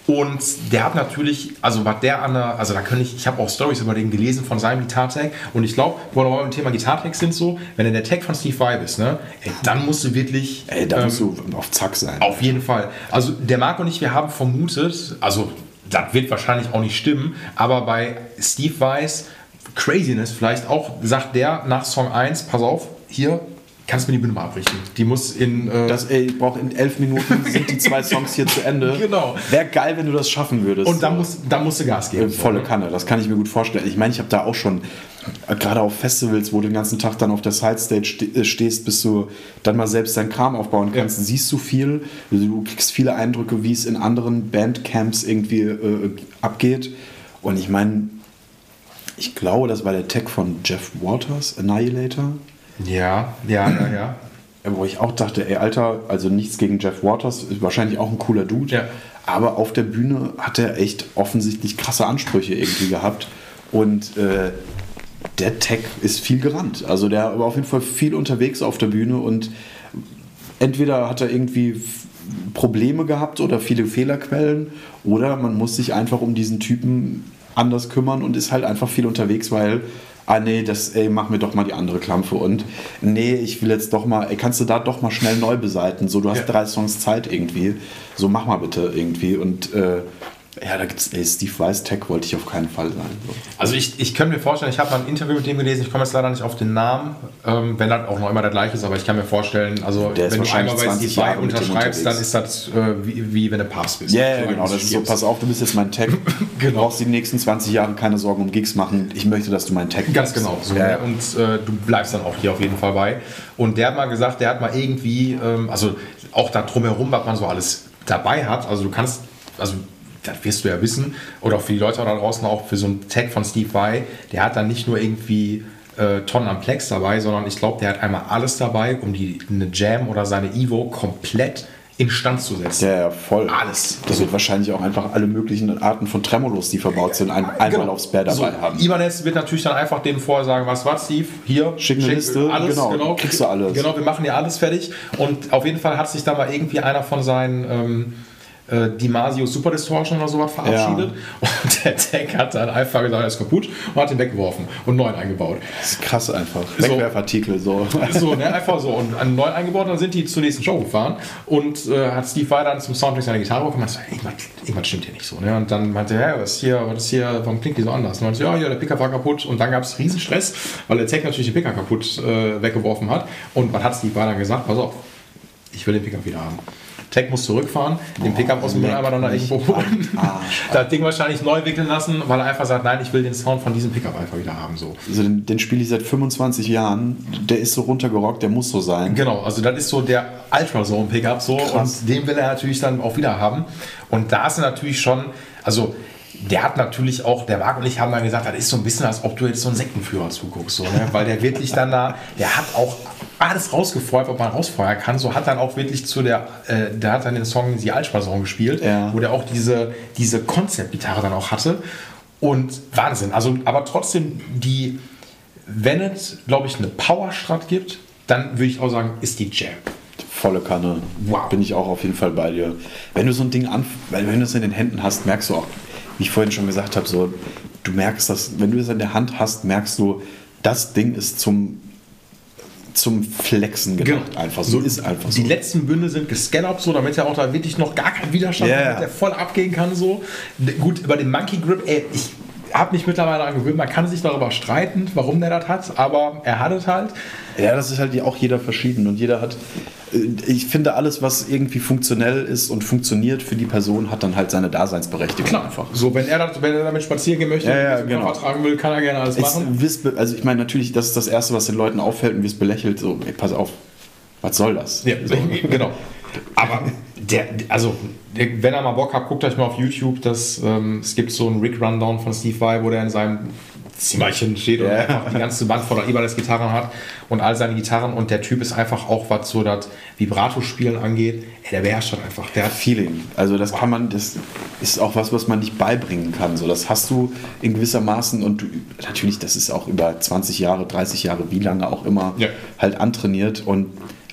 Und der hat natürlich, also was der an der, also da kann ich, ich habe auch Stories über den gelesen von seinem Gitartag und ich glaube, wo wir beim Thema Gitartag sind so, wenn du der Tag von Steve Vai bist, ne, ey, dann musst du wirklich Ey, da ähm, musst du auf Zack sein. auf jeden Fall. Also der Marc und ich, wir haben vermutet, also das wird wahrscheinlich auch nicht stimmen, aber bei Steve Weiss, Craziness vielleicht auch, sagt der nach Song 1, pass auf, hier kannst du mir die Bühne mal abrichten. Die muss in... Äh, Das, ey, ich brauche in elf Minuten sind die zwei Songs hier zu Ende. <laughs> Genau. Wäre geil, wenn du das schaffen würdest. und da musst, da musst du Gas Äh, geben. volle Kanne, das kann ich mir gut vorstellen. Ich meine, ich habe da auch schon, äh, gerade auf Festivals, wo du den ganzen Tag dann auf der Sidestage äh, stehst, bis du dann mal selbst deinen Kram aufbauen kannst, Ja. siehst du viel, du kriegst viele Eindrücke, wie es in anderen Bandcamps irgendwie äh, abgeht. Und ich meine, ich glaube, das war der Tag von Jeff Waters, Annihilator. Ja, ja, ja, ja. wo ich auch dachte, ey, Alter, also nichts gegen Jeff Waters, ist wahrscheinlich auch ein cooler Dude. Ja. Aber auf der Bühne hat er echt offensichtlich krasse Ansprüche irgendwie gehabt. Und äh, der Tech ist viel gerannt. Also der war auf jeden Fall viel unterwegs auf der Bühne und entweder hat er irgendwie Probleme gehabt oder viele Fehlerquellen oder man muss sich einfach um diesen Typen anders kümmern und ist halt einfach viel unterwegs, weil ah nee, das, ey, mach mir doch mal die andere Klampfe und nee, ich will jetzt doch mal, ey, kannst du da doch mal schnell neu beseiten, so, du hast Ja. drei Songs Zeit irgendwie, so mach mal bitte irgendwie und äh, ja, da gibt's, ey, Steve Weiss Tech wollte ich auf keinen Fall sein. So. Also ich, ich könnte mir vorstellen, ich habe mal ein Interview mit dem gelesen, ich komme jetzt leider nicht auf den Namen, ähm, wenn das auch noch immer der gleiche ist, aber ich kann mir vorstellen, also wenn du einmal bei 20 Steve dem unterschreibst, dann ist das äh, wie, wie wenn du Papst bist. Ja, Solange genau. Das ist so, pass auf, du bist jetzt mein Tech. <laughs> Du brauchst die nächsten 20 Jahre keine Sorgen um Gigs machen. Ich möchte, dass du mein Tech Ganz bist. genau. So, ja, ne? ja. Und äh, du bleibst dann auch hier auf jeden Fall bei. Und der hat mal gesagt, der hat mal irgendwie, ähm, also auch da drumherum, was man so alles dabei hat. Also du kannst, also das wirst du ja wissen, oder auch für die Leute da draußen auch für so einen Tag von Steve Vai, der hat dann nicht nur irgendwie äh, Tonnen am Plex dabei, sondern ich glaube, der hat einmal alles dabei, um die eine Jam oder seine Evo komplett instand zu setzen. Ja, ja, voll. Alles. Das wird wahrscheinlich auch einfach alle möglichen Arten von Tremolos, die verbaut sind, ein, einmal Genau. aufs Bär dabei so, haben. Ibanez wird natürlich dann einfach denen vorher sagen, was war Steve, hier, Schick eine Liste, alles, genau, genau, kriegst du alles. Genau, wir machen ja alles fertig. Und auf jeden Fall hat sich da mal irgendwie einer von seinen ähm, äh, Dimasio Super Distortion oder sowas verabschiedet. <laughs> Und der Tech hat dann einfach gesagt, er ist kaputt und hat ihn weggeworfen und einen neuen eingebaut. Das ist krass einfach. So. Wegwerfartikel, so. So, ne, einfach so. Und einen neuen eingebaut, dann sind die zur nächsten Show gefahren und äh, hat Steve Vai dann zum Soundtrack seine Gitarre bekommen und meinte, so, irgendwas, irgendwas stimmt hier nicht so. Ne? Und dann meinte er, ja, was ist hier, was ist hier, warum klingt die so anders? Und meinte, ja, ja, der Pickup war kaputt und dann gab es riesen Stress, weil der Tech natürlich den Pickup kaputt äh, weggeworfen hat. Und was hat Steve Vai dann gesagt? Pass auf, ich will den Pickup wieder haben. Tech muss zurückfahren, den Pickup aus dem Mülleimer dann da irgendwo holen. <laughs> Das Ding wahrscheinlich neu wickeln lassen, weil er einfach sagt, nein, ich will den Sound von diesem Pickup einfach wieder haben. So. Also den, den spiele ich seit 25 Jahren. Der ist so runtergerockt, der muss so sein. Genau, also das ist so der Ultrazone Pickup so Krass. und den will er natürlich dann auch wieder haben. Und da ist er natürlich schon, also der hat natürlich auch, der Marc und ich haben dann gesagt, das ist so ein bisschen, als ob du jetzt so einen Sektenführer zuguckst, so, ne? weil der wirklich dann da, der hat auch alles rausgefeuert, was man rausfeuern kann, so hat dann auch wirklich zu der, äh, der hat dann den Song Die Altsparsong gespielt, Ja. wo der auch diese, diese Konzeptgitarre dann auch hatte und Wahnsinn, also aber trotzdem die, wenn es, glaube ich, eine Powerstrat gibt, dann würde ich auch sagen, ist die Jam. Volle Kanne. Wow. Bin ich auch auf jeden Fall bei dir. Wenn du so ein Ding an, weil wenn du es in den Händen hast, merkst du auch, wie ich vorhin schon gesagt habe, so, du merkst das, wenn du es in der Hand hast, merkst du, das Ding ist zum, zum Flexen gedacht. Einfach so. Ist einfach so. Die letzten Bünde sind gescalloped, so, damit er auch da wirklich noch gar keinen Widerstand ja. damit er voll abgehen kann. So. Gut, über den Monkey Grip, ey, ich habe mich mittlerweile daran gewöhnt, man kann sich darüber streiten, warum der das hat, aber er hat es halt. Ja, das ist halt auch jeder verschieden und jeder hat. äh, Ich finde, alles, was irgendwie funktionell ist und funktioniert für die Person, hat dann halt seine Daseinsberechtigung einfach. So, wenn er, das, wenn er damit spazieren gehen möchte, Ja, ja, und genau. Koffer tragen will, kann er gerne alles Es machen. also ich meine, natürlich, das ist das Erste, was den Leuten auffällt und wirst belächelt. So, ey, pass auf, was soll das? Ja, so, <laughs> genau. Aber der, also, der, wenn ihr mal Bock habt, guckt euch mal auf YouTube. Das, ähm, es gibt so einen Rick Rundown von Steve Vai, wo der in seinem Zimmerchen steht und Ja. einfach die ganze Band voller Ibanez Gitarren hat und all seine Gitarren. Und der Typ ist einfach auch, was so das Vibrato-Spielen angeht, ey, der beherrscht das einfach. Der hat Feeling. Also das kann man, das ist auch was, was man nicht beibringen kann. So, das hast du in gewisser Maßen und du, natürlich, das ist auch über 20 Jahre, 30 Jahre, wie lange auch immer, Ja. halt antrainiert und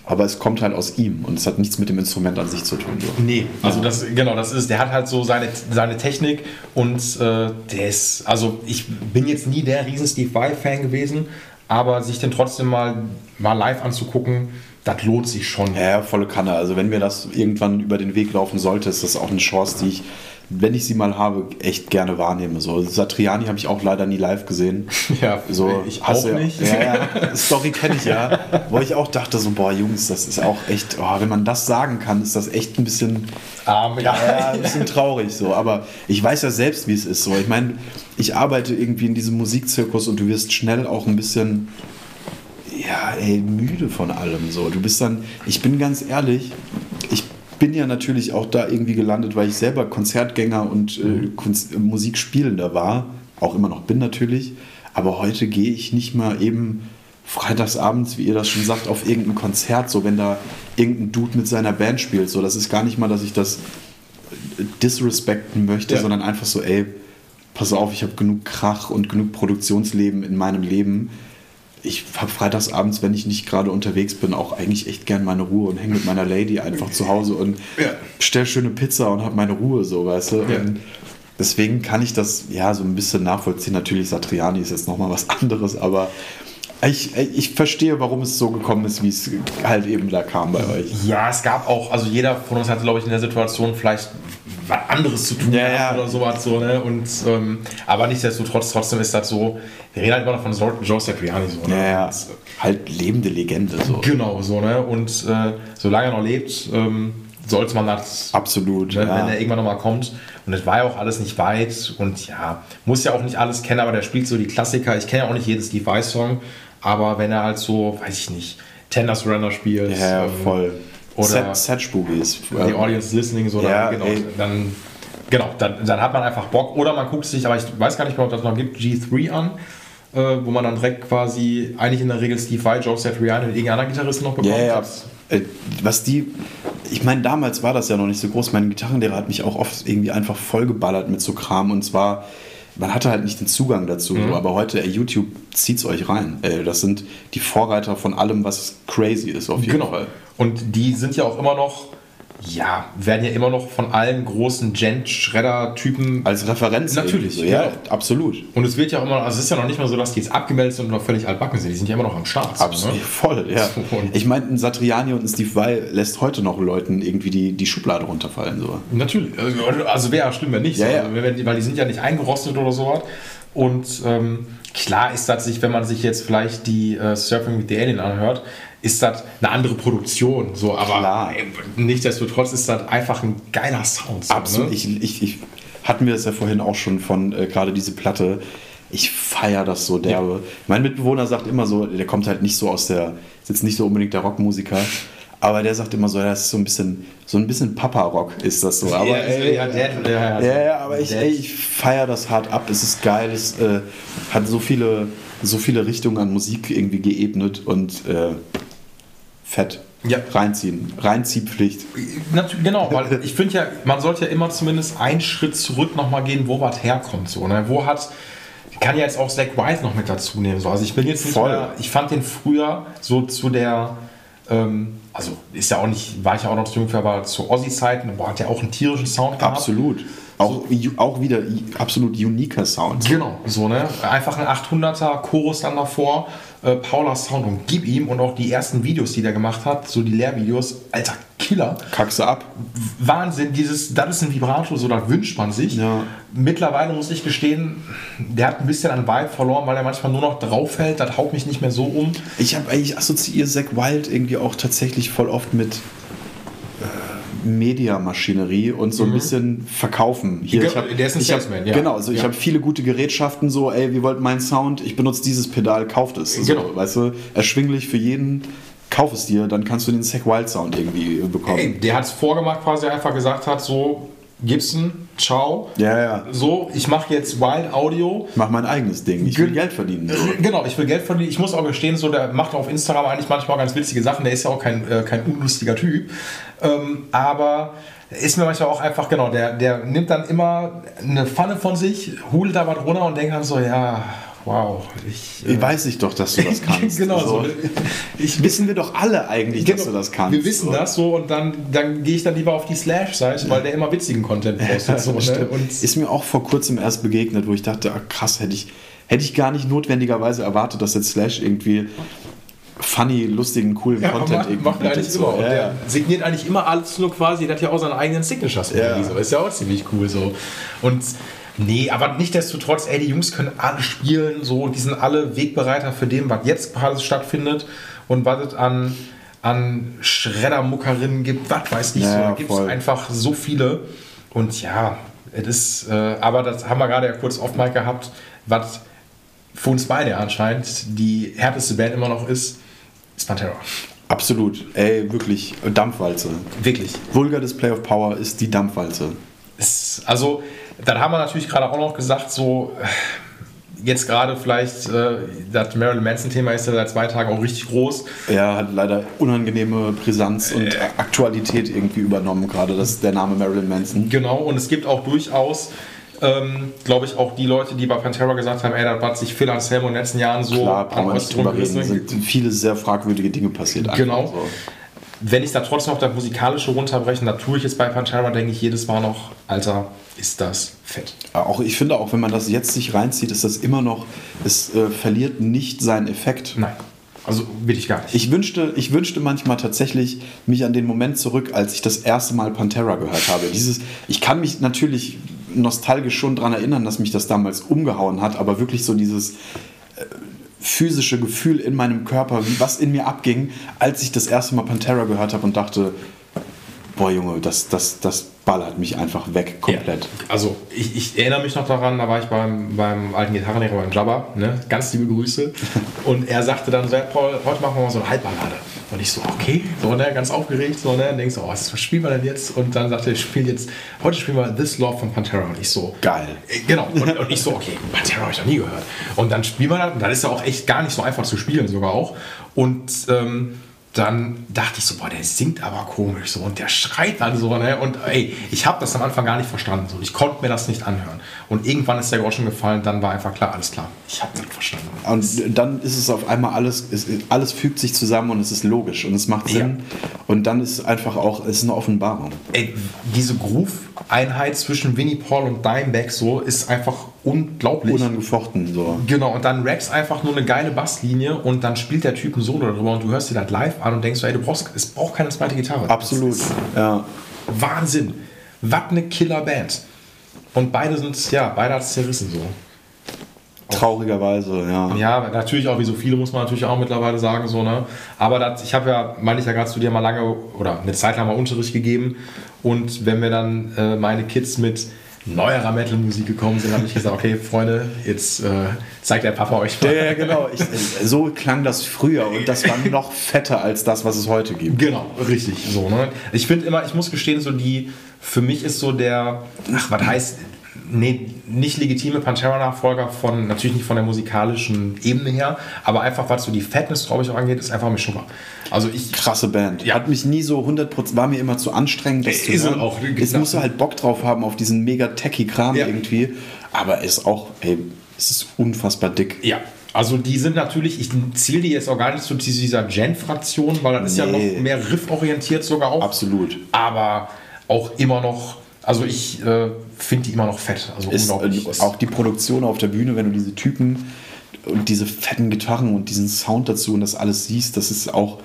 aber es kommt halt aus ihm und es hat nichts mit dem Instrument an sich zu tun. So. Nee, also das, genau, das ist, der hat halt so seine, seine Technik und äh, der ist, also ich bin jetzt nie der riesen Steve Vai-Fan gewesen, aber sich den trotzdem mal, mal live anzugucken, das lohnt sich schon. Ja, volle Kanne. Also wenn mir das irgendwann über den Weg laufen sollte, ist das auch eine Chance, die ich, wenn ich sie mal habe, echt gerne wahrnehme. So Satriani habe ich auch leider nie live gesehen. <laughs> Ja, so ich auch ja- nicht. Ja, ja, Story kenne ich ja, <laughs> wo ich auch dachte so, boah Jungs, das ist auch echt, oh, wenn man das sagen kann, ist das echt ein bisschen Arm, ja. ja, ein bisschen traurig so, aber ich weiß ja selbst, wie es ist so. Ich meine, ich arbeite irgendwie in diesem Musikzirkus und du wirst schnell auch ein bisschen ja, ey, müde von allem so. Du bist dann, ich bin ganz ehrlich, ich bin ja natürlich auch da irgendwie gelandet, weil ich selber Konzertgänger und äh, Kunst, äh, Musikspielender war, auch immer noch bin natürlich, aber heute gehe ich nicht mal eben freitagsabends, wie ihr das schon sagt, auf irgendein Konzert, so wenn da irgendein Dude mit seiner Band spielt, so das ist gar nicht mal, dass ich das äh, disrespekten möchte, Ja. sondern einfach so, ey, pass auf, ich habe genug Krach und genug Produktionsleben in meinem Leben. Ich habe freitagsabends, wenn ich nicht gerade unterwegs bin, auch eigentlich echt gern meine Ruhe und hänge mit meiner Lady einfach zu Hause und Ja. bestell schöne Pizza und habe meine Ruhe, so, weißt du. Ja. Und Deswegen kann ich das ja so ein bisschen nachvollziehen. Natürlich, Satriani ist jetzt nochmal was <laughs> anderes, aber ich, ich verstehe, warum es so gekommen ist, wie es halt eben da kam bei euch. Ja, es gab auch, also jeder von uns hatte, glaube ich, in der Situation vielleicht was anderes zu tun Ja, ja. oder sowas so, ne? Und ähm, aber nichtsdestotrotz, trotzdem ist das so, wir reden halt immer noch von so- Joe Satriani so, ne? Ja, ja. Und, Halt lebende Legende so. Genau, so, ne? Und äh, solange er noch lebt, ähm, sollte man das Absolut. ne, ja. wenn er irgendwann nochmal kommt. Und es war ja auch alles nicht weit und ja, muss ja auch nicht alles kennen, aber der spielt so die Klassiker. Ich kenne ja auch nicht jedes Steve Vai Song, aber wenn er halt so, weiß ich nicht, Tender Surrender spielt, ja, ähm, voll. Oder- Set, Set Spookies. The Audience is Listening, so, dann, Ja, genau, ey. dann, genau dann, dann hat man einfach Bock. Oder man guckt sich, aber ich weiß gar nicht mehr, ob das noch gibt, G3 an, äh, wo man dann direkt quasi, eigentlich in der Regel Steve Vai, Joe Satriani und irgendeinen anderen Gitarristen noch bekommt. Ja, ja. Äh, Was die, ich meine, damals war das ja noch nicht so groß. Mein Gitarrenlehrer hat mich auch oft irgendwie einfach vollgeballert mit so Kram und zwar, man hatte halt nicht den Zugang dazu, Mhm. so, aber heute, ey, YouTube zieht's euch rein. Ey, das sind die Vorreiter von allem, was crazy ist, auf jeden Genau. Fall. Und die sind ja auch immer noch, ja, werden ja immer noch von allen großen Gent-Schredder-Typen. Als Referenz. Natürlich, so. ja, genau. absolut. Und es wird ja auch immer, also es ist ja noch nicht mal so, dass die jetzt abgemeldet sind und noch völlig altbacken sind. Die sind ja immer noch am Start. so, Absolut, Ne? voll, ja. <laughs> Und- Ich meine, ein Satriani und ein Steve Vai lässt heute noch Leuten irgendwie die, die Schublade runterfallen. So. Natürlich. Also, also wäre ja schlimm, wenn nicht. Ja, so. ja. Also, weil die sind ja nicht eingerostet oder sowas. Und ähm, klar ist sich, wenn man sich jetzt vielleicht die äh, Surfing with the Alien anhört, ist das eine andere Produktion. So, aber Klar. nichtsdestotrotz ist das einfach ein geiler Sound. So, Absolut. Ne? Ich, ich, ich hatten wir es ja vorhin auch schon von äh, gerade diese Platte. Ich feiere das so derbe. Mein Mitbewohner sagt immer so, der kommt halt nicht so aus der, ist jetzt nicht so unbedingt der Rockmusiker, aber der sagt immer so, das ist so ein bisschen, so ein bisschen Papa-Rock ist das so. Aber Ja, ey, ja, Dad, ja, ja, ja, ja, aber ich, ey, ich feiere das hart ab. Es ist geil, es äh, hat so viele, so viele Richtungen an Musik irgendwie geebnet und äh, fett. Ja. Reinziehen. Reinziehpflicht. Genau, weil <laughs> ich finde ja, man sollte ja immer zumindest einen Schritt zurück nochmal gehen, wo was herkommt. So, ne? Wo hat, ich kann ja jetzt auch Zack White noch mit dazu nehmen. So. Also ich bin jetzt nicht Voll. mehr, ich fand den früher so zu der, ähm, also ist ja auch nicht, war ich ja auch noch zu jung für, aber zu Ozzy-Zeiten, boah, hat ja auch einen tierischen Sound gehabt. Absolut. Auch, ju- auch wieder absolut uniker Sound. Genau, so, ne? Einfach ein 800er Chorus dann davor, äh, Paula Sound und gib ihm und auch die ersten Videos, die der gemacht hat, so die Lehrvideos, alter Killer. Kackst du ab. Wahnsinn, dieses, das ist ein Vibrato, so das wünscht man sich. Ja. Mittlerweile muss ich gestehen, der hat ein bisschen an Vibe verloren, weil er manchmal nur noch draufhält, das haut mich nicht mehr so um. Ich habe ich assoziiere Zack Wild irgendwie auch tatsächlich voll oft mit Mediamaschinerie und so ein bisschen verkaufen. Hier, ich hab, der ist ein ich Salesman, ja. Genau, also ich Ja. habe viele gute Gerätschaften, so, ey, wie wollt mein Sound? Ich benutze dieses Pedal, kauft es. So, Genau. Weißt du, erschwinglich für jeden, kauf es dir, dann kannst du den Zack Wild Sound irgendwie bekommen. Ey, der hat es vorgemacht, quasi einfach gesagt hat, so, Gibson, ciao. Ja, ja. So, ich mache jetzt Wild Audio. Ich mach mein eigenes Ding. Ich will Gen- Geld verdienen. So. Genau, ich will Geld verdienen. Ich muss auch gestehen, so, der macht auf Instagram eigentlich manchmal ganz witzige Sachen. Der ist ja auch kein, äh, kein unlustiger Typ. Ähm, aber ist mir manchmal auch einfach, genau, der, der nimmt dann immer eine Pfanne von sich, hudelt da was runter und denkt dann so, ja, wow, ich. Ich weiß ich doch, dass du das <laughs> kannst. genau, so. so. Ich, Wissen wir doch alle eigentlich, dass Genau, du das kannst. Wir wissen so. das so und dann, dann gehe ich dann lieber auf die Slash-Seite, weil der immer witzigen Content postet. so, ne? Ist mir auch vor kurzem erst begegnet, wo ich dachte, ah, krass, hätte ich, hätte ich gar nicht notwendigerweise erwartet, dass jetzt Slash irgendwie funny, lustigen, coolen ja, Content macht, irgendwie macht eigentlich so. immer. Ja, ja. signiert eigentlich immer alles nur quasi, der hat ja auch seinen eigenen Signatures. Ja. So. Ist ja auch ziemlich cool so. Und nee, aber nichtsdestotrotz, ey, die Jungs können alle spielen, so, die sind alle Wegbereiter für dem, was jetzt alles stattfindet und was es an, an Schreddermuckerinnen gibt, was weiß ich Ja, so. Da gibt es einfach so viele. Und ja, es ist, äh, aber das haben wir gerade ja kurz off Mic gehabt, was für uns beide anscheinend die härteste Band immer noch ist, ist Pantera. Absolut. Ey, wirklich, Dampfwalze. Wirklich. Vulgar Display of Power ist die Dampfwalze. Es, also, dann haben wir natürlich gerade auch noch gesagt, so jetzt gerade vielleicht, äh, das Marilyn Manson-Thema ist ja seit zwei Tagen auch richtig groß. Er hat leider unangenehme Brisanz und Äh. Aktualität irgendwie übernommen, gerade das der Name Marilyn Manson. Genau, und es gibt auch durchaus, ähm, glaube ich, auch die Leute, die bei Pantera gesagt haben, ey, das was sich Phil Anselmo in den letzten Jahren so Klar, reden, gerissen- sind viele sehr fragwürdige Dinge passiert. Genau. So. Wenn ich da trotzdem noch das Musikalische runterbrechen, da tue ich jetzt bei Pantera, denke ich jedes Mal noch, Alter, ist das fett. Auch ich finde auch, wenn man das jetzt sich reinzieht, ist das immer noch, es äh, verliert nicht seinen Effekt. Nein. Also will ich gar nicht. Ich wünschte, ich wünschte manchmal tatsächlich mich an den Moment zurück, als ich das erste Mal Pantera gehört habe. Dieses, ich kann mich natürlich nostalgisch schon daran erinnern, dass mich das damals umgehauen hat, aber wirklich so dieses äh, physische Gefühl in meinem Körper, wie was in mir abging, als ich das erste Mal Pantera gehört habe und dachte, boah Junge, das, das, das ballert mich einfach weg, komplett. Ja. Also ich, ich, erinnere mich noch daran, da war ich beim, beim alten Gitarrenlehrer beim Jabba, ne? ganz liebe Grüße. <laughs> Und er sagte dann so, Paul, heute machen wir mal so eine Halbballade. Und ich so, okay, so, ne, ganz aufgeregt, so, ne, und denkst so, oh, was spielen wir denn jetzt? Und dann sagte er, ich spiele jetzt, heute spielen wir This Love von Pantera. Und ich so, geil. Äh, genau. Und, und, ich so, okay, Pantera habe ich noch nie gehört. Und dann spielen wir das, und dann ist ja auch echt gar nicht so einfach zu spielen, sogar auch. Und ähm, dann dachte ich so, boah, der singt aber komisch so und der schreit dann so, ne? Und ey, ich habe das am Anfang gar nicht verstanden so, ich konnte mir das nicht anhören. Und irgendwann ist der Groschen gefallen, dann war einfach klar, alles klar, ich habe nicht verstanden. Und dann ist es auf einmal alles, alles fügt sich zusammen und es ist logisch und es macht Sinn. Ja. Und dann ist einfach auch, es ist eine Offenbarung. Ey, diese Groove-Einheit zwischen Winnie Paul und Dimebag so ist einfach unglaublich. Unangefochten so. Genau, und dann raps einfach nur eine geile Basslinie und dann spielt der Typ ein Solo darüber und du hörst dir das live an und denkst, ey, du brauchst, es braucht keine zweite Gitarre. Absolut, ja. Wahnsinn. Was eine Killerband. Und beide sind, ja, beide hat es zerrissen so. Traurigerweise, ja. Ja, natürlich auch, wie so viele muss man natürlich auch mittlerweile sagen, so, ne? Aber das, ich habe ja, meine ich ja gerade zu dir mal lange oder eine Zeit lang mal Unterricht gegeben. Und wenn wir dann äh, meine Kids mit neuerer Metal-Musik gekommen sind, habe ich gesagt, okay, Freunde, jetzt äh, zeigt der Papa euch mal. Ja, genau. Ich, so klang das früher und das war noch fetter als das, was es heute gibt. Genau, richtig. So, ne? Ich finde immer, ich muss gestehen, so die, für mich ist so der, ach, was heißt, nee, nicht legitime Pantera-Nachfolger von, natürlich nicht von der musikalischen Ebene her, aber einfach, was so die Fatness, glaube ich, auch angeht, ist einfach Mischung. Also ich... Krasse Band. Ja. Hat mich nie so 100%, war mir immer zu anstrengend, das zu hören. Auch, Jetzt musst du halt Bock drauf haben auf diesen mega techy Kram ja. irgendwie, aber ist auch, ey, es ist unfassbar dick. Ja, also die sind natürlich, ich zähle die jetzt auch gar nicht zu dieser Gen-Fraktion, weil das nee. ist ja noch mehr riff-orientiert sogar auch. Absolut. Aber auch immer noch also ich äh, finde die immer noch fett. Also ist, unglaublich. auch die Produktion auf der Bühne, wenn du diese Typen und diese fetten Gitarren und diesen Sound dazu und das alles siehst, das ist auch,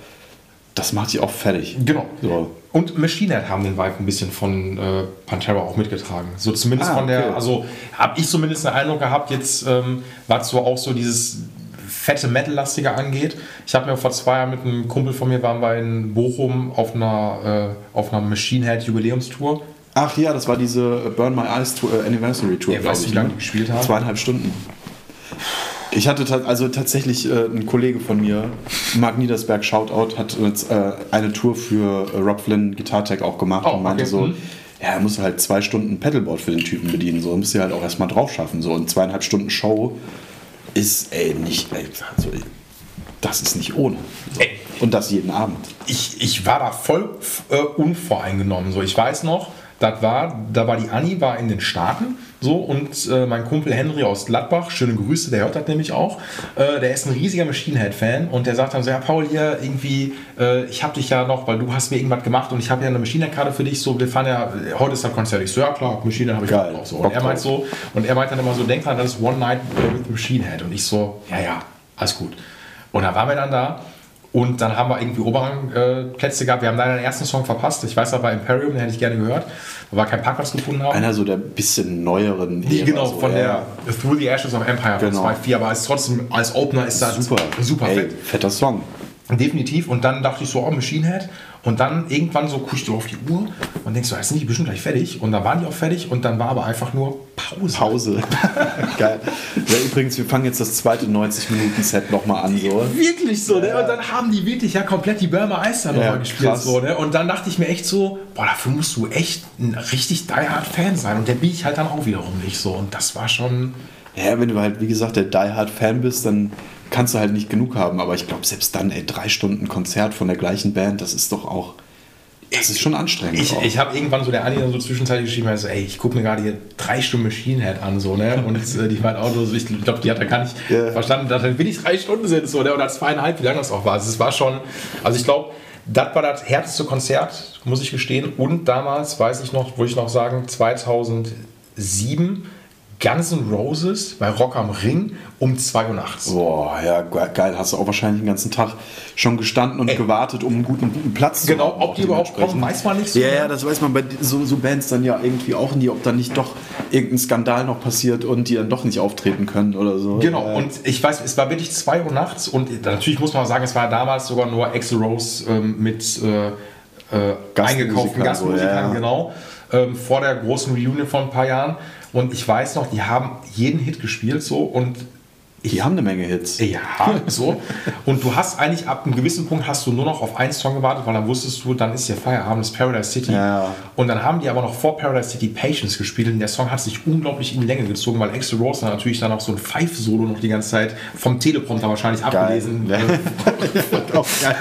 das macht dich auch fertig. Genau. So. Und Machine Head haben den Vibe ein bisschen von äh, Pantera auch mitgetragen. So zumindest ah, von der, okay. also habe ich zumindest eine Eindruck gehabt, jetzt ähm, war so auch so dieses fette Metal-lastige angeht. Ich habe mir vor zwei Jahren mit einem Kumpel von mir, waren wir in Bochum auf einer, äh, auf einer Machine Head Jubiläumstour Ach ja, das war diese Burn My Eyes Tour, äh, Anniversary Tour. Ja, weißt du, wie lange die gespielt haben? Zweieinhalb Stunden. Ich hatte ta also tatsächlich äh, ein Kollege von mir, Mark Niedersberg, Shoutout, hat jetzt, äh, eine Tour für äh, Rob Flynn Guitar Tech auch gemacht oh, und meinte okay. so, mhm. ja, er muss halt zwei Stunden Pedalboard für den Typen bedienen, so muss er halt auch erstmal drauf schaffen. So und zweieinhalb Stunden Show ist ey nicht, ey, also, das ist nicht ohne. So. Und das jeden Abend. Ich, ich war da voll äh, unvoreingenommen. So, ich weiß noch, das war, da war die Anni war in den Staaten so und äh, mein Kumpel Henry aus Gladbach, schöne Grüße, der hört das nämlich auch. Äh, der ist ein riesiger Machine Head Fan und der sagt dann so, ja Paul hier irgendwie, äh, ich habe dich ja noch, weil du hast mir irgendwas gemacht und ich habe ja eine Machine Head Karte für dich. So, wir fahren ja, heute ist das Konzert. Ich so, ja klar, Machine Head habe ich Geil, auch so. Und er meint so und er meint dann immer so, denk dran, das ist One Night with Machine Head und ich so, ja ja, alles gut. Und da waren wir dann da und dann haben wir irgendwie Oberrangplätze äh, gehabt. Wir haben leider den ersten Song verpasst. Ich weiß, da war Imperium, den hätte ich gerne gehört. Da war kein Parkplatz gefunden haben. Einer so der bisschen neueren. Die, genau, so, von ja. der Through the Ashes of Empire genau. von 2.4. Aber als trotzdem als Opener ist das super, super Ey, fett. Fetter Song. Definitiv. Und dann dachte ich so, oh, Machine Head. Und dann irgendwann so guckst du auf die Uhr und denkst so, jetzt sind die bestimmt gleich fertig. Und dann waren die auch fertig und dann war aber einfach nur Pause. Pause. <laughs> Geil. Ja, übrigens, wir fangen jetzt das zweite 90-Minuten-Set nochmal an. So. Wirklich so, ne? ja. ne? Und dann haben die wirklich ja komplett die Burma Ice da nochmal gespielt. So, ne? Und dann dachte ich mir echt so, boah, dafür musst du echt ein richtig die Hard Fan sein. Und der bin ich halt dann auch wiederum nicht so. Und das war schon. Ja, wenn du halt, wie gesagt, der Die Hard Fan bist, dann kannst du halt nicht genug haben. Aber ich glaube, selbst dann, ey, drei Stunden Konzert von der gleichen Band, das ist doch auch. Das ist schon anstrengend. Ich, ich habe irgendwann so der Anni so zwischenzeitlich geschrieben, also, ey, ich gucke mir gerade hier drei Stunden Machine Head an, so, ne? Und äh, die mein Auto, so, ich glaube, die hat da gar nicht yeah. verstanden, dass dann wirklich drei Stunden sind, so, ne? Oder zweieinhalb, wie lange das auch war. Also, es war schon, also ich glaube, das war das härteste Konzert, muss ich gestehen. Und damals, weiß ich noch, würde ich noch sagen, 2007 Guns N' Roses bei Rock am Ring um 2 Uhr nachts. Boah, ja, ge- geil. Hast du auch wahrscheinlich den ganzen Tag schon gestanden und Ey. gewartet, um einen guten, guten Platz Genau, zu haben. ob auch die überhaupt kommen, weiß man nicht so. Ja, ja, das weiß man bei so, so Bands dann ja irgendwie auch nie, ob dann nicht doch irgendein Skandal noch passiert und die dann doch nicht auftreten können oder so. Genau, Äh, und ich weiß, es war wirklich 2 Uhr nachts und natürlich muss man auch sagen, es war damals sogar nur Axl Rose ähm, mit äh, äh, eingekauften Gastmusikern, so, ja, genau, ähm, vor der großen Reunion vor ein paar Jahren. Und ich weiß noch, die haben jeden Hit gespielt so und die haben eine Menge Hits. ja, so. Und du hast eigentlich ab einem gewissen Punkt hast du nur noch auf einen Song gewartet, weil dann wusstest du, dann ist der Feierabend, das ist Paradise City. Ja. Und dann haben die aber noch vor Paradise City Patience gespielt und der Song hat sich unglaublich in die Länge gezogen, weil Axel Rose dann natürlich dann auch so ein Five-Solo noch die ganze Zeit vom Teleprompter wahrscheinlich abgelesen Ja. äh, <laughs> geil.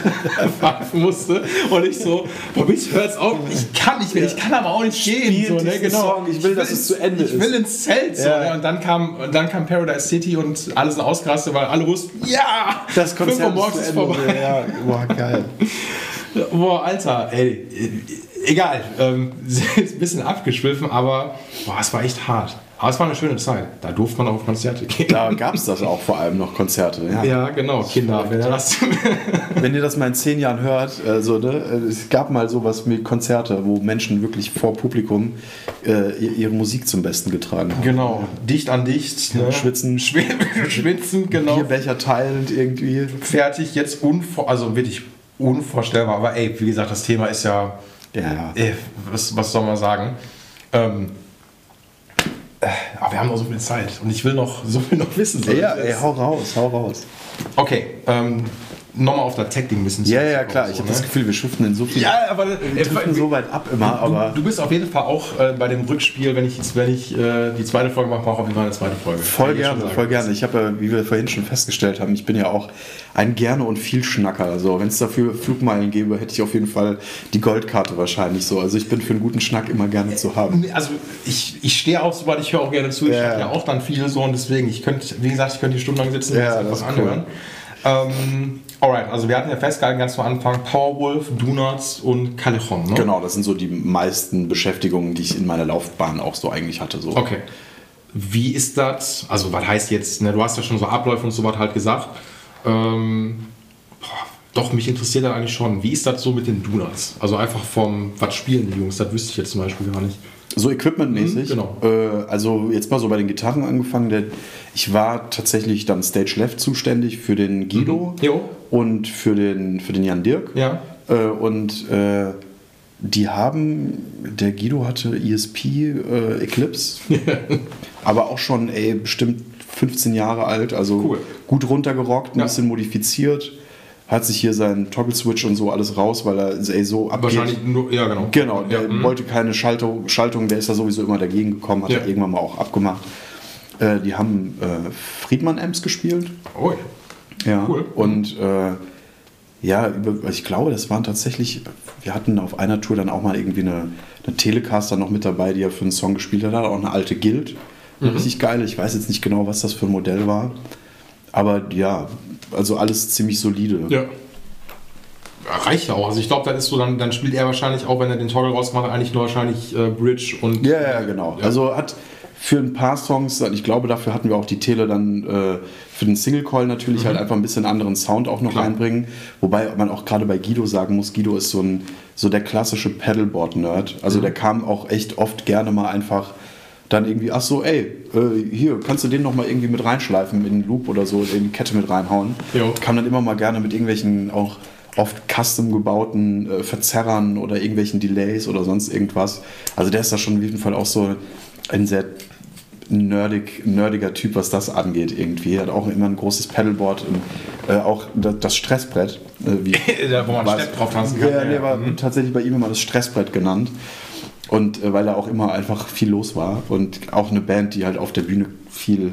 <laughs> musste. Und ich so, boah, bitte hört's auf, ich kann nicht mehr, ich kann aber auch nicht gehen. So, ne? diesen Song, ich will, dass es ins- zu Ende ich will ist. ins Zelt. So, Ja. ne? Und dann kam, dann kam Paradise City und alle sind ausgerastet, weil alle wussten, ja, Das Konzert 5 Uhr morgens ist ist vorbei. Ja, boah, geil. <laughs> Boah, Alter, ey, äh, egal, ähm, <laughs> ist ein bisschen abgeschwiffen, aber boah, es war echt hart. Aber es war eine schöne Zeit. Da durfte man auch auf Konzerte gehen. Da gab es das auch vor allem noch Konzerte. Ja. Ja, genau, Kinder. Wenn ihr das <laughs> Wenn ihr das mal in zehn Jahren hört, also, ne, es gab mal sowas mit Konzerte, wo Menschen wirklich vor Publikum äh, ihre Musik zum Besten getragen haben. genau, dicht an dicht. Ne? Schwitzen. Schw <laughs> schwitzen, genau. Bierbecher teilend irgendwie. Fertig, jetzt unvor also wirklich unvorstellbar. Aber ey, wie gesagt, das Thema ist ja, Ja, äh, was, was soll man sagen? Ähm, äh, aber wir haben noch so viel Zeit und ich will noch so viel noch wissen. So. ja ey, hau raus, hau raus. Okay, ähm, nochmal auf das Tech-Ding ein bisschen Ja, ja, klar. Ich so, habe ne? das Gefühl, wir schuften in so viel. Ja, aber wir driften so weit ab immer, aber. du, du bist auf jeden Fall auch äh, bei dem Rückspiel, wenn ich, jetzt, wenn ich äh, die zweite Folge mache, mache ich auf jeden Fall eine zweite Folge. Voll ich gerne, sagen. voll gerne. Ich habe ja, wie wir vorhin schon festgestellt haben, ich bin ja auch ein gerne und viel Schnacker. Also wenn es dafür Flugmeilen gäbe, hätte ich auf jeden Fall die Goldkarte wahrscheinlich so. Also ich bin für einen guten Schnack immer gerne zu haben. Also ich, ich stehe auf, sobald ich höre auch gerne zu. Ich Ja. habe ja auch dann viel so und deswegen, ich könnte, wie gesagt, ich könnte die stundenlang sitzen Ja, und das das ist cool. anhören. Ähm, alright, also wir hatten ja festgehalten ganz am Anfang Powerwolf, Donuts und Callejon, ne? Genau, das sind so die meisten Beschäftigungen, die ich in meiner Laufbahn auch so eigentlich hatte. So. Okay. Wie ist das? Also, was heißt jetzt, ne, du hast ja schon so Abläufe und so was halt gesagt. Ähm, boah, doch, mich interessiert das eigentlich schon. Wie ist das so mit den Donuts? Also einfach vom, was spielen die Jungs? Das wüsste ich jetzt zum Beispiel gar nicht. So equipmentmäßig. Mhm, genau. Äh, also jetzt mal so bei den Gitarren angefangen. Der, ich war tatsächlich dann Stage Left zuständig für den Guido Mhm. Jo. Und für den, für den Jan Dirk. Ja. Äh, und äh, die haben, der Guido hatte ESP äh, Eclipse, <laughs> aber auch schon ey, bestimmt 15 Jahre alt, also Cool. gut runtergerockt, ein Ja. bisschen modifiziert. Hat sich hier seinen Toggle-Switch und so alles raus, weil er ey, so abgeht. Wahrscheinlich nur, ja, genau. Genau, der Ja, mhm. wollte keine Schaltung, Schaltung, der ist da sowieso immer dagegen gekommen, hat Ja. er irgendwann mal auch abgemacht. Äh, die haben äh, Friedmann-Amps gespielt. Oh, Ja. Cool. Und äh, ja, ich glaube, das waren tatsächlich, wir hatten auf einer Tour dann auch mal irgendwie eine, eine Telecaster noch mit dabei, die er für einen Song gespielt hat, auch eine alte Guild. Mhm. Richtig geil, ich weiß jetzt nicht genau, was das für ein Modell war. Aber ja, also alles ziemlich solide. ja. Ja, Reicht ja auch. Also ich glaube, dann ist so, dann, dann spielt er wahrscheinlich auch, wenn er den Toggle rausmacht, eigentlich nur wahrscheinlich äh, Bridge und Ja, ja, genau. Also hat für ein paar Songs, ich glaube, dafür hatten wir auch die Tele dann äh, für den Single Call natürlich halt einfach ein bisschen anderen Sound auch noch Mhm. Klar. reinbringen. Wobei man auch gerade bei Guido sagen muss, Guido ist so ein so der klassische Pedalboard-Nerd. Also Mhm. der kam auch echt oft gerne mal einfach dann irgendwie, ach so, ey, äh, hier, kannst du den noch mal irgendwie mit reinschleifen in den Loop oder so, in die Kette mit reinhauen. Jo. Kam dann immer mal gerne mit irgendwelchen auch oft custom gebauten äh, Verzerrern oder irgendwelchen Delays oder sonst irgendwas. Also der ist da schon auf jeden Fall auch so ein sehr nerdig, nerdiger Typ, was das angeht irgendwie. Er hat auch immer ein großes Pedalboard und äh, auch da- das Stressbrett. Äh, wie, <laughs> Da, wo man? Stepp drauf tanzen kann. ja, nee, war Mhm. tatsächlich bei ihm immer das Stressbrett genannt. Und äh, weil da auch immer einfach viel los war und auch eine Band, die halt auf der Bühne viel,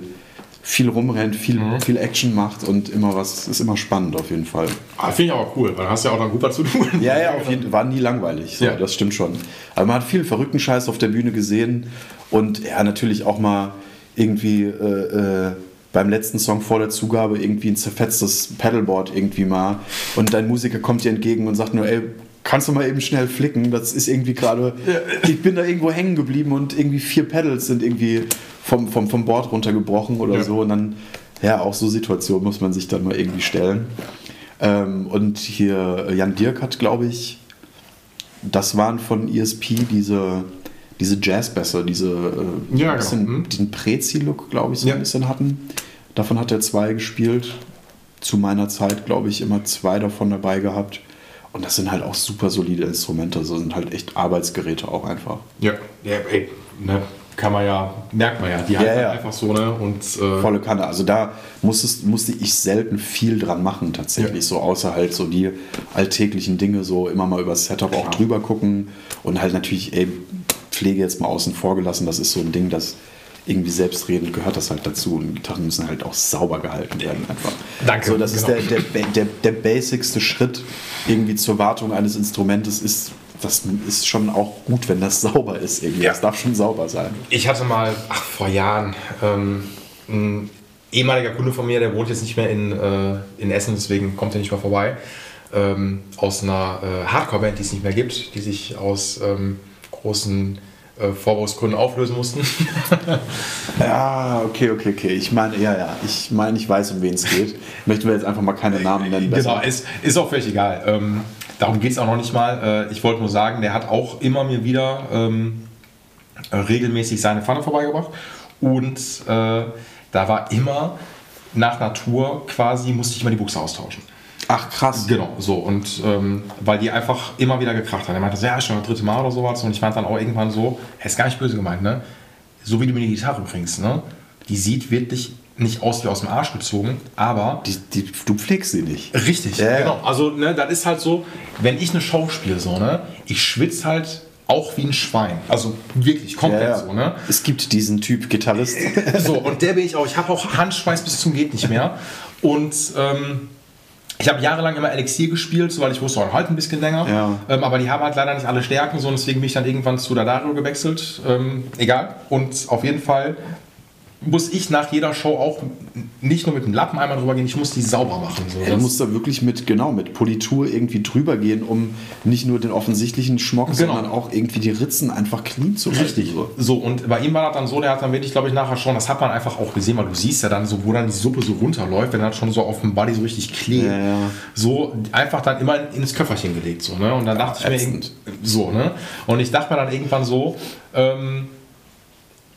viel rumrennt, viel, Mhm. viel Action macht und immer was, ist immer spannend auf jeden Fall. Ah, Finde ich aber cool, weil hast du ja auch dann gut was zu tun. Ja, ja, auf jeden Fall. War nie langweilig. So, Ja. Das stimmt schon. Aber man hat viel verrückten Scheiß auf der Bühne gesehen und ja, natürlich auch mal irgendwie äh, äh, beim letzten Song vor der Zugabe irgendwie ein zerfetztes Pedalboard irgendwie mal und dein Musiker kommt dir entgegen und sagt nur, ey, kannst du mal eben schnell flicken? Das ist irgendwie gerade, ich bin da irgendwo hängen geblieben und irgendwie vier Pedals sind irgendwie vom, vom, vom Board runtergebrochen oder Ja. so und dann, ja, auch so Situationen muss man sich dann mal irgendwie stellen. Ähm, und hier Jan Dirk hat, glaube ich, das waren von ESP diese, diese Jazzbässe, diese äh, Ja, bisschen, genau. Mhm. diesen Prezi-Look, glaube ich, so Ja. ein bisschen hatten. Davon hat er zwei gespielt. Zu meiner Zeit, glaube ich, immer zwei davon dabei gehabt. Und das sind halt auch super solide Instrumente. Das sind halt echt Arbeitsgeräte auch einfach. Ja, ja ey, ne, kann man ja, merkt man ja. Die halten ja. einfach so, ne? Und äh, Volle Kanne. Also da musstest, musste ich selten viel dran machen, tatsächlich. Ja. So außer halt so die alltäglichen Dinge, so immer mal über das Setup auch drüber gucken. Und halt natürlich, ey, Pflege jetzt mal außen vor gelassen. Das ist so ein Ding, das irgendwie selbstredend gehört das halt dazu. Und Gitarren müssen halt auch sauber gehalten werden einfach. Danke, So, das genau. ist der, der, der, der basicste Schritt irgendwie zur Wartung eines Instrumentes ist, das ist schon auch gut, wenn das <laughs> sauber ist irgendwie. Ja. Das darf schon sauber sein. Ich hatte mal, ach, vor Jahren, ähm, ein ehemaliger Kunde von mir, der wohnt jetzt nicht mehr in, äh, in Essen, deswegen kommt er nicht mehr vorbei, ähm, aus einer äh, Hardcore-Band, die es nicht mehr gibt, die sich aus ähm, großen äh, Vorwurfsgründen auflösen mussten. <laughs> Ja, okay, okay, okay. Ich meine, ja, ja. Ich meine, ich weiß, um wen es geht. Möchten wir jetzt einfach mal keine Namen nennen. besser. Genau, ist, ist auch völlig egal. Ähm, darum geht es auch noch nicht mal. Äh, ich wollte nur sagen, der hat auch immer mir wieder ähm, äh, regelmäßig seine Pfanne vorbeigebracht. Und äh, da war immer nach Natur quasi, musste ich immer die Buchse austauschen. Ach, krass. Genau, so. Und ähm, weil die einfach immer wieder gekracht hat. Er meinte, ja, schon das dritte Mal oder sowas. Und ich meinte dann auch irgendwann so, er ist gar nicht böse gemeint, ne? So wie du mir die Gitarre bringst, ne? Die sieht wirklich nicht aus wie aus dem Arsch gezogen, aber Die, die, du pflegst sie nicht. Richtig, Ja, ja. genau. Also, ne, das ist halt so, wenn ich eine Show spiele, so, ne, ich schwitze halt auch wie ein Schwein. Also wirklich komplett so, ne? Es gibt diesen Typ Gitarrist. <laughs> So, und der bin ich auch. Ich habe auch Handschweiß bis zum geht nicht mehr. Und ähm, ich habe jahrelang immer Elixier gespielt, weil ich wusste, oh, halt ein bisschen länger. Ja. Ähm, aber die haben halt leider nicht alle Stärken, so, und deswegen bin ich dann irgendwann zu Dadario gewechselt. Ähm, egal. Und auf jeden Fall muss ich nach jeder Show auch nicht nur mit dem Lappen einmal drüber gehen, ich muss die sauber machen. So. Ja, du musst da wirklich mit, genau, mit Politur irgendwie drüber gehen, um nicht nur den offensichtlichen Schmock, Genau. sondern auch irgendwie die Ritzen einfach clean zu halten. Richtig. So. So, und bei ihm war das dann so, der hat dann wirklich, glaube ich, nachher schon, das hat man einfach auch gesehen, weil du siehst ja dann so, wo dann die Suppe so runterläuft, wenn das schon so auf dem Body so richtig klebt. Ja, ja. So einfach dann immer ins Köfferchen gelegt. So, ne? Und dann dachte ich mir, so, ne? Und ich dachte mir dann irgendwann so, ähm,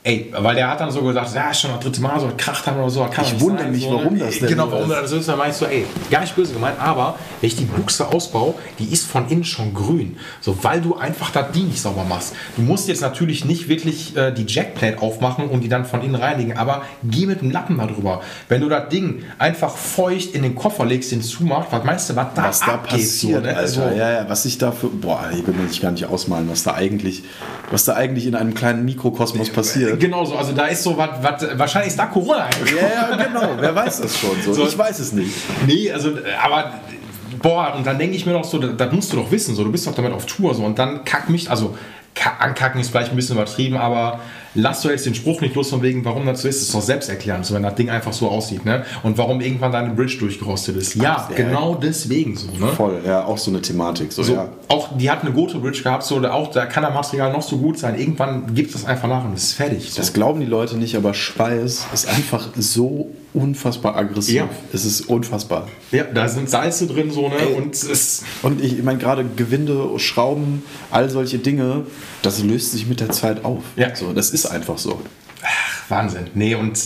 Ey, weil der hat dann so gesagt, ja, schon das dritte Mal so, kracht dann oder so. kann Ich wundere sein, mich, so, warum ne? das denn Genau, warum ist. das so ist. Dann meinst du, ey, gar nicht böse gemeint, aber wenn ich die Buchse ausbaue, die ist von innen schon grün. So, weil du einfach das Ding nicht sauber machst. Du musst jetzt natürlich nicht wirklich äh, die Jackplate aufmachen und die dann von innen reinigen, aber geh mit dem Lappen da drüber. Wenn du das Ding einfach feucht in den Koffer legst, den zumachst, was meinst du, was da Was da abgeht? passiert, so, ne? Alter. So. Ja, ja, was ich da für, boah, ich will mir nicht gar nicht ausmalen, was da eigentlich, was da eigentlich in einem kleinen Mikrokosmos passiert. Genau so, also da ist so was, wahrscheinlich ist da Corona. Ja, genau. Wer weiß das schon? So. So. Ich weiß es nicht. Nee, also, äh, aber, boah, und dann denke ich mir doch so, das, das musst du doch wissen, so, du bist doch damit auf Tour, so, und dann kack mich, also, ankacken ist vielleicht ein bisschen übertrieben, aber lass du jetzt den Spruch nicht los von wegen, warum das so ist, ist doch selbsterklärend, so, wenn das Ding einfach so aussieht, ne, und warum irgendwann deine Bridge durchgerostet ist. Ja, Ja. genau deswegen so, ne. Voll, ja, auch so eine Thematik. So, So, ja. auch die hat eine gute Bridge gehabt, so, auch da kann das Material noch so gut sein. Irgendwann gibt es einfach nach und es ist fertig. So. Das glauben die Leute nicht, aber Schweiß ist einfach so unfassbar aggressiv. Ja. Es ist unfassbar. ja, da sind Salze drin, so, ne, Ey. und es Und ich, ich meine, gerade Gewinde, Schrauben, all solche Dinge, das löst sich mit der Zeit auf. Ja. So, das ist einfach so. Wahnsinn. Nee, und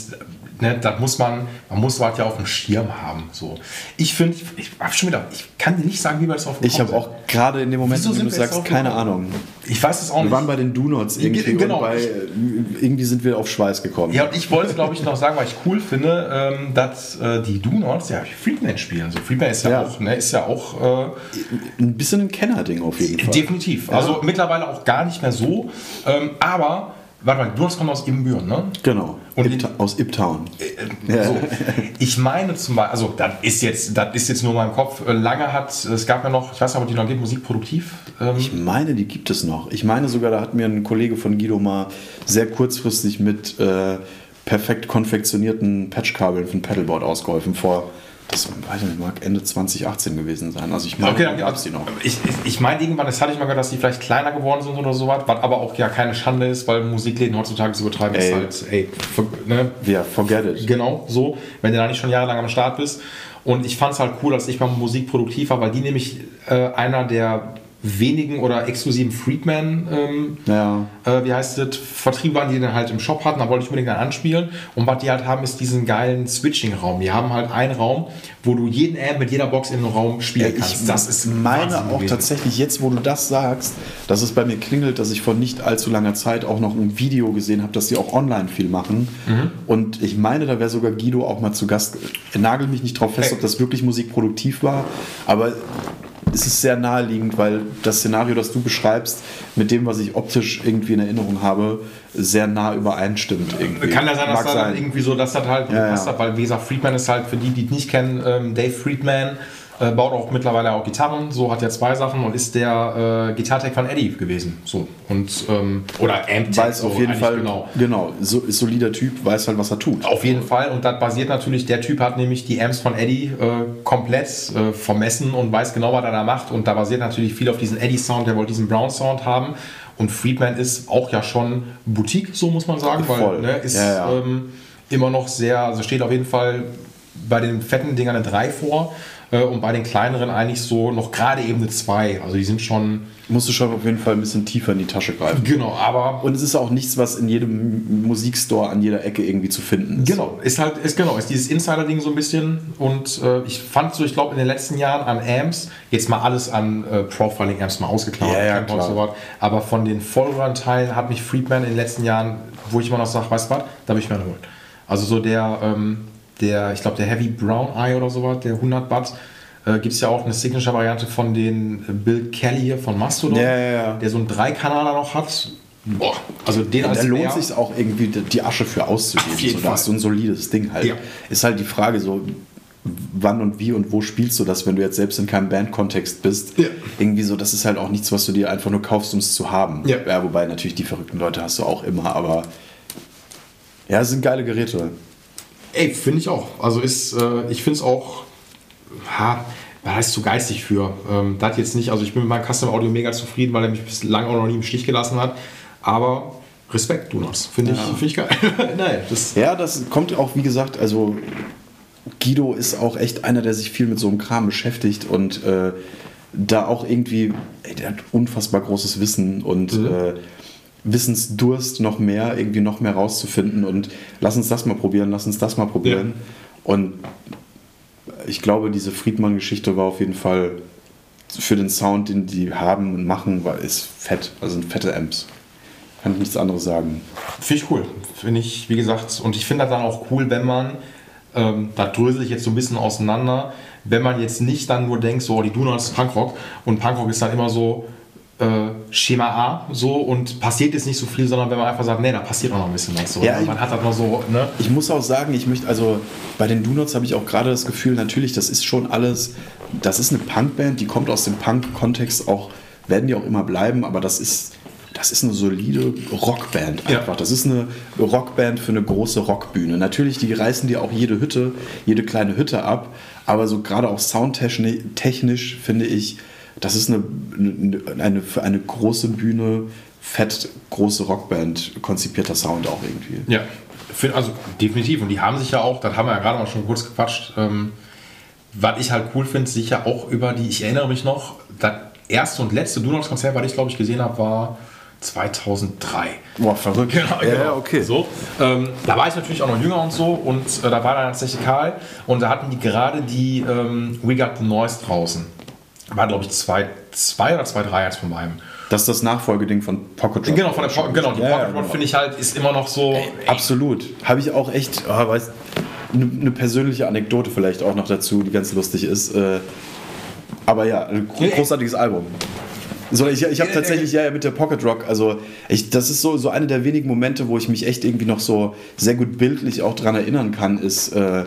ne, das muss man, man muss was ja auf dem Schirm haben. So. Ich finde, ich, ich hab schon wieder, ich kann dir nicht sagen, wie wir das auf Ich habe auch gerade in dem Moment, Wieso wo du wir sagst, keine? Ahnung. Ich weiß es auch Wir nicht. waren bei den Do-Nots irgendwie Ge- genau. und bei, äh, irgendwie sind wir auf Schweiß gekommen. ja, und ich wollte, glaube ich, noch sagen, weil ich cool finde, ähm, dass äh, die Do-Nots ja Freeman spielen. So, Freeman ist ja, Ja. auch, ne, ist ja auch äh, Ein bisschen ein Kennerding auf jeden Fall. definitiv. Also mittlerweile auch gar nicht mehr so. Ähm, aber, warte mal, Do-Nots kommen aus Ibbenbüren, ne? Genau. Und Ipta aus Iptown. Äh, So. <laughs> Ich meine zum Beispiel, also das ist jetzt, das ist jetzt nur mein Kopf. Äh, Lange hat, es gab ja noch, ich weiß nicht, ob die noch gibt, Musikproduktiv. Ähm, Ich meine, die gibt es noch. Ich meine sogar, da hat mir ein Kollege von Guido mal sehr kurzfristig mit äh, perfekt konfektionierten Patchkabeln für ein Pedalboard ausgeholfen vor das weiß ich nicht, mag Ende 2018 gewesen sein. Also ich meine, Okay, gab es die noch. Ich, ich, ich meine, irgendwann, das hatte ich mal gehört, dass die vielleicht kleiner geworden sind oder sowas, was aber auch ja keine Schande ist, weil Musikläden heutzutage zu betreiben ist Ey. halt, ey, for, ne, Ja, forget it. genau so, wenn du da nicht schon jahrelang am Start bist. Und ich fand es halt cool, dass ich beim Musik produktiv war, weil die nämlich äh, einer der wenigen oder exklusiven Freakman, ähm, Ja. äh, wie heißt es, Vertriebe waren, die dann halt im Shop hatten, da wollte ich unbedingt dann anspielen. Und was die halt haben, ist diesen geilen Switching-Raum. Die haben halt einen Raum, wo du jeden Amp mit jeder Box in den Raum spielen Ich kannst. Das ist meine Wahnsinn auch gewesen. tatsächlich jetzt, wo du das sagst, dass es bei mir klingelt, dass ich vor nicht allzu langer Zeit auch noch ein Video gesehen habe, dass die auch online viel machen. Mhm. Und ich meine, da wäre sogar Guido auch mal zu Gast. Nagel mich nicht drauf fest, Hey. ob das wirklich musikproduktiv war, aber es ist sehr naheliegend, weil das Szenario, das du beschreibst, mit dem, was ich optisch irgendwie in Erinnerung habe, sehr nah übereinstimmt. Irgendwie. Kann ja sein, dass Mag sein. irgendwie so, dass das halt Ja, gepasst ja. hat, weil wie gesagt, Friedman ist halt für die, die es nicht kennen, ähm, Dave Friedman äh, baut auch mittlerweile auch Gitarren, so hat er zwei Sachen und ist der äh, Gitartech von Eddie gewesen. So. Und, ähm, oder Amp Weiß so auf jeden Fall, genau. genau, so, ist solider Typ, weiß halt, was er tut. Auf jeden Fall. Und das basiert natürlich, der Typ hat nämlich die Amps von Eddie äh, komplett äh, vermessen und weiß genau, was er da macht. Und da basiert natürlich viel auf diesen Eddie-Sound, der wollte diesen Brown-Sound haben. Und Friedman ist auch ja schon Boutique, so muss man sagen, weil Voll. ne, ist Ja, ja. Ähm, immer noch sehr, also steht auf jeden Fall bei den fetten Dingern eine 3 vor äh, und bei den kleineren eigentlich so noch gerade eben eine 2. Also die sind schon, Musst du schon auf jeden Fall ein bisschen tiefer in die Tasche greifen. genau, aber Und es ist auch nichts, was in jedem Musikstore an jeder Ecke irgendwie zu finden ist. Genau, ist halt, ist genau, ist dieses Insider-Ding so ein bisschen. Und äh, ich fand so, ich glaube, in den letzten Jahren an Amps, jetzt mal alles an äh, Profiling-Amps mal ausgeklammert, Ja, ja, klar. so was, aber von den Vollrun-Teilen hat mich Friedman in den letzten Jahren, wo ich immer noch sage, weißt du was, da habe ich mir holen. Also so der, ähm, der ich glaube, der Heavy Brown Eye oder sowas, der 100 Watt, äh, gibt es ja auch eine Signature-Variante von den äh, Bill Kelly hier von Mastodon, Ja, ja, ja. der so einen Dreikanaler noch hat. Boah, also den Da als lohnt Bär- sich auch irgendwie die Asche für auszugeben. So, da hast du ein solides Ding halt. Ja. Ist halt die Frage so, wann und wie und wo spielst du das, wenn du jetzt selbst in keinem Bandkontext bist? Ja. Irgendwie so, das ist halt auch nichts, was du dir einfach nur kaufst, um es zu haben. Ja. wobei natürlich die verrückten Leute hast du auch immer, aber ja, es sind geile Geräte. Ey, finde ich auch. Also ist, äh, ich finde es auch, ha, da heißt zu geistig für. Ähm, das jetzt nicht, also ich bin mit meinem Custom Audio mega zufrieden, weil er mich bislang auch noch nie im Stich gelassen hat. Aber Respekt, Donuts. Finde ich, find ich geil. <laughs> Nein, das, Ja, das kommt auch, wie gesagt, also Guido ist auch echt einer, der sich viel mit so einem Kram beschäftigt und äh, da auch irgendwie, ey, der hat unfassbar großes Wissen und äh, Wissensdurst noch mehr, irgendwie noch mehr rauszufinden und lass uns das mal probieren, lass uns das mal probieren. Und ich glaube, diese Friedmann-Geschichte war auf jeden Fall für den Sound, den die haben und machen, war, ist fett. Also sind fette Amps. Kann ich nichts anderes sagen. Finde ich cool. Finde ich, wie gesagt, und ich finde das dann auch cool, wenn man, ähm, da drösel ich jetzt so ein bisschen auseinander, wenn man jetzt nicht dann nur denkt, so, oh, die Donuts ist Punkrock und Punkrock ist dann immer so Schema A so und passiert jetzt nicht so viel, sondern wenn man einfach sagt, nee, da passiert auch noch ein bisschen was. So. Ja, man hat das noch so, ne? Ich muss auch sagen, ich möchte, also bei den Donuts habe ich auch gerade das Gefühl, natürlich, das ist schon alles, das ist eine Punkband, die kommt aus dem Punk-Kontext auch, werden die auch immer bleiben, aber das ist, das ist eine solide Rockband Ja. einfach. Das ist eine Rockband für eine große Rockbühne. Natürlich, die reißen dir auch jede Hütte, jede kleine Hütte ab, aber so gerade auch soundtechnisch technisch finde ich, das ist eine, eine, für eine große Bühne, fett große Rockband konzipierter Sound auch irgendwie. Ja, also definitiv. Und die haben sich ja auch, das haben wir ja gerade mal schon kurz gequatscht, ähm, was ich halt cool finde, sicher auch über die, ich erinnere mich noch, das erste und letzte Donuts-Konzert, was ich glaube ich gesehen habe, war 2003. Boah, verrückt. Genau, ja, genau. okay. So, ähm, da war ich natürlich auch noch jünger und so und äh, da war dann tatsächlich Karl und da hatten die gerade die ähm, We Got the Noise draußen. War glaube ich 2 zwei, oder 2, 3 als von beiden. Das ist das Nachfolgeding von Pocket Rock. Genau, von der po genau, die Ja, Pocket ja, Rod genau. finde ich halt, ist immer noch so. ey, Absolut. Habe ich auch echt, oh, weiß, eine, eine persönliche Anekdote vielleicht auch noch dazu, die ganz lustig ist. Äh, aber ja, ein gro- Ja, großartiges Album. So, ich ich habe Ja, tatsächlich ja, ja mit der Pocket Rock, also ich, das ist so, so eine der wenigen Momente, wo ich mich echt irgendwie noch so sehr gut bildlich auch dran erinnern kann, ist, äh,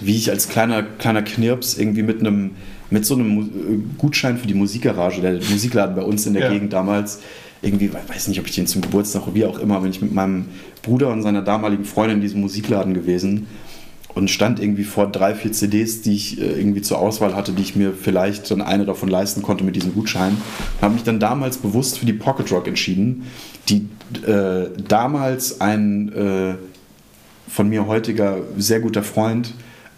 wie ich als kleiner, kleiner Knirps irgendwie mit einem mit so einem äh, Gutschein für die Musikgarage, der Musikladen bei uns in der Ja. Gegend damals, irgendwie, weiß nicht, ob ich den zum Geburtstag oder wie auch immer, bin ich mit meinem Bruder und seiner damaligen Freundin in diesem Musikladen gewesen und stand irgendwie vor drei, vier CDs, die ich äh, irgendwie zur Auswahl hatte, die ich mir vielleicht dann eine davon leisten konnte mit diesem Gutschein. Und habe mich dann damals bewusst für die Pocket Rock entschieden, die äh, damals ein äh, von mir heutiger sehr guter Freund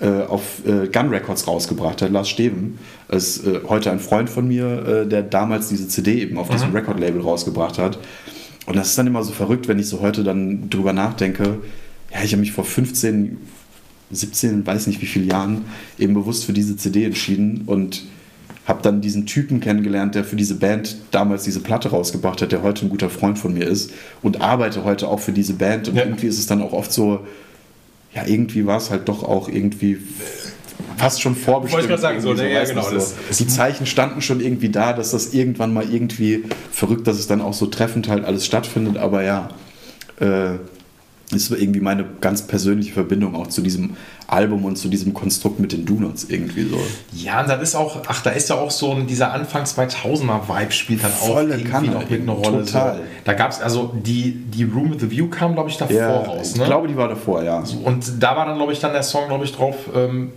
auf äh, Gun Records rausgebracht hat, Lars Steven. Ist äh, heute ein Freund von mir, der damals diese CD eben auf mhm. diesem Record-Label rausgebracht hat. Und das ist dann immer so verrückt, wenn ich so heute dann drüber nachdenke. Ja, ich habe mich vor 15, 17, weiß nicht wie viele Jahren eben bewusst für diese CD entschieden und habe dann diesen Typen kennengelernt, der für diese Band damals diese Platte rausgebracht hat, der heute ein guter Freund von mir ist und arbeite heute auch für diese Band. Und ja. irgendwie ist es dann auch oft so, ja, irgendwie war es halt doch auch irgendwie fast schon vorbestimmt. Wollte ich sagen, so, ne, ja, genau. So. Die Zeichen standen schon irgendwie da, dass das irgendwann mal irgendwie verrückt, dass es dann auch so treffend halt alles stattfindet, aber ja, äh, ist irgendwie meine ganz persönliche Verbindung auch zu diesem Album und zu diesem Konstrukt mit den Donuts irgendwie so. Ja, und dann ist auch, ach, da ist ja auch so ein, dieser Anfang 2000er Vibe spielt dann auch Volle irgendwie Kanne, noch mit eine Rolle. Total. So. Da gab es, also die, die Room with the View kam, glaube ich, davor ja, raus. Ne? Ich glaube, die war davor, ja. Und da war dann, glaube ich, dann der Song, glaube ich, drauf, ähm,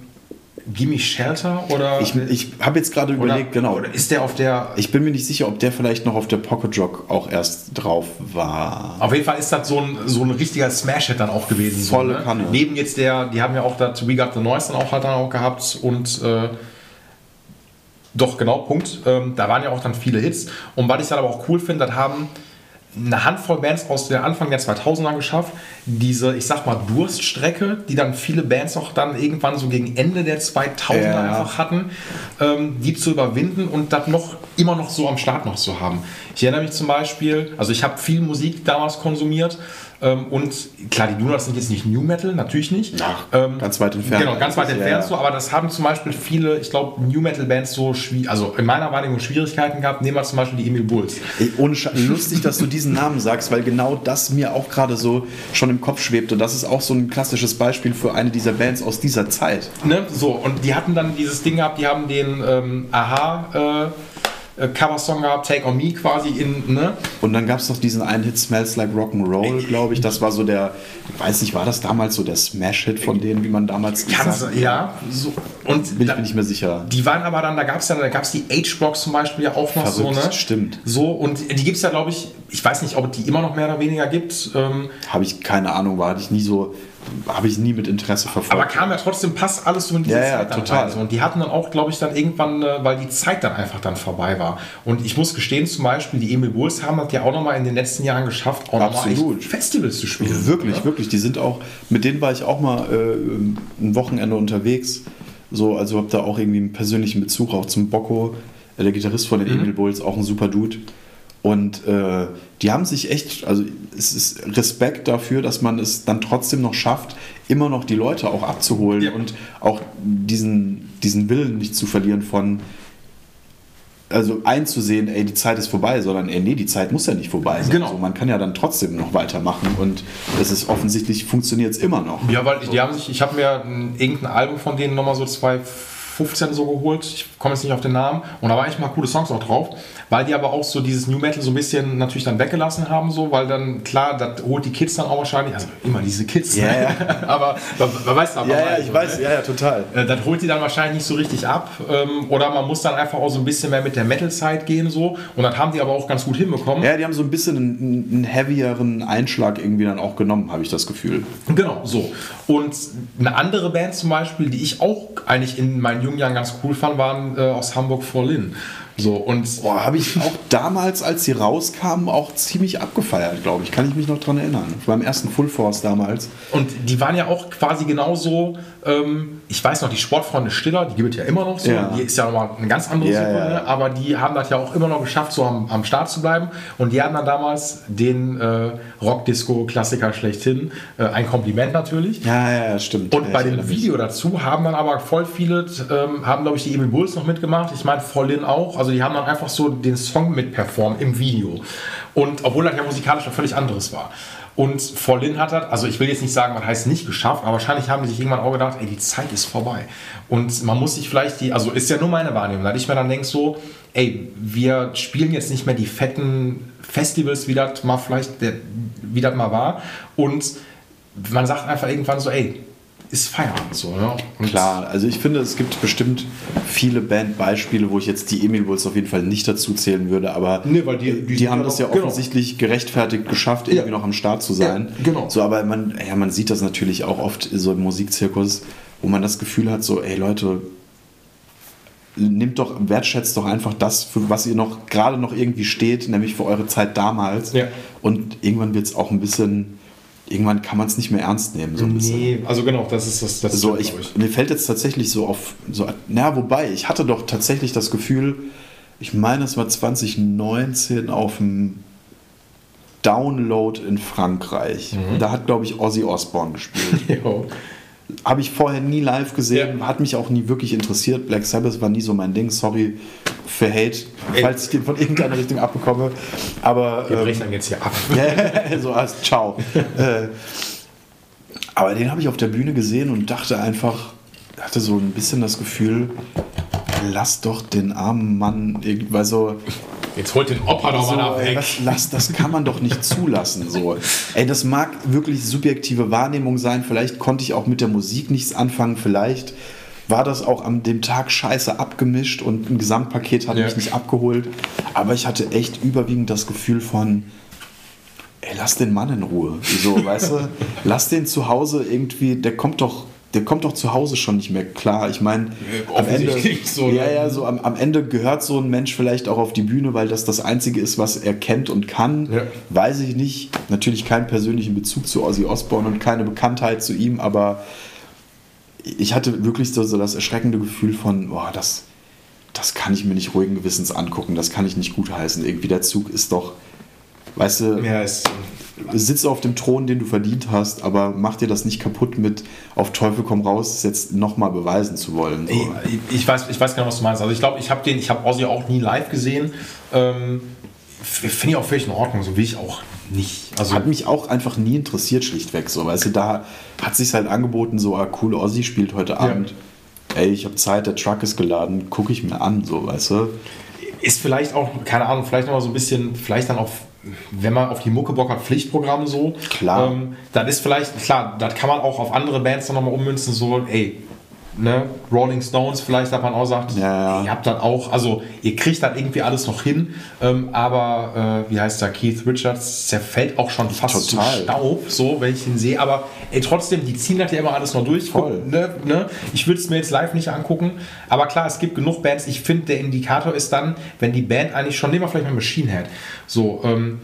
Gimme Shelter oder? Ich, ich habe jetzt gerade überlegt, genau. Oder ist der auf der. Ich bin mir nicht sicher, ob der vielleicht noch auf der Pocket Rock auch erst drauf war. Auf jeden Fall ist das so ein, so ein richtiger Smash-Hit dann auch gewesen. Volle so, ne? Kanne. Neben jetzt der, die haben ja auch das We Got the Noise dann auch halt dann auch gehabt und. Äh, doch, genau, Punkt. Ähm, da waren ja auch dann viele Hits. Und was ich dann aber auch cool finde, das haben eine Handvoll Bands aus der Anfang der 2000er geschafft. Diese, ich sag mal, Durststrecke, die dann viele Bands auch dann irgendwann so gegen Ende der 2000er ja. einfach hatten, ähm, die zu überwinden und das noch immer noch so am Start noch zu haben. Ich erinnere mich zum Beispiel, also ich habe viel Musik damals konsumiert und klar, die Donuts sind jetzt nicht New Metal, natürlich nicht. Ja, ähm, ganz weit entfernt. Genau, ganz weit entfernt ja. so, aber das haben zum Beispiel viele, ich glaube, New Metal Bands so, also in meiner Wahrnehmung Schwierigkeiten gehabt. Nehmen wir zum Beispiel die Emil Bulls. Ey, ohne Sch lustig, dass du diesen Namen sagst, weil genau das mir auch gerade so schon im Kopf schwebt und das ist auch so ein klassisches Beispiel für eine dieser Bands aus dieser Zeit. Ne? So, und die hatten dann dieses Ding gehabt, die haben den ähm, Aha... Äh, äh, Coversong gehabt, Take On Me quasi in, ne? Und dann gab es noch diesen einen Hit Smells Like Rock'n'Roll, glaube ich. Das war so der, ich weiß nicht, war das damals so der Smash-Hit von denen, wie man damals gesagt hat? Ja, so. Und bin ich mir nicht mehr sicher. Die waren aber dann, da gab es ja, da gab es die H-Blocks zum Beispiel ja auch noch Verrückt, so, ne? Stimmt. So, und die gibt es ja, glaube ich, ich weiß nicht, ob die immer noch mehr oder weniger gibt. Ähm, Habe ich keine Ahnung, war hatte ich nie so habe ich nie mit Interesse verfolgt. Aber kam ja trotzdem, passt alles so in diese ja, Zeit ja, total. Rein. Und die hatten dann auch, glaube ich, dann irgendwann, äh, weil die Zeit dann einfach dann vorbei war. Und ich muss gestehen, zum Beispiel, die Emil Bulls haben das ja auch nochmal in den letzten Jahren geschafft, auch Absolut. Festivals zu spielen. Wirklich, oder? wirklich. Die sind auch, mit denen war ich auch mal äh, ein Wochenende unterwegs. So, also habe da auch irgendwie einen persönlichen Bezug auch zum Bocco, der Gitarrist von den mhm. Emil Bulls, auch ein super Dude. Und äh, die haben sich echt, also es ist Respekt dafür, dass man es dann trotzdem noch schafft, immer noch die Leute auch abzuholen ja. und auch diesen, diesen Willen nicht zu verlieren von, also einzusehen, ey, die Zeit ist vorbei, sondern ey, nee, die Zeit muss ja nicht vorbei sein. Genau. Also man kann ja dann trotzdem noch weitermachen und es ist offensichtlich funktioniert es immer noch. Ja, weil die haben sich, ich habe mir ein, irgendein Album von denen nochmal so zwei 15 so geholt. Ich komme jetzt nicht auf den Namen. Und da war echt mal coole Songs auch drauf. Weil die aber auch so dieses New Metal so ein bisschen natürlich dann weggelassen haben, so, weil dann, klar, das holt die Kids dann auch wahrscheinlich, also immer diese Kids, ja, ne? ja. <laughs> aber man, man weiß aber. Ja, ja, ich so, weiß, ne? ja, ja, total. Äh, das holt die dann wahrscheinlich nicht so richtig ab. Ähm, oder man muss dann einfach auch so ein bisschen mehr mit der Metal-Zeit gehen, so. Und das haben die aber auch ganz gut hinbekommen. Ja, die haben so ein bisschen einen, einen heavieren Einschlag irgendwie dann auch genommen, habe ich das Gefühl. Genau, so. Und eine andere Band zum Beispiel, die ich auch eigentlich in meinen jungen Jahren ganz cool fand, waren äh, aus Hamburg Fall In. So, und habe ich auch damals, als sie rauskamen, auch ziemlich abgefeiert, glaube ich. Kann ich mich noch dran erinnern. Beim ersten Full Force damals. Und die waren ja auch quasi genauso, ähm, ich weiß noch, die Sportfreunde Stiller, die gibt es ja immer noch so. Ja. Die ist ja nochmal eine ganz andere ja, Suppe, ja. Aber die haben das ja auch immer noch geschafft, so am, am Start zu bleiben. Und die hatten dann damals den äh, Rock-Disco-Klassiker schlechthin. Äh, ein Kompliment natürlich. Ja, ja, stimmt. Und bei dem Video dazu haben dann aber voll viele, ähm, haben glaube ich die Emil Bulls noch mitgemacht. Ich meine, Vollin auch. Also die haben dann einfach so den Song mitperformt im Video. Und obwohl das ja musikalisch ein völlig anderes war. Und vor Lin hat also ich will jetzt nicht sagen, was heißt nicht geschafft, aber wahrscheinlich haben die sich irgendwann auch gedacht, ey, die Zeit ist vorbei. Und man muss sich vielleicht die, also ist ja nur meine Wahrnehmung, da ich mir dann denke so, ey, wir spielen jetzt nicht mehr die fetten Festivals, wie das mal vielleicht, wie das mal war. Und man sagt einfach irgendwann so, ey, ist Feierabend so. Ne? Klar, also ich finde, es gibt bestimmt viele Bandbeispiele, wo ich jetzt die Emil Bulls auf jeden Fall nicht dazu zählen würde, aber nee, weil die, die, die haben das ja genau. offensichtlich gerechtfertigt geschafft, irgendwie ja. noch am Start zu sein. Ja, genau. So, aber man, ja, man sieht das natürlich auch oft so im Musikzirkus, wo man das Gefühl hat, so, ey Leute, nimmt doch, wertschätzt doch einfach das, für was ihr noch gerade noch irgendwie steht, nämlich für eure Zeit damals. Ja. Und irgendwann wird es auch ein bisschen irgendwann kann man es nicht mehr ernst nehmen. So nee, also genau, das ist das. das so, ich, ich. Mir fällt jetzt tatsächlich so auf, so, na, wobei, ich hatte doch tatsächlich das Gefühl, ich meine, es war 2019 auf dem Download in Frankreich. Mhm. Da hat, glaube ich, Ozzy Osbourne gespielt. <laughs> Habe ich vorher nie live gesehen, ja. hat mich auch nie wirklich interessiert. Black Sabbath war nie so mein Ding. Sorry für Hate, falls ich den von irgendeiner Richtung abbekomme. Aber, Wir brechen ähm, dann jetzt hier ab. <laughs> ja, so als Ciao. <laughs> äh, aber den habe ich auf der Bühne gesehen und dachte einfach, hatte so ein bisschen das Gefühl, lass doch den armen Mann irgendwie so. Jetzt holt den Opa doch so, mal weg. Was, lass, das kann man doch nicht zulassen. So. Ey, das mag wirklich subjektive Wahrnehmung sein. Vielleicht konnte ich auch mit der Musik nichts anfangen. Vielleicht war das auch an dem Tag scheiße abgemischt und ein Gesamtpaket hat ja. mich nicht abgeholt. Aber ich hatte echt überwiegend das Gefühl von, ey, lass den Mann in Ruhe. So, weißt du, <laughs> lass den zu Hause irgendwie, der kommt doch der kommt doch zu Hause schon nicht mehr klar. Ich meine, am Ende, so, ja, ne? ja, so am, am, Ende gehört so ein Mensch vielleicht auch auf die Bühne, weil das das Einzige ist, was er kennt und kann. Ja. Weiß ich nicht. Natürlich keinen persönlichen Bezug zu Ozzy Osbourne und keine Bekanntheit zu ihm, aber ich hatte wirklich so, so das erschreckende Gefühl von, boah, das, das kann ich mir nicht ruhigen Gewissens angucken, das kann ich nicht gutheißen. Irgendwie der Zug ist doch, weißt du, ja, ist, sitze auf dem Thron, den du verdient hast, aber mach dir das nicht kaputt mit auf Teufel komm raus, es jetzt nochmal beweisen zu wollen. So. Ich, ich, weiß, ich weiß genau, was du meinst. Also ich glaube, ich habe den, ich habe Ozzy auch nie live gesehen. Ähm, Finde ich auch völlig in Ordnung, so will ich auch nicht. Also hat mich auch einfach nie interessiert, schlichtweg so. Weißt du, da hat sich halt angeboten, so, ah, cool, Ozzy spielt heute Abend. Ja. Ey, ich habe Zeit, der Truck ist geladen, gucke ich mir an, so, weißt du. Ist vielleicht auch, keine Ahnung, vielleicht noch mal so ein bisschen, vielleicht dann auch wenn man auf die Mucke Bock hat, Pflichtprogramm so. Klar. Ähm, dann ist vielleicht, klar, das kann man auch auf andere Bands dann nochmal ummünzen, so, ey, ne, Rolling Stones vielleicht, dass man auch sagt, ja, ja. ihr habt dann auch, also ihr kriegt dann irgendwie alles noch hin, ähm, aber äh, wie heißt der, Keith Richards zerfällt auch schon fast Total. zu Staub, so, wenn ich ihn sehe, aber ey, trotzdem, die ziehen das ja immer alles noch durch. Voll. Ne, ne? Ich würde es mir jetzt live nicht angucken, aber klar, es gibt genug Bands, ich finde, der Indikator ist dann, wenn die Band eigentlich schon, nehmen wir vielleicht mal Machine Head, so, ähm,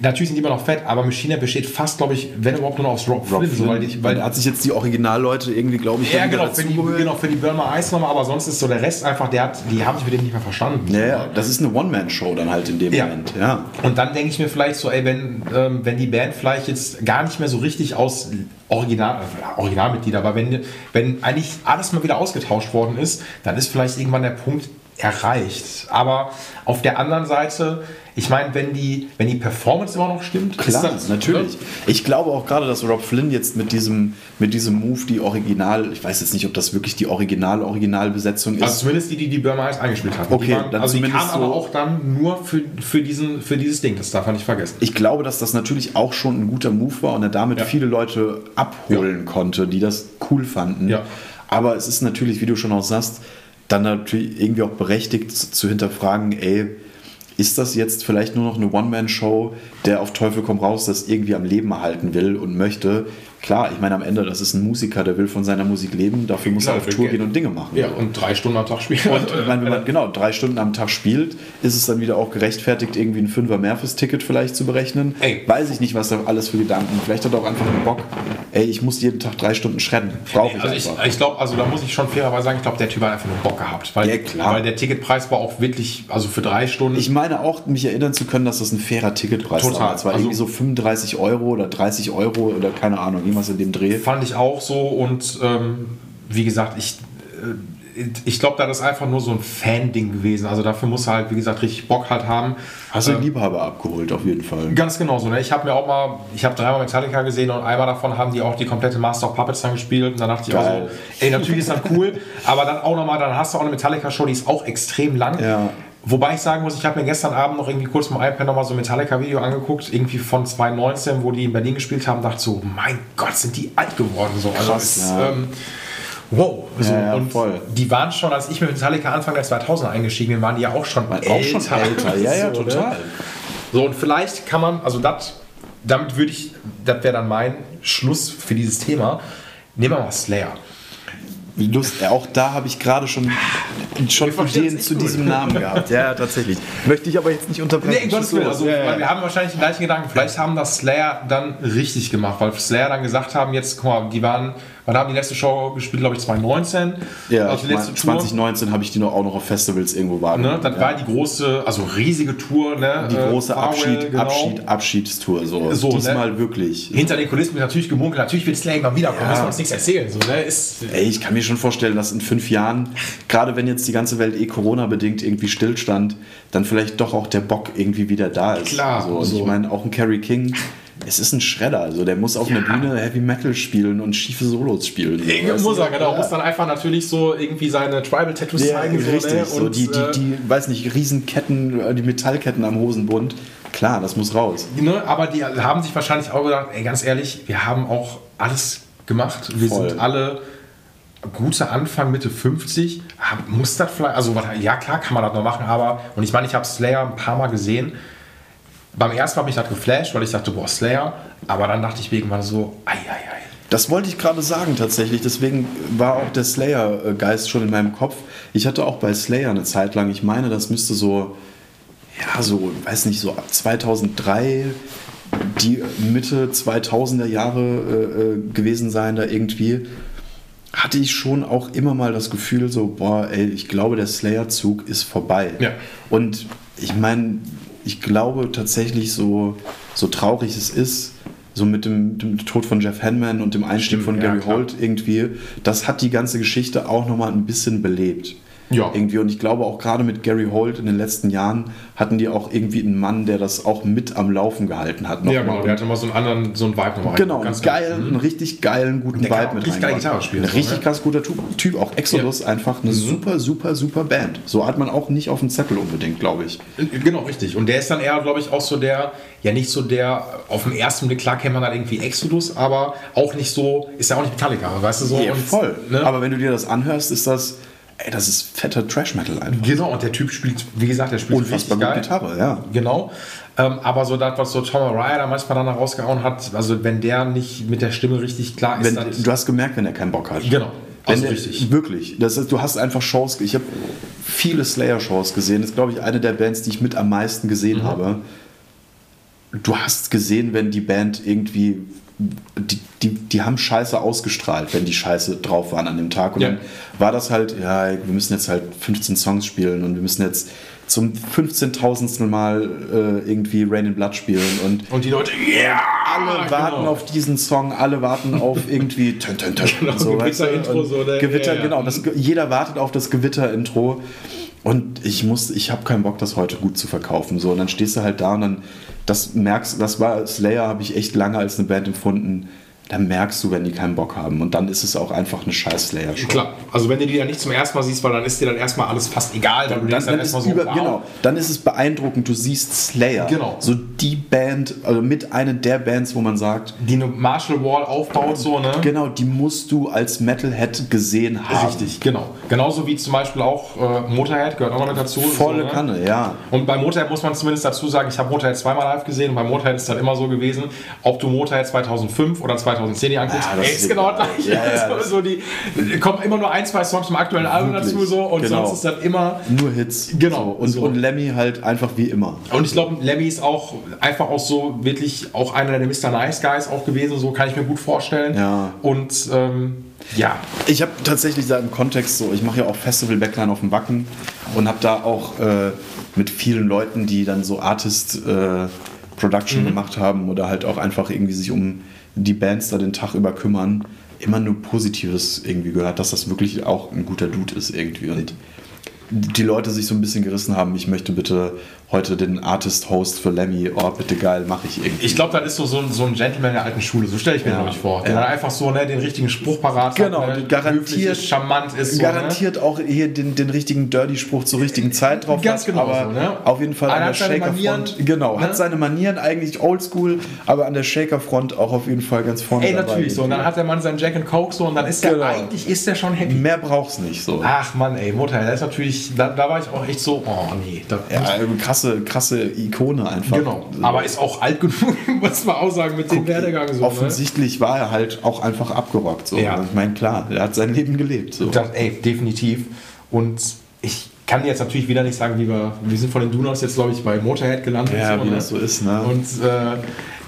Natürlich sind die immer noch fett, aber Machina besteht fast, glaube ich, wenn überhaupt nur noch aus Rob, Rob Flynn. So, weil, die, weil da hat sich jetzt die Originalleute irgendwie, glaube ich, ja, genau, für die, genau, für die Burma Ice nochmal, aber sonst ist so der Rest einfach, der hat, die haben sich mit dem nicht mehr verstanden. Ja, ja das ist eine One-Man-Show dann halt in dem ja. Moment. Ja. Und dann denke ich mir vielleicht so, ey, wenn, ähm, wenn die Band vielleicht jetzt gar nicht mehr so richtig aus Original, äh, Originalmitglieder, aber wenn, wenn eigentlich alles mal wieder ausgetauscht worden ist, dann ist vielleicht irgendwann der Punkt, erreicht. Aber auf der anderen Seite, ich meine, wenn die, wenn die Performance immer noch stimmt, klar, das, natürlich. Oder? Ich glaube auch gerade, dass Rob Flynn jetzt mit diesem, mit diesem Move die Original, ich weiß jetzt nicht, ob das wirklich die Original Originalbesetzung ist. Also zumindest die, die die Burma Ice eingespielt hat. Okay, waren, dann also die kam so aber auch dann nur für, für, diesen, für dieses Ding. Das darf man nicht vergessen. Ich glaube, dass das natürlich auch schon ein guter Move war und er damit ja. viele Leute abholen ja. konnte, die das cool fanden. Ja. Aber es ist natürlich, wie du schon auch sagst, dann natürlich irgendwie auch berechtigt zu hinterfragen, ey, ist das jetzt vielleicht nur noch eine One-Man-Show, der auf Teufel komm raus das irgendwie am Leben erhalten will und möchte? Klar, ich meine, am Ende, das ist ein Musiker, der will von seiner Musik leben, dafür muss Klar, er auf Tour gehen und Dinge machen. Ja, und drei Stunden am Tag spielen. Und ich meine, wenn man genau drei Stunden am Tag spielt, ist es dann wieder auch gerechtfertigt, irgendwie ein Fünfer mehr fürs Ticket vielleicht zu berechnen. Ey. Weiß ich nicht, was da alles für Gedanken. Vielleicht hat er auch einfach einen Bock, ey, ich muss jeden Tag drei Stunden schredden. Brauche ich also einfach. Ich, ich glaube, also da muss ich schon fairerweise sagen, ich glaube, der Typ hat einfach nur Bock gehabt. Weil, ja, klar. weil der Ticketpreis war auch wirklich, also für drei Stunden. Ich meine auch, mich erinnern zu können, dass das ein fairer Ticketpreis Total. war. Es war also, irgendwie so 35 Euro oder 30 Euro oder keine Ahnung, irgendwas in dem Dreh fand ich auch so und ähm, wie gesagt, ich, äh, ich glaube, das ist einfach nur so ein Fan-Ding gewesen. Also dafür muss er halt, wie gesagt, richtig Bock halt haben. Hast du einen Liebhaber abgeholt, auf jeden Fall. Ganz genau so. Ne? Ich habe mir auch mal, ich habe dreimal Metallica gesehen und einmal davon haben die auch die komplette Master of Puppets dann gespielt. Und dann dachte ich auch Geil. so, ey, natürlich ist das cool, aber dann auch nochmal, dann hast du auch eine Metallica-Show, die ist auch extrem lang. Ja. Wobei ich sagen muss, ich habe mir gestern Abend noch irgendwie kurz im iPad nochmal so ein Metallica-Video angeguckt, irgendwie von 2019, wo die in Berlin gespielt haben, dachte so, mein Gott, sind die alt geworden so. Also Krass, es, ja. ähm, wow. So, Ja, ja, und voll. die waren schon, als ich mit Metallica Anfang der 2000er eingestiegen bin, waren die ja auch schon älter. Auch schon älter, ja, ja, <laughs> So, ne? total. So, und vielleicht kann man, also das, damit würde ich, das wäre dann mein Schluss für dieses Thema. Nehmen wir mal Slayer. Lust, auch da habe ich gerade schon, schon verstehen Ideen zu nicht diesem gut. Namen gehabt. Ja, tatsächlich. Möchte ich aber jetzt nicht unterbrechen. Nee, Gottes Willen. Also, Ja, ja, wir haben wahrscheinlich den gleichen Gedanken. Vielleicht haben das Slayer dann richtig gemacht, weil Slayer dann gesagt haben, jetzt, guck mal, die waren, wann haben die letzte Show gespielt, glaube ich, 2019. Ja, also ich mein, letzte Tour. 2019 habe ich die noch auch noch auf Festivals irgendwo wahrgenommen. Ne, das ja. war die große, also riesige Tour. Ne, die äh, große Farewell, Abschied, genau. Abschied, Abschiedstour. So, So, ne? Diesmal wirklich. Hinter den Kulissen wird natürlich gemunkelt, natürlich wird Slayer mal wiederkommen, Ja. müssen wir uns nichts erzählen. So, ne, ist, Ey, ich kann mir schon vorstellen, dass in fünf Jahren, gerade wenn jetzt die ganze Welt eh Corona-bedingt irgendwie stillstand, dann vielleicht doch auch der Bock irgendwie wieder da ist. Klar, So, und so. ich meine, auch ein Carrie King, es ist ein Schredder. Also der muss auf einer Bühne Heavy Metal spielen und schiefe Solos spielen. So, muss sagen, genau, Ja. muss dann einfach natürlich so irgendwie seine Tribal-Tattoos Ja, zeigen. richtig. So, ne? So, und, die, die, äh, die, weiß nicht, Riesenketten, äh, die Metallketten am Hosenbund. Klar, das muss raus. Ne, aber die haben sich wahrscheinlich auch gedacht, ey, ganz ehrlich, wir haben auch alles gemacht. Wir Voll. sind alle gute Anfang, Mitte 50. Hab- Muss das vielleicht, also ja klar kann man das noch machen, aber, und ich meine, ich habe Slayer ein paar Mal gesehen. Beim ersten Mal hat mich das geflasht, weil ich dachte, boah, Slayer. Aber dann dachte ich irgendwann so, ei, ei, ei. Das wollte ich gerade sagen tatsächlich. Deswegen war auch der Slayer-Geist schon in meinem Kopf. Ich hatte auch bei Slayer eine Zeit lang, ich meine, das müsste so, ja, so, weiß nicht, so ab 2003, die Mitte 2000er Jahre äh, äh, gewesen sein, da irgendwie. Hatte ich schon auch immer mal das Gefühl, so, boah, ey, ich glaube, der Slayer-Zug ist vorbei. Ja. Und ich meine, ich glaube tatsächlich, so, so traurig es ist, so mit dem, dem Tod von Jeff Hanneman und dem Einstieg Stimmt, von ja, Gary klar. Holt irgendwie, das hat die ganze Geschichte auch nochmal ein bisschen belebt. Ja. Irgendwie. Und ich glaube auch gerade mit Gary Holt in den letzten Jahren hatten die auch irgendwie einen Mann, der das auch mit am Laufen gehalten hat. Ja, nochmal. genau, der hatte mal so einen anderen, so einen Vibe nochmal. Genau, einen, ganz geilen, einen richtig geilen, guten Der kann Vibe auch mit richtig geile. Gitarre spielen, Ein richtig ne? krass guter Typ. Auch Exodus einfach eine super, super, super Band. So hat man auch nicht auf dem Zettel unbedingt, glaube ich. Genau, richtig. Und der ist dann eher, glaube ich, auch so der, ja nicht so der, auf den ersten Blick, klar kennt man halt irgendwie Exodus, aber auch nicht so, ist ja auch nicht Metallica, weißt du so. Ja, und, voll. Ne? Aber wenn du dir das anhörst, ist das, ey, das ist fetter Trash-Metal einfach. genau, und der Typ spielt, wie gesagt, der spielt Unfassbar richtig gut geil. Gitarre, ja. Genau. Ähm, aber so das, was so Tom da manchmal dann rausgehauen hat, also wenn der nicht mit der Stimme richtig klar ist, dann. du hast gemerkt, wenn er keinen Bock hat. Genau. Wenn Also richtig. Wirklich. Das ist, du hast einfach Shows. Ich habe viele Slayer-Shows gesehen. Das ist, glaube ich, eine der Bands, die ich mit am meisten gesehen Mhm. habe. Du hast gesehen, wenn die Band irgendwie. Die, die, die haben Scheiße ausgestrahlt, wenn die Scheiße drauf waren an dem Tag. Und Ja. dann war das halt, ja, wir müssen jetzt halt 15 Songs spielen und wir müssen jetzt zum 15.000. Mal äh, irgendwie Rain in Blood spielen. Und und die Leute, yeah! alle warten genau. auf diesen Song, alle warten auf irgendwie <laughs> tön, tön, tön, Genau, so? Gewitter-Intro so, ne? Gewitter, Ja, ja. genau. Das, jeder wartet auf das Gewitter-Intro. Und ich muss, ich habe keinen Bock, das heute gut zu verkaufen. So, und dann stehst du halt da und dann, das merkst, das war Slayer, habe ich echt lange als eine Band empfunden. Da merkst du, wenn die keinen Bock haben. Und dann ist es auch einfach eine scheiß Slayer-Show. Klar, also wenn du die dann nicht zum ersten Mal siehst, weil dann ist dir dann erstmal alles fast egal, weil du Dann, dann, dann ist erstmal so, über, wow. genau, dann ist es beeindruckend, du siehst Slayer. Genau. So die Band, also mit einer der Bands, wo man sagt, die eine Marshall Wall aufbaut, so, ne? Genau, die musst du als Metalhead gesehen haben. Richtig, genau. Genauso wie zum Beispiel auch äh, Motorhead gehört auch noch dazu. Volle so, ne? Kanne, ja. Und bei Motorhead muss man zumindest dazu sagen, ich habe Motorhead zweimal live gesehen und bei Motorhead ist es halt immer so gewesen, ob du Motorhead 2005 oder 2010 dir anguckst, Ja, das ey, ist genau gleiche. Ja, ja, <laughs> so, das- so die, kommen immer nur ein, zwei Songs vom aktuellen Album Wirklich, dazu so und genau. sonst ist dann immer Nur Hits. Genau, So. Und, so. und Lemmy halt einfach wie immer. Und ich glaube, Lemmy ist auch einfach auch so wirklich auch einer der Mr. Nice Guys auch gewesen, so kann ich mir gut vorstellen. Ja. Und ähm, ja, Ich habe tatsächlich da im Kontext so, ich mache ja auch Festival Backline auf dem Wacken und habe da auch äh, mit vielen Leuten, die dann so Artist, äh, Production gemacht haben oder halt auch einfach irgendwie sich um die Bands da den Tag über kümmern, immer nur Positives irgendwie gehört, dass das wirklich auch ein guter Dude ist irgendwie. Und die Leute sich so ein bisschen gerissen haben, ich möchte bitte heute den Artist-Host für Lemmy, oh bitte geil, mache ich irgendwie. Ich glaube, das ist so, so, ein, so ein Gentleman der alten Schule, so stelle ich mir, Ja. glaube ich, vor. Der Ja. dann einfach so ne, den richtigen Spruch parat Genau, hat, ne, garantiert- ist, charmant ist. So, Garantiert auch hier den, den richtigen Dirty-Spruch zur richtigen Zeit drauf Ganz hat, genau aber so, ne? auf jeden Fall Einer an der Shaker-Front. Genau, ne? hat seine Manieren eigentlich oldschool, aber an der Shaker-Front auch auf jeden Fall ganz vorne Ne? Ey, dabei. natürlich so. Und dann hat der Mann seinen Jack and Coke so und dann ist der Genau. eigentlich ist der schon happy. Mehr braucht's nicht so. Ach Mann, ey, Mutter, das ist natürlich, da, da war ich auch echt so, oh nee. Da, Ja, also krasse, krasse Ikone einfach. Genau, aber ist auch alt genug, <laughs> muss man auch sagen, mit dem Werdegang so. Ne? Offensichtlich war er halt auch einfach abgerockt. So. Ja. Ich meine, klar, er hat sein Leben gelebt. So. Das, ey, definitiv. Und ich kann jetzt natürlich wieder nicht sagen, wie wir, wir sind von den Donuts jetzt, glaube ich, bei Motorhead gelandet. Ja, so, wie ne? das so ist, ne? Und äh,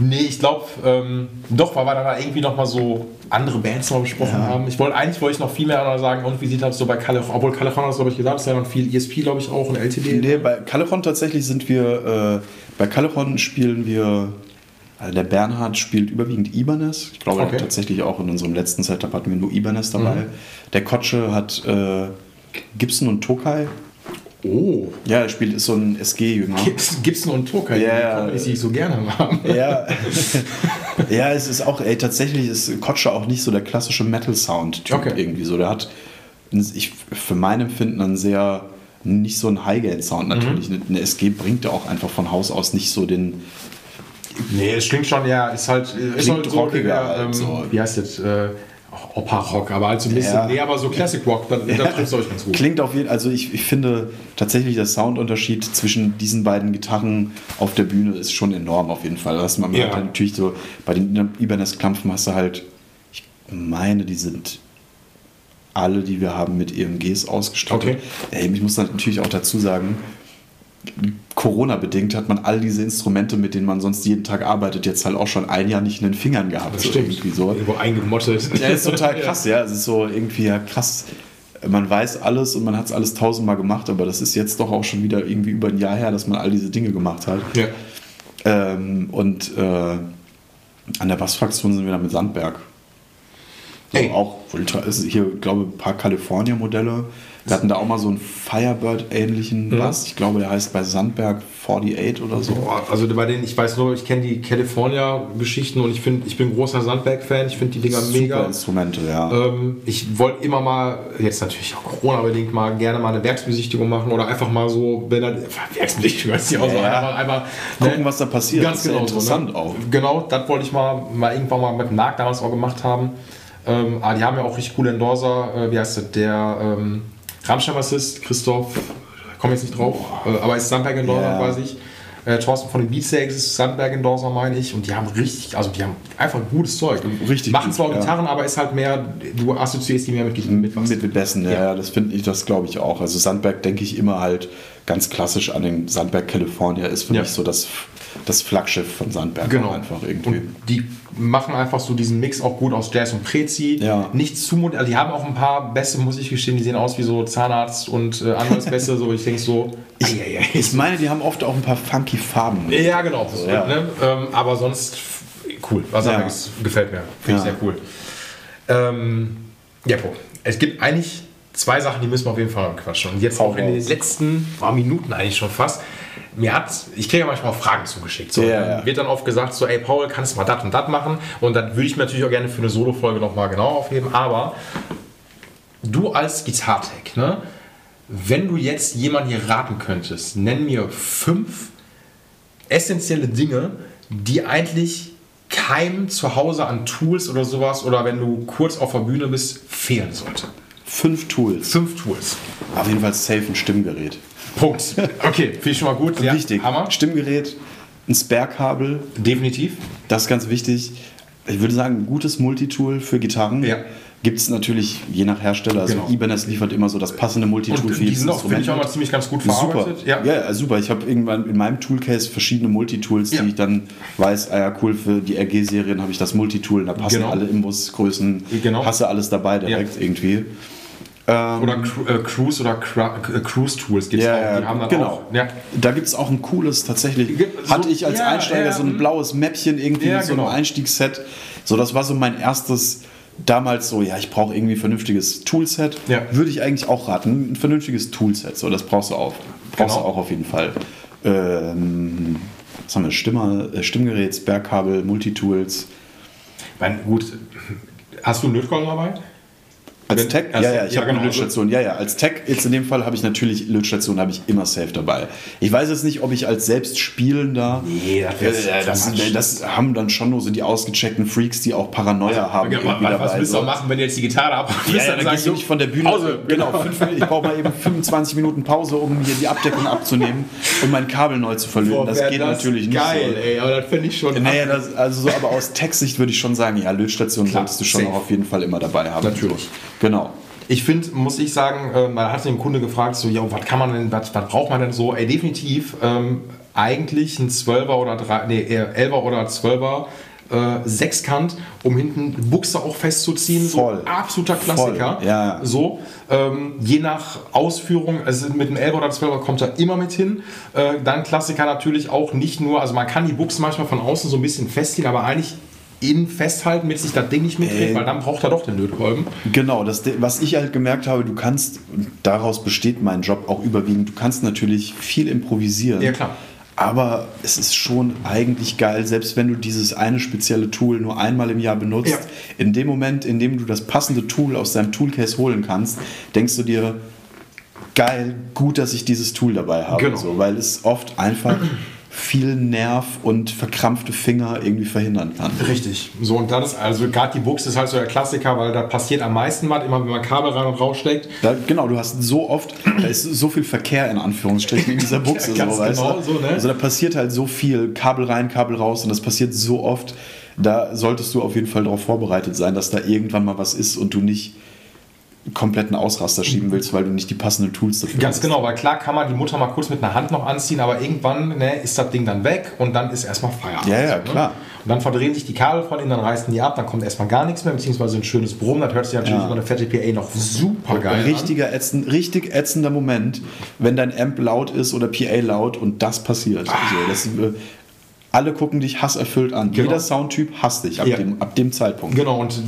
nee, ich glaube, ähm, doch, weil wir da irgendwie noch mal so andere Bands noch besprochen Ja. haben. Ich wollte eigentlich wollte ich noch viel mehr sagen, und wie sieht das so bei Kalle, obwohl hat das, glaube ich, gesagt, ist ja dann viel ESP, glaube ich, auch und LTD. Nee, bei Callejon tatsächlich sind wir, äh, bei Callejon spielen wir, also der Bernhard spielt überwiegend Ibanez. Ich glaube Okay. tatsächlich auch in unserem letzten Setup hatten wir nur Ibanez dabei. Mhm. Der Kotsche hat äh, Gibson und Tokai. Oh, Ja, er spielt, ist so ein SG-Jünger. Gibson, und Tokai, Ja, die ich so gerne habe. <laughs> Ja. ja, es ist auch, ey, tatsächlich ist Kotsche auch nicht so der klassische Metal-Sound-Typ Okay. irgendwie so. Der hat, ich, für mein Empfinden, einen sehr, nicht so einen High-Gain-Sound natürlich. Mhm. Eine SG bringt ja auch einfach von Haus aus nicht so den, Nee, es klingt schon, ja, ist halt, ist Klingt halt so, rockiger der, halt ähm, so. wie heißt das, äh, Opera-Rock, aber halt so ein bisschen, Ja. nee, aber so Classic Rock, da, da trifft es euch ganz gut. Klingt auf jeden also ich, ich finde tatsächlich der Soundunterschied zwischen diesen beiden Gitarren auf der Bühne ist schon enorm auf jeden Fall. Das man Ja. hat halt natürlich so, bei den Ibanez-Klampfen hast du halt, ich meine, die sind alle, die wir haben, mit EMGs ausgestattet. Okay. Ey, ich muss dann natürlich auch dazu sagen, Corona-bedingt hat man all diese Instrumente, mit denen man sonst jeden Tag arbeitet, jetzt halt auch schon ein Jahr nicht in den Fingern gehabt. Das so stimmt. irgendwie so. Irgendwo eingemottet. Ja, ist total <laughs> krass, ja. Es ist so irgendwie ja krass. Man weiß alles und man hat es alles tausendmal gemacht, aber das ist jetzt doch auch schon wieder irgendwie über ein Jahr her, dass man all diese Dinge gemacht hat. Ja. Ähm, und äh, an der Bassfraktion sind wir dann mit Sandberg. So, Ey. auch ultra, ist hier, glaube ein paar California-Modelle. Wir hatten da auch mal so einen Firebird-ähnlichen Bass. Ich glaube, der heißt bei Sandberg 48 oder so. Also bei denen, ich weiß nur, ich kenne die California-Geschichten und ich, find, ich bin großer Sandberg-Fan, ich finde die Dinger Super mega. Instrumente, ja. Ähm, ich wollte immer mal, jetzt natürlich auch Corona-bedingt, mal gerne mal eine Werksbesichtigung machen oder einfach mal so, wenn dann, Werksbesichtigung hört sich auch so Ja, ja. einfach, einfach Gucken, ne? was da passiert. Ganz ist ja genau interessant so, ne? auch. Genau, das wollte ich mal, mal irgendwann mal mit Marc damals auch gemacht haben. Ähm, aber die haben ja auch richtig coole Endorser. Äh, wie heißt das? Der ähm, Rammstein-Bassist, Christoph, komme jetzt nicht drauf, äh, aber ist Sandberg-Endorser, Ja. weiß ich. Äh, Thorsten von den Beatsteaks ist Sandberg-Endorser, meine ich. Und die haben richtig, also die haben einfach gutes Zeug. Richtig Machen gut, zwar ja. Gitarren, aber ist halt mehr, du assoziierst die mehr mit, mit was. Mit, mit Bässen, ja, Ja. ja. das finde ich, das glaube ich auch. Also Sandberg denke ich immer halt ganz klassisch an den Sandberg California ist für Ja. mich so das, das Flaggschiff von Sandberg Genau. einfach irgendwie. Und die machen einfach so diesen Mix auch gut aus Jazz und Prezi. Ja. Nicht zu mod- also die haben auch ein paar Bässe, muss ich gestehen, die sehen aus wie so Zahnarzt und äh, anderes Bässe. So, ich denke so. ich, ich meine, die haben oft auch ein paar funky Farben. ja, genau. So, Ja. Ne? Ähm, aber sonst cool. Was Ja. ja. gefällt mir. Finde ich sehr cool. Ähm, ja, Bro. Es gibt eigentlich zwei Sachen, die müssen wir auf jeden Fall quatschen. Und jetzt auch in den letzten paar Minuten eigentlich schon fast. Mir hat, ich kriege ja manchmal auch Fragen zugeschickt. So, Ja, ja. Wird dann oft gesagt, so, ey Paul, kannst du mal das und das machen? Und dann würde ich mir natürlich auch gerne für eine Solo-Folge nochmal genau aufheben. Aber du als Gitartech, ne? Wenn du jetzt jemanden hier raten könntest, nenn mir fünf essentielle Dinge, die eigentlich keinem zu Hause an Tools oder sowas oder wenn du kurz auf der Bühne bist, fehlen sollte. Fünf Tools. Fünf Tools. Auf jeden Fall safe ein Stimmgerät. Punkt. Okay, finde ich schon mal gut. Ja, Wichtig. Hammer. Stimmgerät, ein Spare-Kabel, Definitiv. das ist ganz wichtig. Ich würde sagen, ein gutes Multitool für Gitarren. Ja. Gibt es natürlich je nach Hersteller. Also Genau. Ibanez liefert immer so das passende Multitool Und für die jedes sind auch, finde ich, auch Instrument. mal ziemlich ganz gut Super. verarbeitet. Ja. ja, super. Ich habe irgendwann in meinem Toolcase verschiedene Multitools, Ja. die ich dann weiß, ah ja, cool, für die RG-Serien habe ich das Multitool, da passen Genau. alle Imbusgrößen, Genau. hasse alles dabei direkt irgendwie. Ähm, Oder äh, Cruise oder Cra äh, Cruise Tools gibt es Ja, auch. Die haben dann genau. auch. Ja. Da gibt es auch ein cooles, tatsächlich. So- hatte ich als ja, Einsteiger ja, so ein mm. blaues Mäppchen irgendwie mit so einem genau. Einstiegsset. So, das war so mein erstes. Damals so, ja, ich brauche irgendwie ein vernünftiges Toolset. Ja. Würde ich eigentlich auch raten. Ein vernünftiges Toolset, so, das brauchst du auch. Brauchst Genau. du auch auf jeden Fall. Ähm, was haben wir? Stimmer, äh, Stimmgerät, Sperrkabel, Multitools. Ich meine, gut, hast du einen Lötkolben dabei? Als Tech? als- Ja, ja, ich ja, habe eine genau. Lötstation. Ja, ja, als Tech jetzt in dem Fall habe ich natürlich Lötstation habe ich immer safe dabei. Ich weiß jetzt nicht, ob ich als Selbstspielender. Nee, das äh, das, much. das haben dann schon nur so die ausgecheckten Freaks, die auch Paranoia haben. Ja, was, was willst du auch machen, wenn du jetzt die Gitarre abholst? Ja, ja, dann gehst du nicht von der Bühne. Pause. <laughs> Genau, fünf, ich brauche mal eben 25 Minuten Pause, um hier die Abdeckung abzunehmen und mein Kabel neu zu verlöten. Boah, das geht natürlich nicht. Geil, so. ey, aber das finde ich schon. Naja, das, also so, aber aus Tech-Sicht würde ich schon sagen, ja, Lötstation solltest du schon safe. auch auf jeden Fall immer dabei haben. Natürlich. Genau. Ich finde, muss ich sagen, äh, man hat den Kunde gefragt, so, ja, was kann man denn, was, was braucht man denn so? Ey, definitiv ähm, eigentlich ein 12er oder drei, nee, eher 11er oder 12er äh, Sechskant, um hinten Buchse auch festzuziehen. Voll. So absoluter Klassiker. Voll, ja. So, ähm, je nach Ausführung, also mit dem 11er oder 12er kommt er immer mit hin. Äh, dann Klassiker natürlich auch nicht nur, also man kann die Buchse manchmal von außen so ein bisschen festziehen, aber eigentlich innen festhalten, damit sich das Ding nicht mitdreht, Ey. weil dann braucht er doch den Lötkolben. Genau, das, was ich halt gemerkt habe, du kannst, daraus besteht mein Job auch überwiegend, du kannst natürlich viel improvisieren. Ja, klar. Aber es ist schon eigentlich geil, selbst wenn du dieses eine spezielle Tool nur einmal im Jahr benutzt. Ja. In dem Moment, in dem du das passende Tool aus deinem Toolcase holen kannst, denkst du dir, geil, gut, dass ich dieses Tool dabei habe. Genau. So, weil es oft einfach viel Nerv und verkrampfte Finger irgendwie verhindern kann. Richtig. So, und das ist, also gerade die Buchse ist halt so der Klassiker, weil da passiert am meisten was, immer wenn man Kabel rein und raus steckt. Da, genau, du hast so oft, da ist so viel Verkehr in Anführungsstrichen in dieser <laughs> Buchse. Ja, so, weißt genau, du? so, ne? Also da passiert halt so viel, Kabel rein, Kabel raus und das passiert so oft. Da solltest du auf jeden Fall darauf vorbereitet sein, dass da irgendwann mal was ist und du nicht kompletten Ausraster schieben willst, weil du nicht die passenden Tools dafür Ganz hast. genau, weil klar kann man die Mutter mal kurz mit einer Hand noch anziehen, aber irgendwann ne, ist das Ding dann weg und dann ist erstmal Feierabend. Ja, ja, ne? klar. Und dann verdrehen sich die Kabel von innen, dann reißen die ab, dann kommt erstmal gar nichts mehr, beziehungsweise ein schönes Brummen. Das hört sich natürlich Ja. über eine fette PA noch super geil Richtiger ätzend, richtig ätzender Moment, wenn dein Amp laut ist oder PA laut und das passiert. Ah. So, das, äh, alle gucken dich hasserfüllt an. Genau. Jeder Soundtyp hasst dich ab, Ja. dem, ab dem Zeitpunkt. Genau, und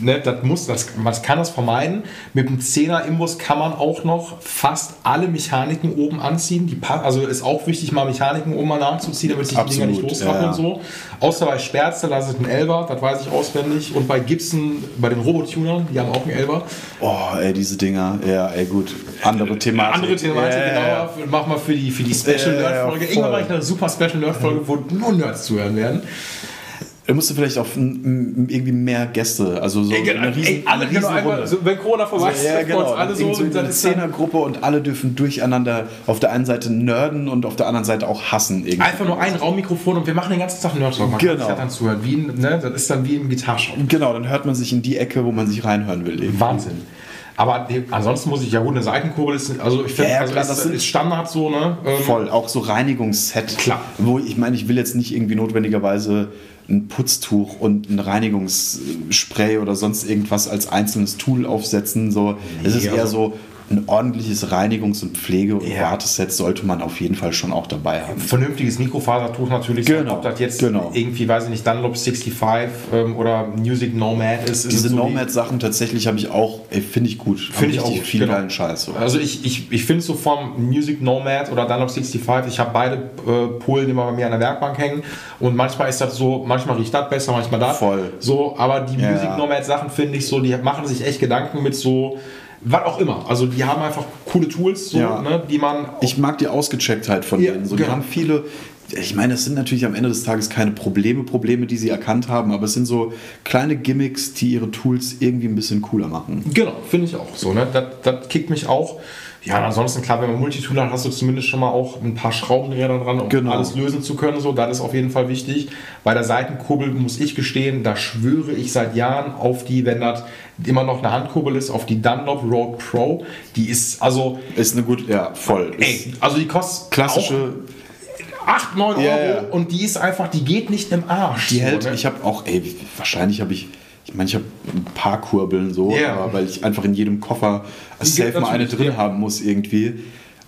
ne, das muss, das, man kann das vermeiden. Mit dem 10er Imbus kann man auch noch fast alle Mechaniken oben anziehen. Die, also ist auch wichtig, mal Mechaniken oben mal nachzuziehen, damit sich die Dinger nicht losrappeln ja, und so. Außer bei Sperzel, da ist es ein Elber, das weiß ich auswendig. Und bei Gibson, bei den Robotunern, die haben auch einen Elber. Oh, ey, diese Dinger. Ja, ey, gut. Andere Thematik. Andere Thematik, ja. genau. Mach mal für die, für die Special Nerd-Folge. Irgendwann mache ich eine super Special Nerd-Folge, wo nur Nerds zuhören werden. Da musst du vielleicht n- irgendwie mehr Gäste, also so Ey, eine riesen, ey, alle eine genau Riesenrunde. einmal, so, wenn Corona vorbei ist, ja, treffen wir genau. alle so, so und dann eine Zehnergruppe und alle dürfen durcheinander auf der einen Seite nerden und auf der anderen Seite auch hassen. Irgendwie. Einfach nur ein Raummikrofon und wir machen den ganzen Tag Nerd Talk. Man Genau. kann das dann zuhören. Wie, ne, das ist dann wie im Gitarrshop. Genau, dann hört man sich in die Ecke, wo man sich reinhören will. Irgendwie. Wahnsinn. Aber nee, ansonsten muss ich ja gut eine Seitenkurbel ist, also ich finde, Ja, ja, also ist, das ist Standard so, ne? Ähm, Voll, auch so Reinigungsset. Klar. Wo ich meine, ich will jetzt nicht irgendwie notwendigerweise ein Putztuch und ein Reinigungsspray oder sonst irgendwas als einzelnes Tool aufsetzen. So, es ist eher also- so ein ordentliches Reinigungs- und Pflege- und Ja. Warteset sollte man auf jeden Fall schon auch dabei haben. Vernünftiges Mikrofasertuch natürlich. Genau, Ob das jetzt genau. irgendwie, weiß ich nicht, Dunlop 65 ähm, oder Music Nomad ist. ist Diese es so Nomad-Sachen tatsächlich habe ich auch, finde ich gut. Finde ich auch viel genau. geilen Scheiß. So. Also ich, ich, ich finde so vom Music Nomad oder Dunlop 65, ich habe beide äh, Polen immer bei mir an der Werkbank hängen und manchmal ist das so, manchmal riecht das besser, manchmal das. Voll. So, aber die Ja. Music Nomad Sachen finde ich so, die machen sich echt Gedanken mit so, was auch immer. Also die haben einfach coole Tools, so, Ja. ne, die man Ich mag die Ausgechecktheit von Ja, denen. So, die genau. haben viele. Ich meine, es sind natürlich am Ende des Tages keine Probleme, Probleme, die sie erkannt haben, aber es sind so kleine Gimmicks, die ihre Tools irgendwie ein bisschen cooler machen. Genau, finde ich auch so. Ne? Das, das kickt mich auch. Ja, ansonsten, klar, wenn man Multitool hat, hast du zumindest schon mal auch ein paar Schraubendreher dran, um Genau. alles lösen zu können. So, das ist auf jeden Fall wichtig. Bei der Seitenkurbel muss ich gestehen, da schwöre ich seit Jahren auf die, wenn das immer noch eine Handkurbel ist, auf die Dunlop Road Pro. Die ist also, Ist eine gute, ja, voll. Ey, also die kostet klassische, auch 8, 9 Euro Ja, ja. und die ist einfach, die geht nicht im Arsch. die so, hält, ne? ich habe auch, ey, wahrscheinlich habe ich ich meine, ich habe ein paar Kurbeln so, Ja. aber weil ich einfach in jedem Koffer als safe mal eine drin ja. haben muss irgendwie.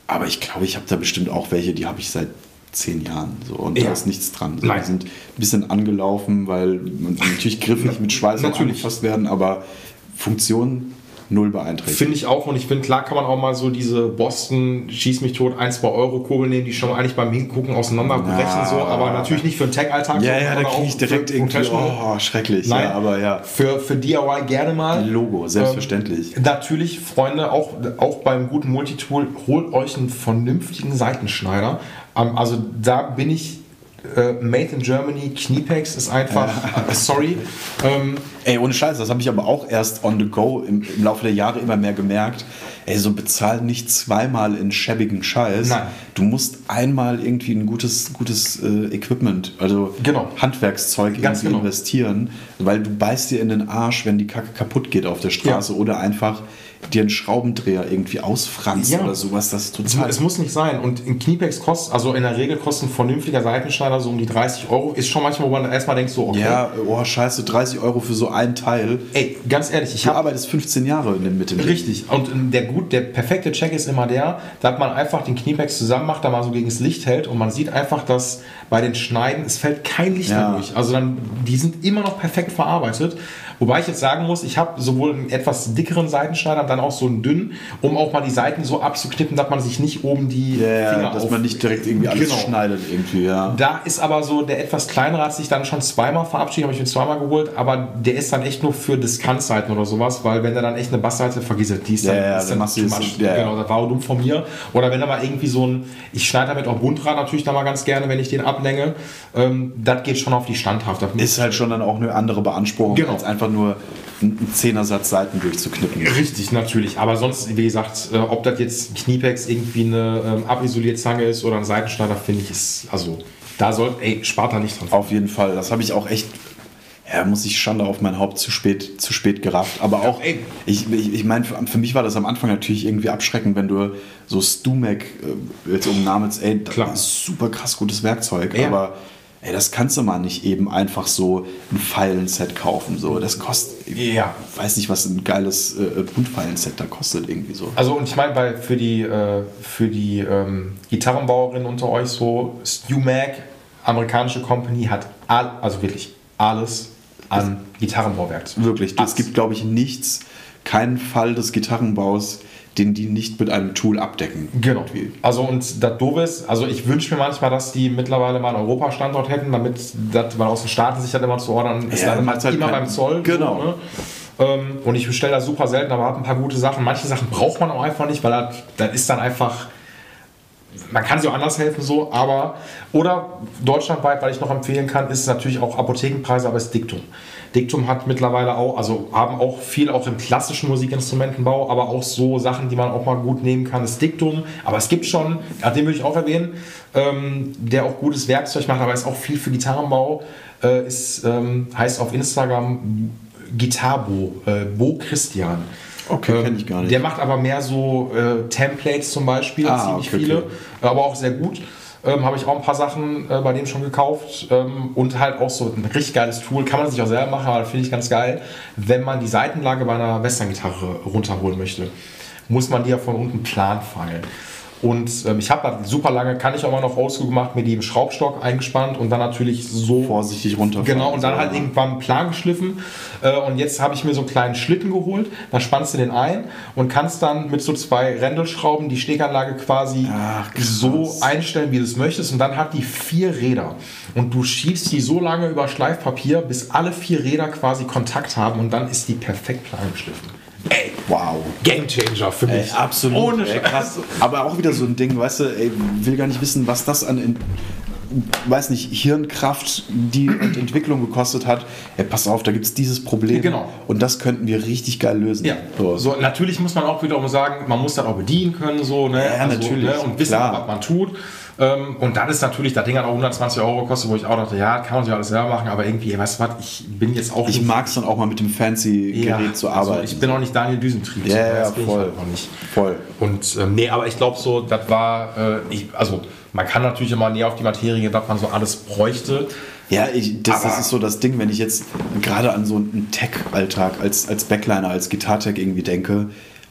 Aber ich glaube, ich habe da bestimmt auch welche, die habe ich seit zehn Jahren so und Ja. da ist nichts dran. So, die sind ein bisschen angelaufen, weil man natürlich griffig mit Schweiß angefasst werden, aber Funktion null beeinträchtigt. Finde ich auch und ich finde, klar kann man auch mal so diese Boston Schieß mich tot 1, 2 Euro Kurbel nehmen, die schon eigentlich beim Hingucken auseinanderbrechen, Na. so, aber natürlich nicht für den Tag-Alltag. ja, ja, da kriege ich direkt irgendwie, oh, schrecklich. Nein, Ja, aber ja, Für, für DIY gerne mal. Logo, selbstverständlich. Ähm, natürlich, Freunde, auch, auch beim guten Multitool, holt euch einen vernünftigen Seitenschneider. Ähm, also da bin ich äh, Made in Germany, Kniepex ist einfach, äh, <laughs> sorry. Ähm, Ey, ohne Scheiß, das habe ich aber auch erst on the go im, im Laufe der Jahre immer mehr gemerkt. Ey, so bezahl nicht zweimal in schäbigen Scheiß. Nein. Du musst einmal irgendwie ein gutes, gutes äh, Equipment, also Genau. Handwerkszeug Ganz irgendwie genau. investieren, weil du beißt dir in den Arsch, wenn die Kacke kaputt geht auf der Straße oder einfach dir einen Schraubendreher irgendwie ausfranst Ja. oder sowas. Das ist Es, total. es muss nicht sein. Und in Kniepex kostet, also in der Regel kostet ein vernünftiger Seitenschneider so um die 30 Euro. Ist schon manchmal, wo man erstmal denkt, so, okay. ja, oh scheiße, 30 Euro für so ein Teil. Ey, ganz ehrlich, ich Du habe arbeitest 15 Jahre mit dem Ding. Richtig. Und ähm, der gut, der perfekte Check ist immer der, dass man einfach den Kniepex zusammen macht, da mal so gegen das Licht hält und man sieht einfach, dass bei den Schneiden, es fällt kein Licht Ja. mehr durch. Also dann, die sind immer noch perfekt verarbeitet. Wobei ich jetzt sagen muss, ich habe sowohl einen etwas dickeren Seitenschneider, dann auch so einen dünnen, um auch mal die Seiten so abzuknippen, dass man sich nicht oben die Ja, Finger dass auf- man nicht direkt irgendwie alles Genau. schneidet irgendwie, ja. Da ist aber so, der etwas kleinere hat sich dann schon zweimal verabschiedet, habe ich mir zweimal geholt, aber der ist dann echt nur für Diskantseiten oder sowas, weil wenn der dann echt eine Bassseite vergisst, die ist Ja, dann, ja, ist dann dann too much. ja. Genau, das war auch dumm von mir. Oder wenn da mal irgendwie so ein, ich schneide damit auch Bundrad natürlich da mal ganz gerne, wenn ich den ablänge, ähm, das geht schon auf die Standhaft. Ist halt schon dann auch eine andere Beanspruchung, Genau. als einfach nur einen Zehnersatz Seiten durchzuknippen. Richtig, natürlich. Aber sonst, wie gesagt, äh, ob das jetzt Kniepex irgendwie eine ähm, Abisolierzange ist oder ein Seitenschneider, finde ich, ist, also, da soll, ey, spart da nicht dran. Auf jeden Fall. Das habe ich auch echt, ja, muss ich Schande auf mein Haupt zu spät, zu spät gerafft. Aber auch, ey. ich, ich, ich meine, für, für mich war das am Anfang natürlich irgendwie abschreckend, wenn du so Stumac, äh, jetzt um Namen, ey, das Klar. ist super krass gutes Werkzeug, Ja. aber ey, das kannst du mal nicht eben einfach so ein Pfeilenset kaufen. So. Das kostet, ich Ja. weiß nicht, was ein geiles äh, Buntpfeilenset da kostet irgendwie so. Also und ich meine, bei für die, äh, für die ähm, Gitarrenbauerinnen unter euch so, StewMac, amerikanische Company, hat all, also wirklich alles an Gitarrenbauwerk. Wirklich, es gibt, glaube ich, nichts, keinen Fall des Gitarrenbaus, den die nicht mit einem Tool abdecken. Genau. Irgendwie. Also und das Doofe ist, also ich wünsche mir manchmal, dass die mittlerweile mal einen Europa-Standort hätten, damit das, weil aus den Staaten sich das immer zu ordern, ist Ja, dann halt immer beim Zoll. Genau. So, ne? ähm, und ich bestelle das super selten, aber habe ein paar gute Sachen. Manche Sachen braucht man auch einfach nicht, weil das, das ist dann einfach man kann sich auch anders helfen so, aber oder deutschlandweit, weil ich noch empfehlen kann, ist natürlich auch Apothekenpreise, aber ist Diktum. Diktum hat mittlerweile auch, also haben auch viel auch im klassischen Musikinstrumentenbau, aber auch so Sachen, die man auch mal gut nehmen kann, ist Diktum. Aber es gibt schon, den würde ich auch erwähnen, ähm, der auch gutes Werkzeug macht, aber ist auch viel für Gitarrenbau, äh, ist, ähm, heißt auf Instagram Gitarbo, äh, Bo Christian. Okay, kenn ich gar nicht. Der macht aber mehr so äh, Templates zum Beispiel, Ah, ziemlich okay, viele, okay. aber auch sehr gut. Ähm, Habe ich auch ein paar Sachen äh, bei dem schon gekauft ähm, und halt auch so ein richtig geiles Tool. Kann man sich auch selber machen, aber finde ich ganz geil. Wenn man die Seitenlage bei einer Western-Gitarre runterholen möchte, muss man die ja von unten plan. Und ähm, ich habe das super lange, kann ich auch mal noch oldschool gemacht, mit dem Schraubstock eingespannt und dann natürlich so Vorsichtig runterfahren. Genau, und dann halt irgendwann Plan geschliffen. Äh, und jetzt habe ich mir so einen kleinen Schlitten geholt. Da spannst du den ein und kannst dann mit so zwei Rändelschrauben die Steganlage quasi Ach, so einstellen, wie du es möchtest. Und dann hat die vier Räder. Und du schiebst die so lange über Schleifpapier, bis alle vier Räder quasi Kontakt haben. Und dann ist die perfekt plan geschliffen. Ey, Wow. Game Changer für mich. Ey, absolut. Ohne ey, krass. Aber auch wieder so ein Ding, weißt du, ey, will gar nicht wissen, was das an, in, weiß nicht, Hirnkraft, die und Entwicklung gekostet hat. Ey, pass auf, da gibt es dieses Problem. Genau. Und das könnten wir richtig geil lösen. Ja, So. so, natürlich muss man auch wiederum sagen, man muss das auch bedienen können, so, ne? Ja, natürlich, Ne? Und wissen, klar. was man tut. Ähm, und dann ist natürlich, das Ding hat auch 120 Euro gekostet, wo ich auch dachte, ja, kann man sich alles selber machen, aber irgendwie, weißt du was, ich bin jetzt auch Ich mag es dann auch mal mit dem fancy Ja, Gerät zu also arbeiten. ich bin auch nicht Daniel Düsentrieb. Ja, so, ja, voll. auch nicht. Voll. Und ähm, nee, aber ich glaube so, das war, äh, ich, also man kann natürlich immer näher auf die Materie gehen, was man so alles bräuchte. Ja, ich, das, das, ist so das Ding, wenn ich jetzt gerade an so einen Tech-Alltag als, als Backliner, als Gitartech irgendwie denke,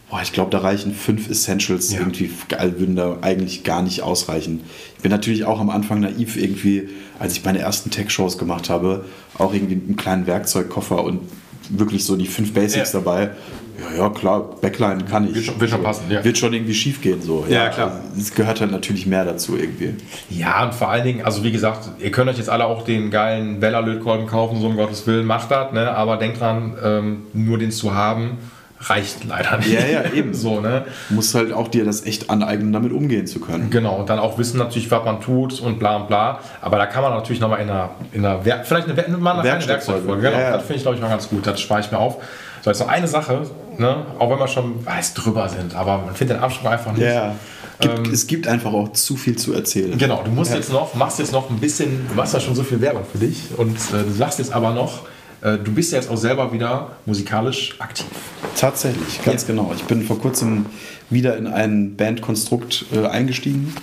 boah, ich glaube, da reichen fünf Essentials ja. irgendwie, würden da eigentlich gar nicht ausreichen. Ich bin natürlich auch am Anfang naiv irgendwie, als ich meine ersten Tech-Shows gemacht habe, auch irgendwie einen kleinen Werkzeugkoffer und wirklich so die fünf Basics ja. dabei. Ja, ja, klar, Backline kann ich. Wird schon, wird schon passen, ja. Wird schon irgendwie schief gehen, so. Ja, ja klar. Also, es gehört halt natürlich mehr dazu irgendwie. Ja, und vor allen Dingen, also wie gesagt, ihr könnt euch jetzt alle auch den geilen Bella-Lötkolben kaufen, so um Gottes Willen, macht das, ne? aber denkt dran, ähm, nur den zu haben, reicht leider nicht. Ja, ja, eben. <laughs> so, ne? Du musst halt auch dir das echt aneignen, damit umgehen zu können. Genau, und dann auch wissen natürlich, was man tut und bla und bla. Aber da kann man natürlich nochmal in einer, in einer Werk vielleicht eine, mal eine Werkzeugfolge. Genau, ja, ja. das finde ich, glaube ich, mal ganz gut. Das spare ich mir auf. So, jetzt noch eine Sache, ne? auch wenn wir schon weiß drüber sind, aber man findet den Absprung einfach nicht. Ja. Gibt, ähm, es gibt einfach auch zu viel zu erzählen. Genau, du musst ja. jetzt noch, machst jetzt noch ein bisschen, du machst ja schon so viel Werbung für dich und äh, du sagst jetzt aber noch, du bist ja jetzt auch selber wieder musikalisch aktiv. Tatsächlich, ganz ja. genau. Ich bin vor kurzem wieder in ein Bandkonstrukt äh, eingestiegen.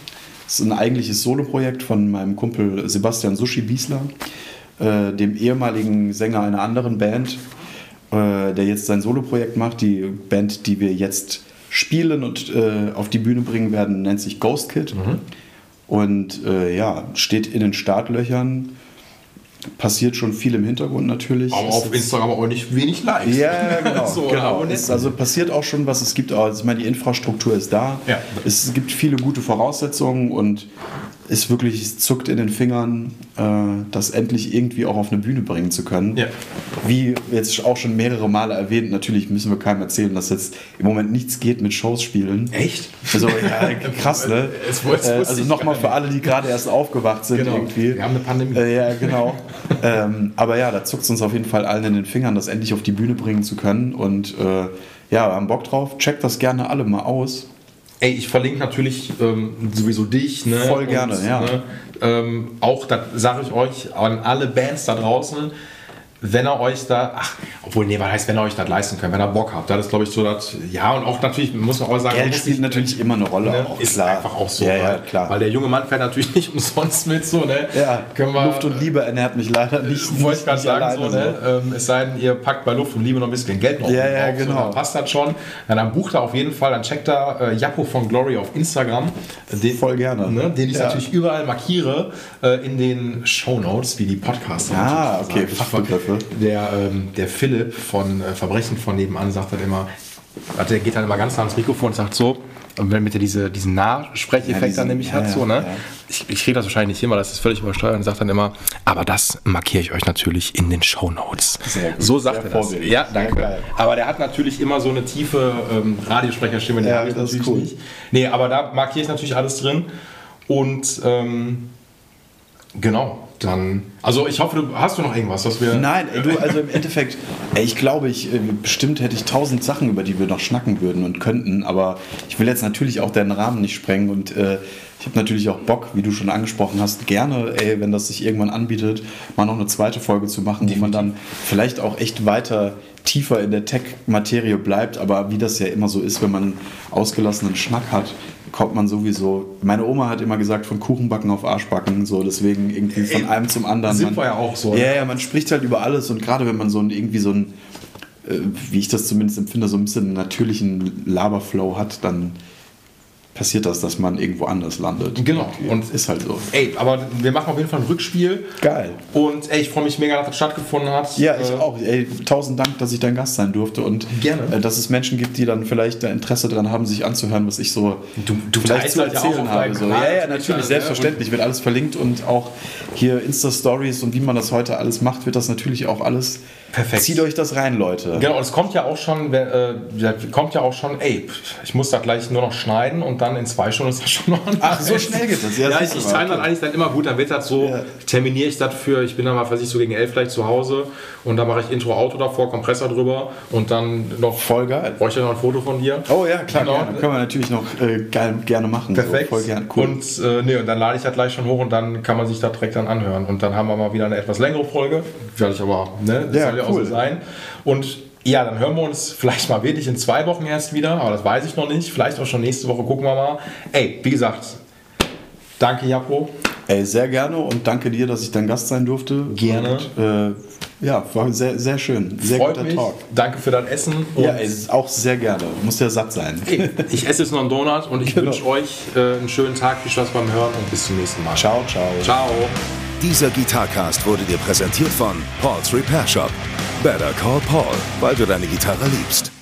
Das ist ein eigentliches Soloprojekt von meinem Kumpel Sebastian Sushi Biesler, äh, dem ehemaligen Sänger einer anderen Band, äh, der jetzt sein Soloprojekt macht. Die Band, die wir jetzt spielen und äh, auf die Bühne bringen werden, nennt sich Ghost Kid. Mhm. Und äh, ja, steht in den Startlöchern passiert schon viel im Hintergrund natürlich. Aber auf Instagram auch nicht wenig Likes. Ja, genau. <laughs> so, genau. Es, also passiert auch schon was. Es gibt auch, ich meine, die Infrastruktur ist da. Ja. Es gibt viele gute Voraussetzungen und ist wirklich, es zuckt in den Fingern, äh, das endlich irgendwie auch auf eine Bühne bringen zu können. Ja. Wie jetzt auch schon mehrere Male erwähnt, natürlich müssen wir keinem erzählen, dass jetzt im Moment nichts geht mit Shows spielen. Echt? Also, ja, <laughs> krass, ne? Es, es, äh, also nochmal für alle, die gerade erst aufgewacht sind genau. irgendwie. Wir haben eine Pandemie. Äh, ja, genau. <laughs> ähm, aber ja, da zuckt es uns auf jeden Fall allen in den Fingern, das endlich auf die Bühne bringen zu können. Und äh, ja, wir haben Bock drauf. Checkt das gerne alle mal aus. Ey, ich verlinke natürlich ähm, sowieso dich. Ne? Voll gerne, Und, ja. Ne? Ähm, auch, das sage ich euch, an alle Bands da draußen, wenn er euch da, ach, obwohl, nee, was heißt, wenn ihr euch das leisten könnt, wenn ihr Bock habt, das ist, glaube ich, so, dass, ja, und auch natürlich, muss man auch sagen, Geld spielt natürlich immer eine Rolle, ne? auch, ist klar. einfach auch so, ja, ja, klar. weil der junge Mann fährt natürlich <laughs> nicht umsonst mit, so, ne, ja, Können wir, Luft und Liebe ernährt mich leider nicht, wollte ich gerade sagen, so, ne, ähm, es sei denn, ihr packt bei Luft und Liebe noch ein bisschen Geld noch ja, ja, genau. So, dann passt das schon, dann, dann bucht er auf jeden Fall, dann checkt da äh, Japo von Glory auf Instagram, den, voll gerne, ne, den ich ja. natürlich überall markiere, äh, in den Show Notes, wie die Podcasts Ah, okay, Fachbegriffe. Der, ähm, der Philipp von äh, Verbrechen von nebenan sagt dann immer, also der geht dann immer ganz nah ans Mikrofon und sagt so, und wenn mit der diese, diesen Nahsprecheffekt ja, dann nämlich ja, hat, so, ne? Ja. Ich, ich kriege das wahrscheinlich nicht hin, weil das ist völlig übersteuert und sagt dann immer, aber das markiere ich euch natürlich in den Show Notes. So sagt Sehr er das. Ja, danke. Aber der hat natürlich immer so eine tiefe ähm, Radiosprecherstimme, die ja, habe ich natürlich cool. nicht. Nee, aber da markiere ich natürlich alles drin. Und ähm, genau, dann. Also ich hoffe, du hast du noch irgendwas, was wir. Nein, ey, du, also im Endeffekt, ey, ich glaube, ich äh, bestimmt hätte ich tausend Sachen, über die wir noch schnacken würden und könnten, aber ich will jetzt natürlich auch deinen Rahmen nicht sprengen und äh, ich habe natürlich auch Bock, wie du schon angesprochen hast, gerne, ey, wenn das sich irgendwann anbietet, mal noch eine zweite Folge zu machen, Definitiv. wo man dann vielleicht auch echt weiter tiefer in der Tech-Materie bleibt, aber wie das ja immer so ist, wenn man ausgelassenen Schnack hat, kommt man sowieso. Meine Oma hat immer gesagt, von Kuchenbacken auf Arschbacken, so deswegen irgendwie von Ey, einem zum anderen. Sind man, wir ja auch so. Ja, ja, man spricht halt über alles und gerade wenn man so ein, irgendwie so ein, äh, wie ich das zumindest empfinde, so ein bisschen natürlichen Laberflow hat, dann passiert das, dass man irgendwo anders landet. Genau. Und ist halt so. Ey, aber wir machen auf jeden Fall ein Rückspiel. Geil. Und ey, ich freue mich mega, dass das stattgefunden hat. Ja, ich äh, auch. Ey, tausend Dank, dass ich dein Gast sein durfte und gerne. Äh, dass es Menschen gibt, die dann vielleicht da Interesse daran haben, sich anzuhören, was ich so du, du vielleicht zu erzählen ja habe. So. Ja, ja, natürlich, selbstverständlich. Wird alles verlinkt und auch hier Insta-Stories und wie man das heute alles macht, wird das natürlich auch alles Perfekt. Zieht euch das rein, Leute. Genau, es kommt ja auch schon, äh, kommt ja auch schon, ey, ich muss da gleich nur noch schneiden und dann in zwei Stunden ist das schon noch ein Ach, so schnell geht das. Ja, ja ich, ich time dann eigentlich dann immer gut, dann wird das so, ja. terminiere ich das für, ich bin dann mal, weiß ich, so gegen elf vielleicht zu Hause und dann mache ich Intro-Auto davor, Kompressor drüber und dann noch. Voll geil. Bräuchte noch ein Foto von dir. Oh ja, klar, genau. Gerne. können wir natürlich noch äh, geil, gerne machen. Perfekt. So, voll gern, cool. Und, äh, nee, und dann lade ich das gleich schon hoch und dann kann man sich das direkt dann anhören und dann haben wir mal wieder eine etwas längere Folge, werde ich aber, ne, ja, soll ja cool. auch so sein. Und ja, dann hören wir uns vielleicht mal wirklich in zwei Wochen erst wieder, aber das weiß ich noch nicht. Vielleicht auch schon nächste Woche, gucken wir mal. Ey, wie gesagt, danke Japo. Ey, sehr gerne und danke dir, dass ich dein Gast sein durfte. Gerne. Und, äh, ja, war sehr, sehr schön. Sehr Freut guter mich. Talk. Danke für dein Essen. Ja, ey, auch sehr gerne. Muss ja satt sein. Hey, ich esse jetzt noch einen Donut und ich Genau. wünsche euch äh, einen schönen Tag, viel Spaß beim Hören und bis zum nächsten Mal. Ciao, ciao. Ciao. Dieser Gitarcast wurde dir präsentiert von Paul's Repair Shop. Better call Paul, weil du deine Gitarre liebst.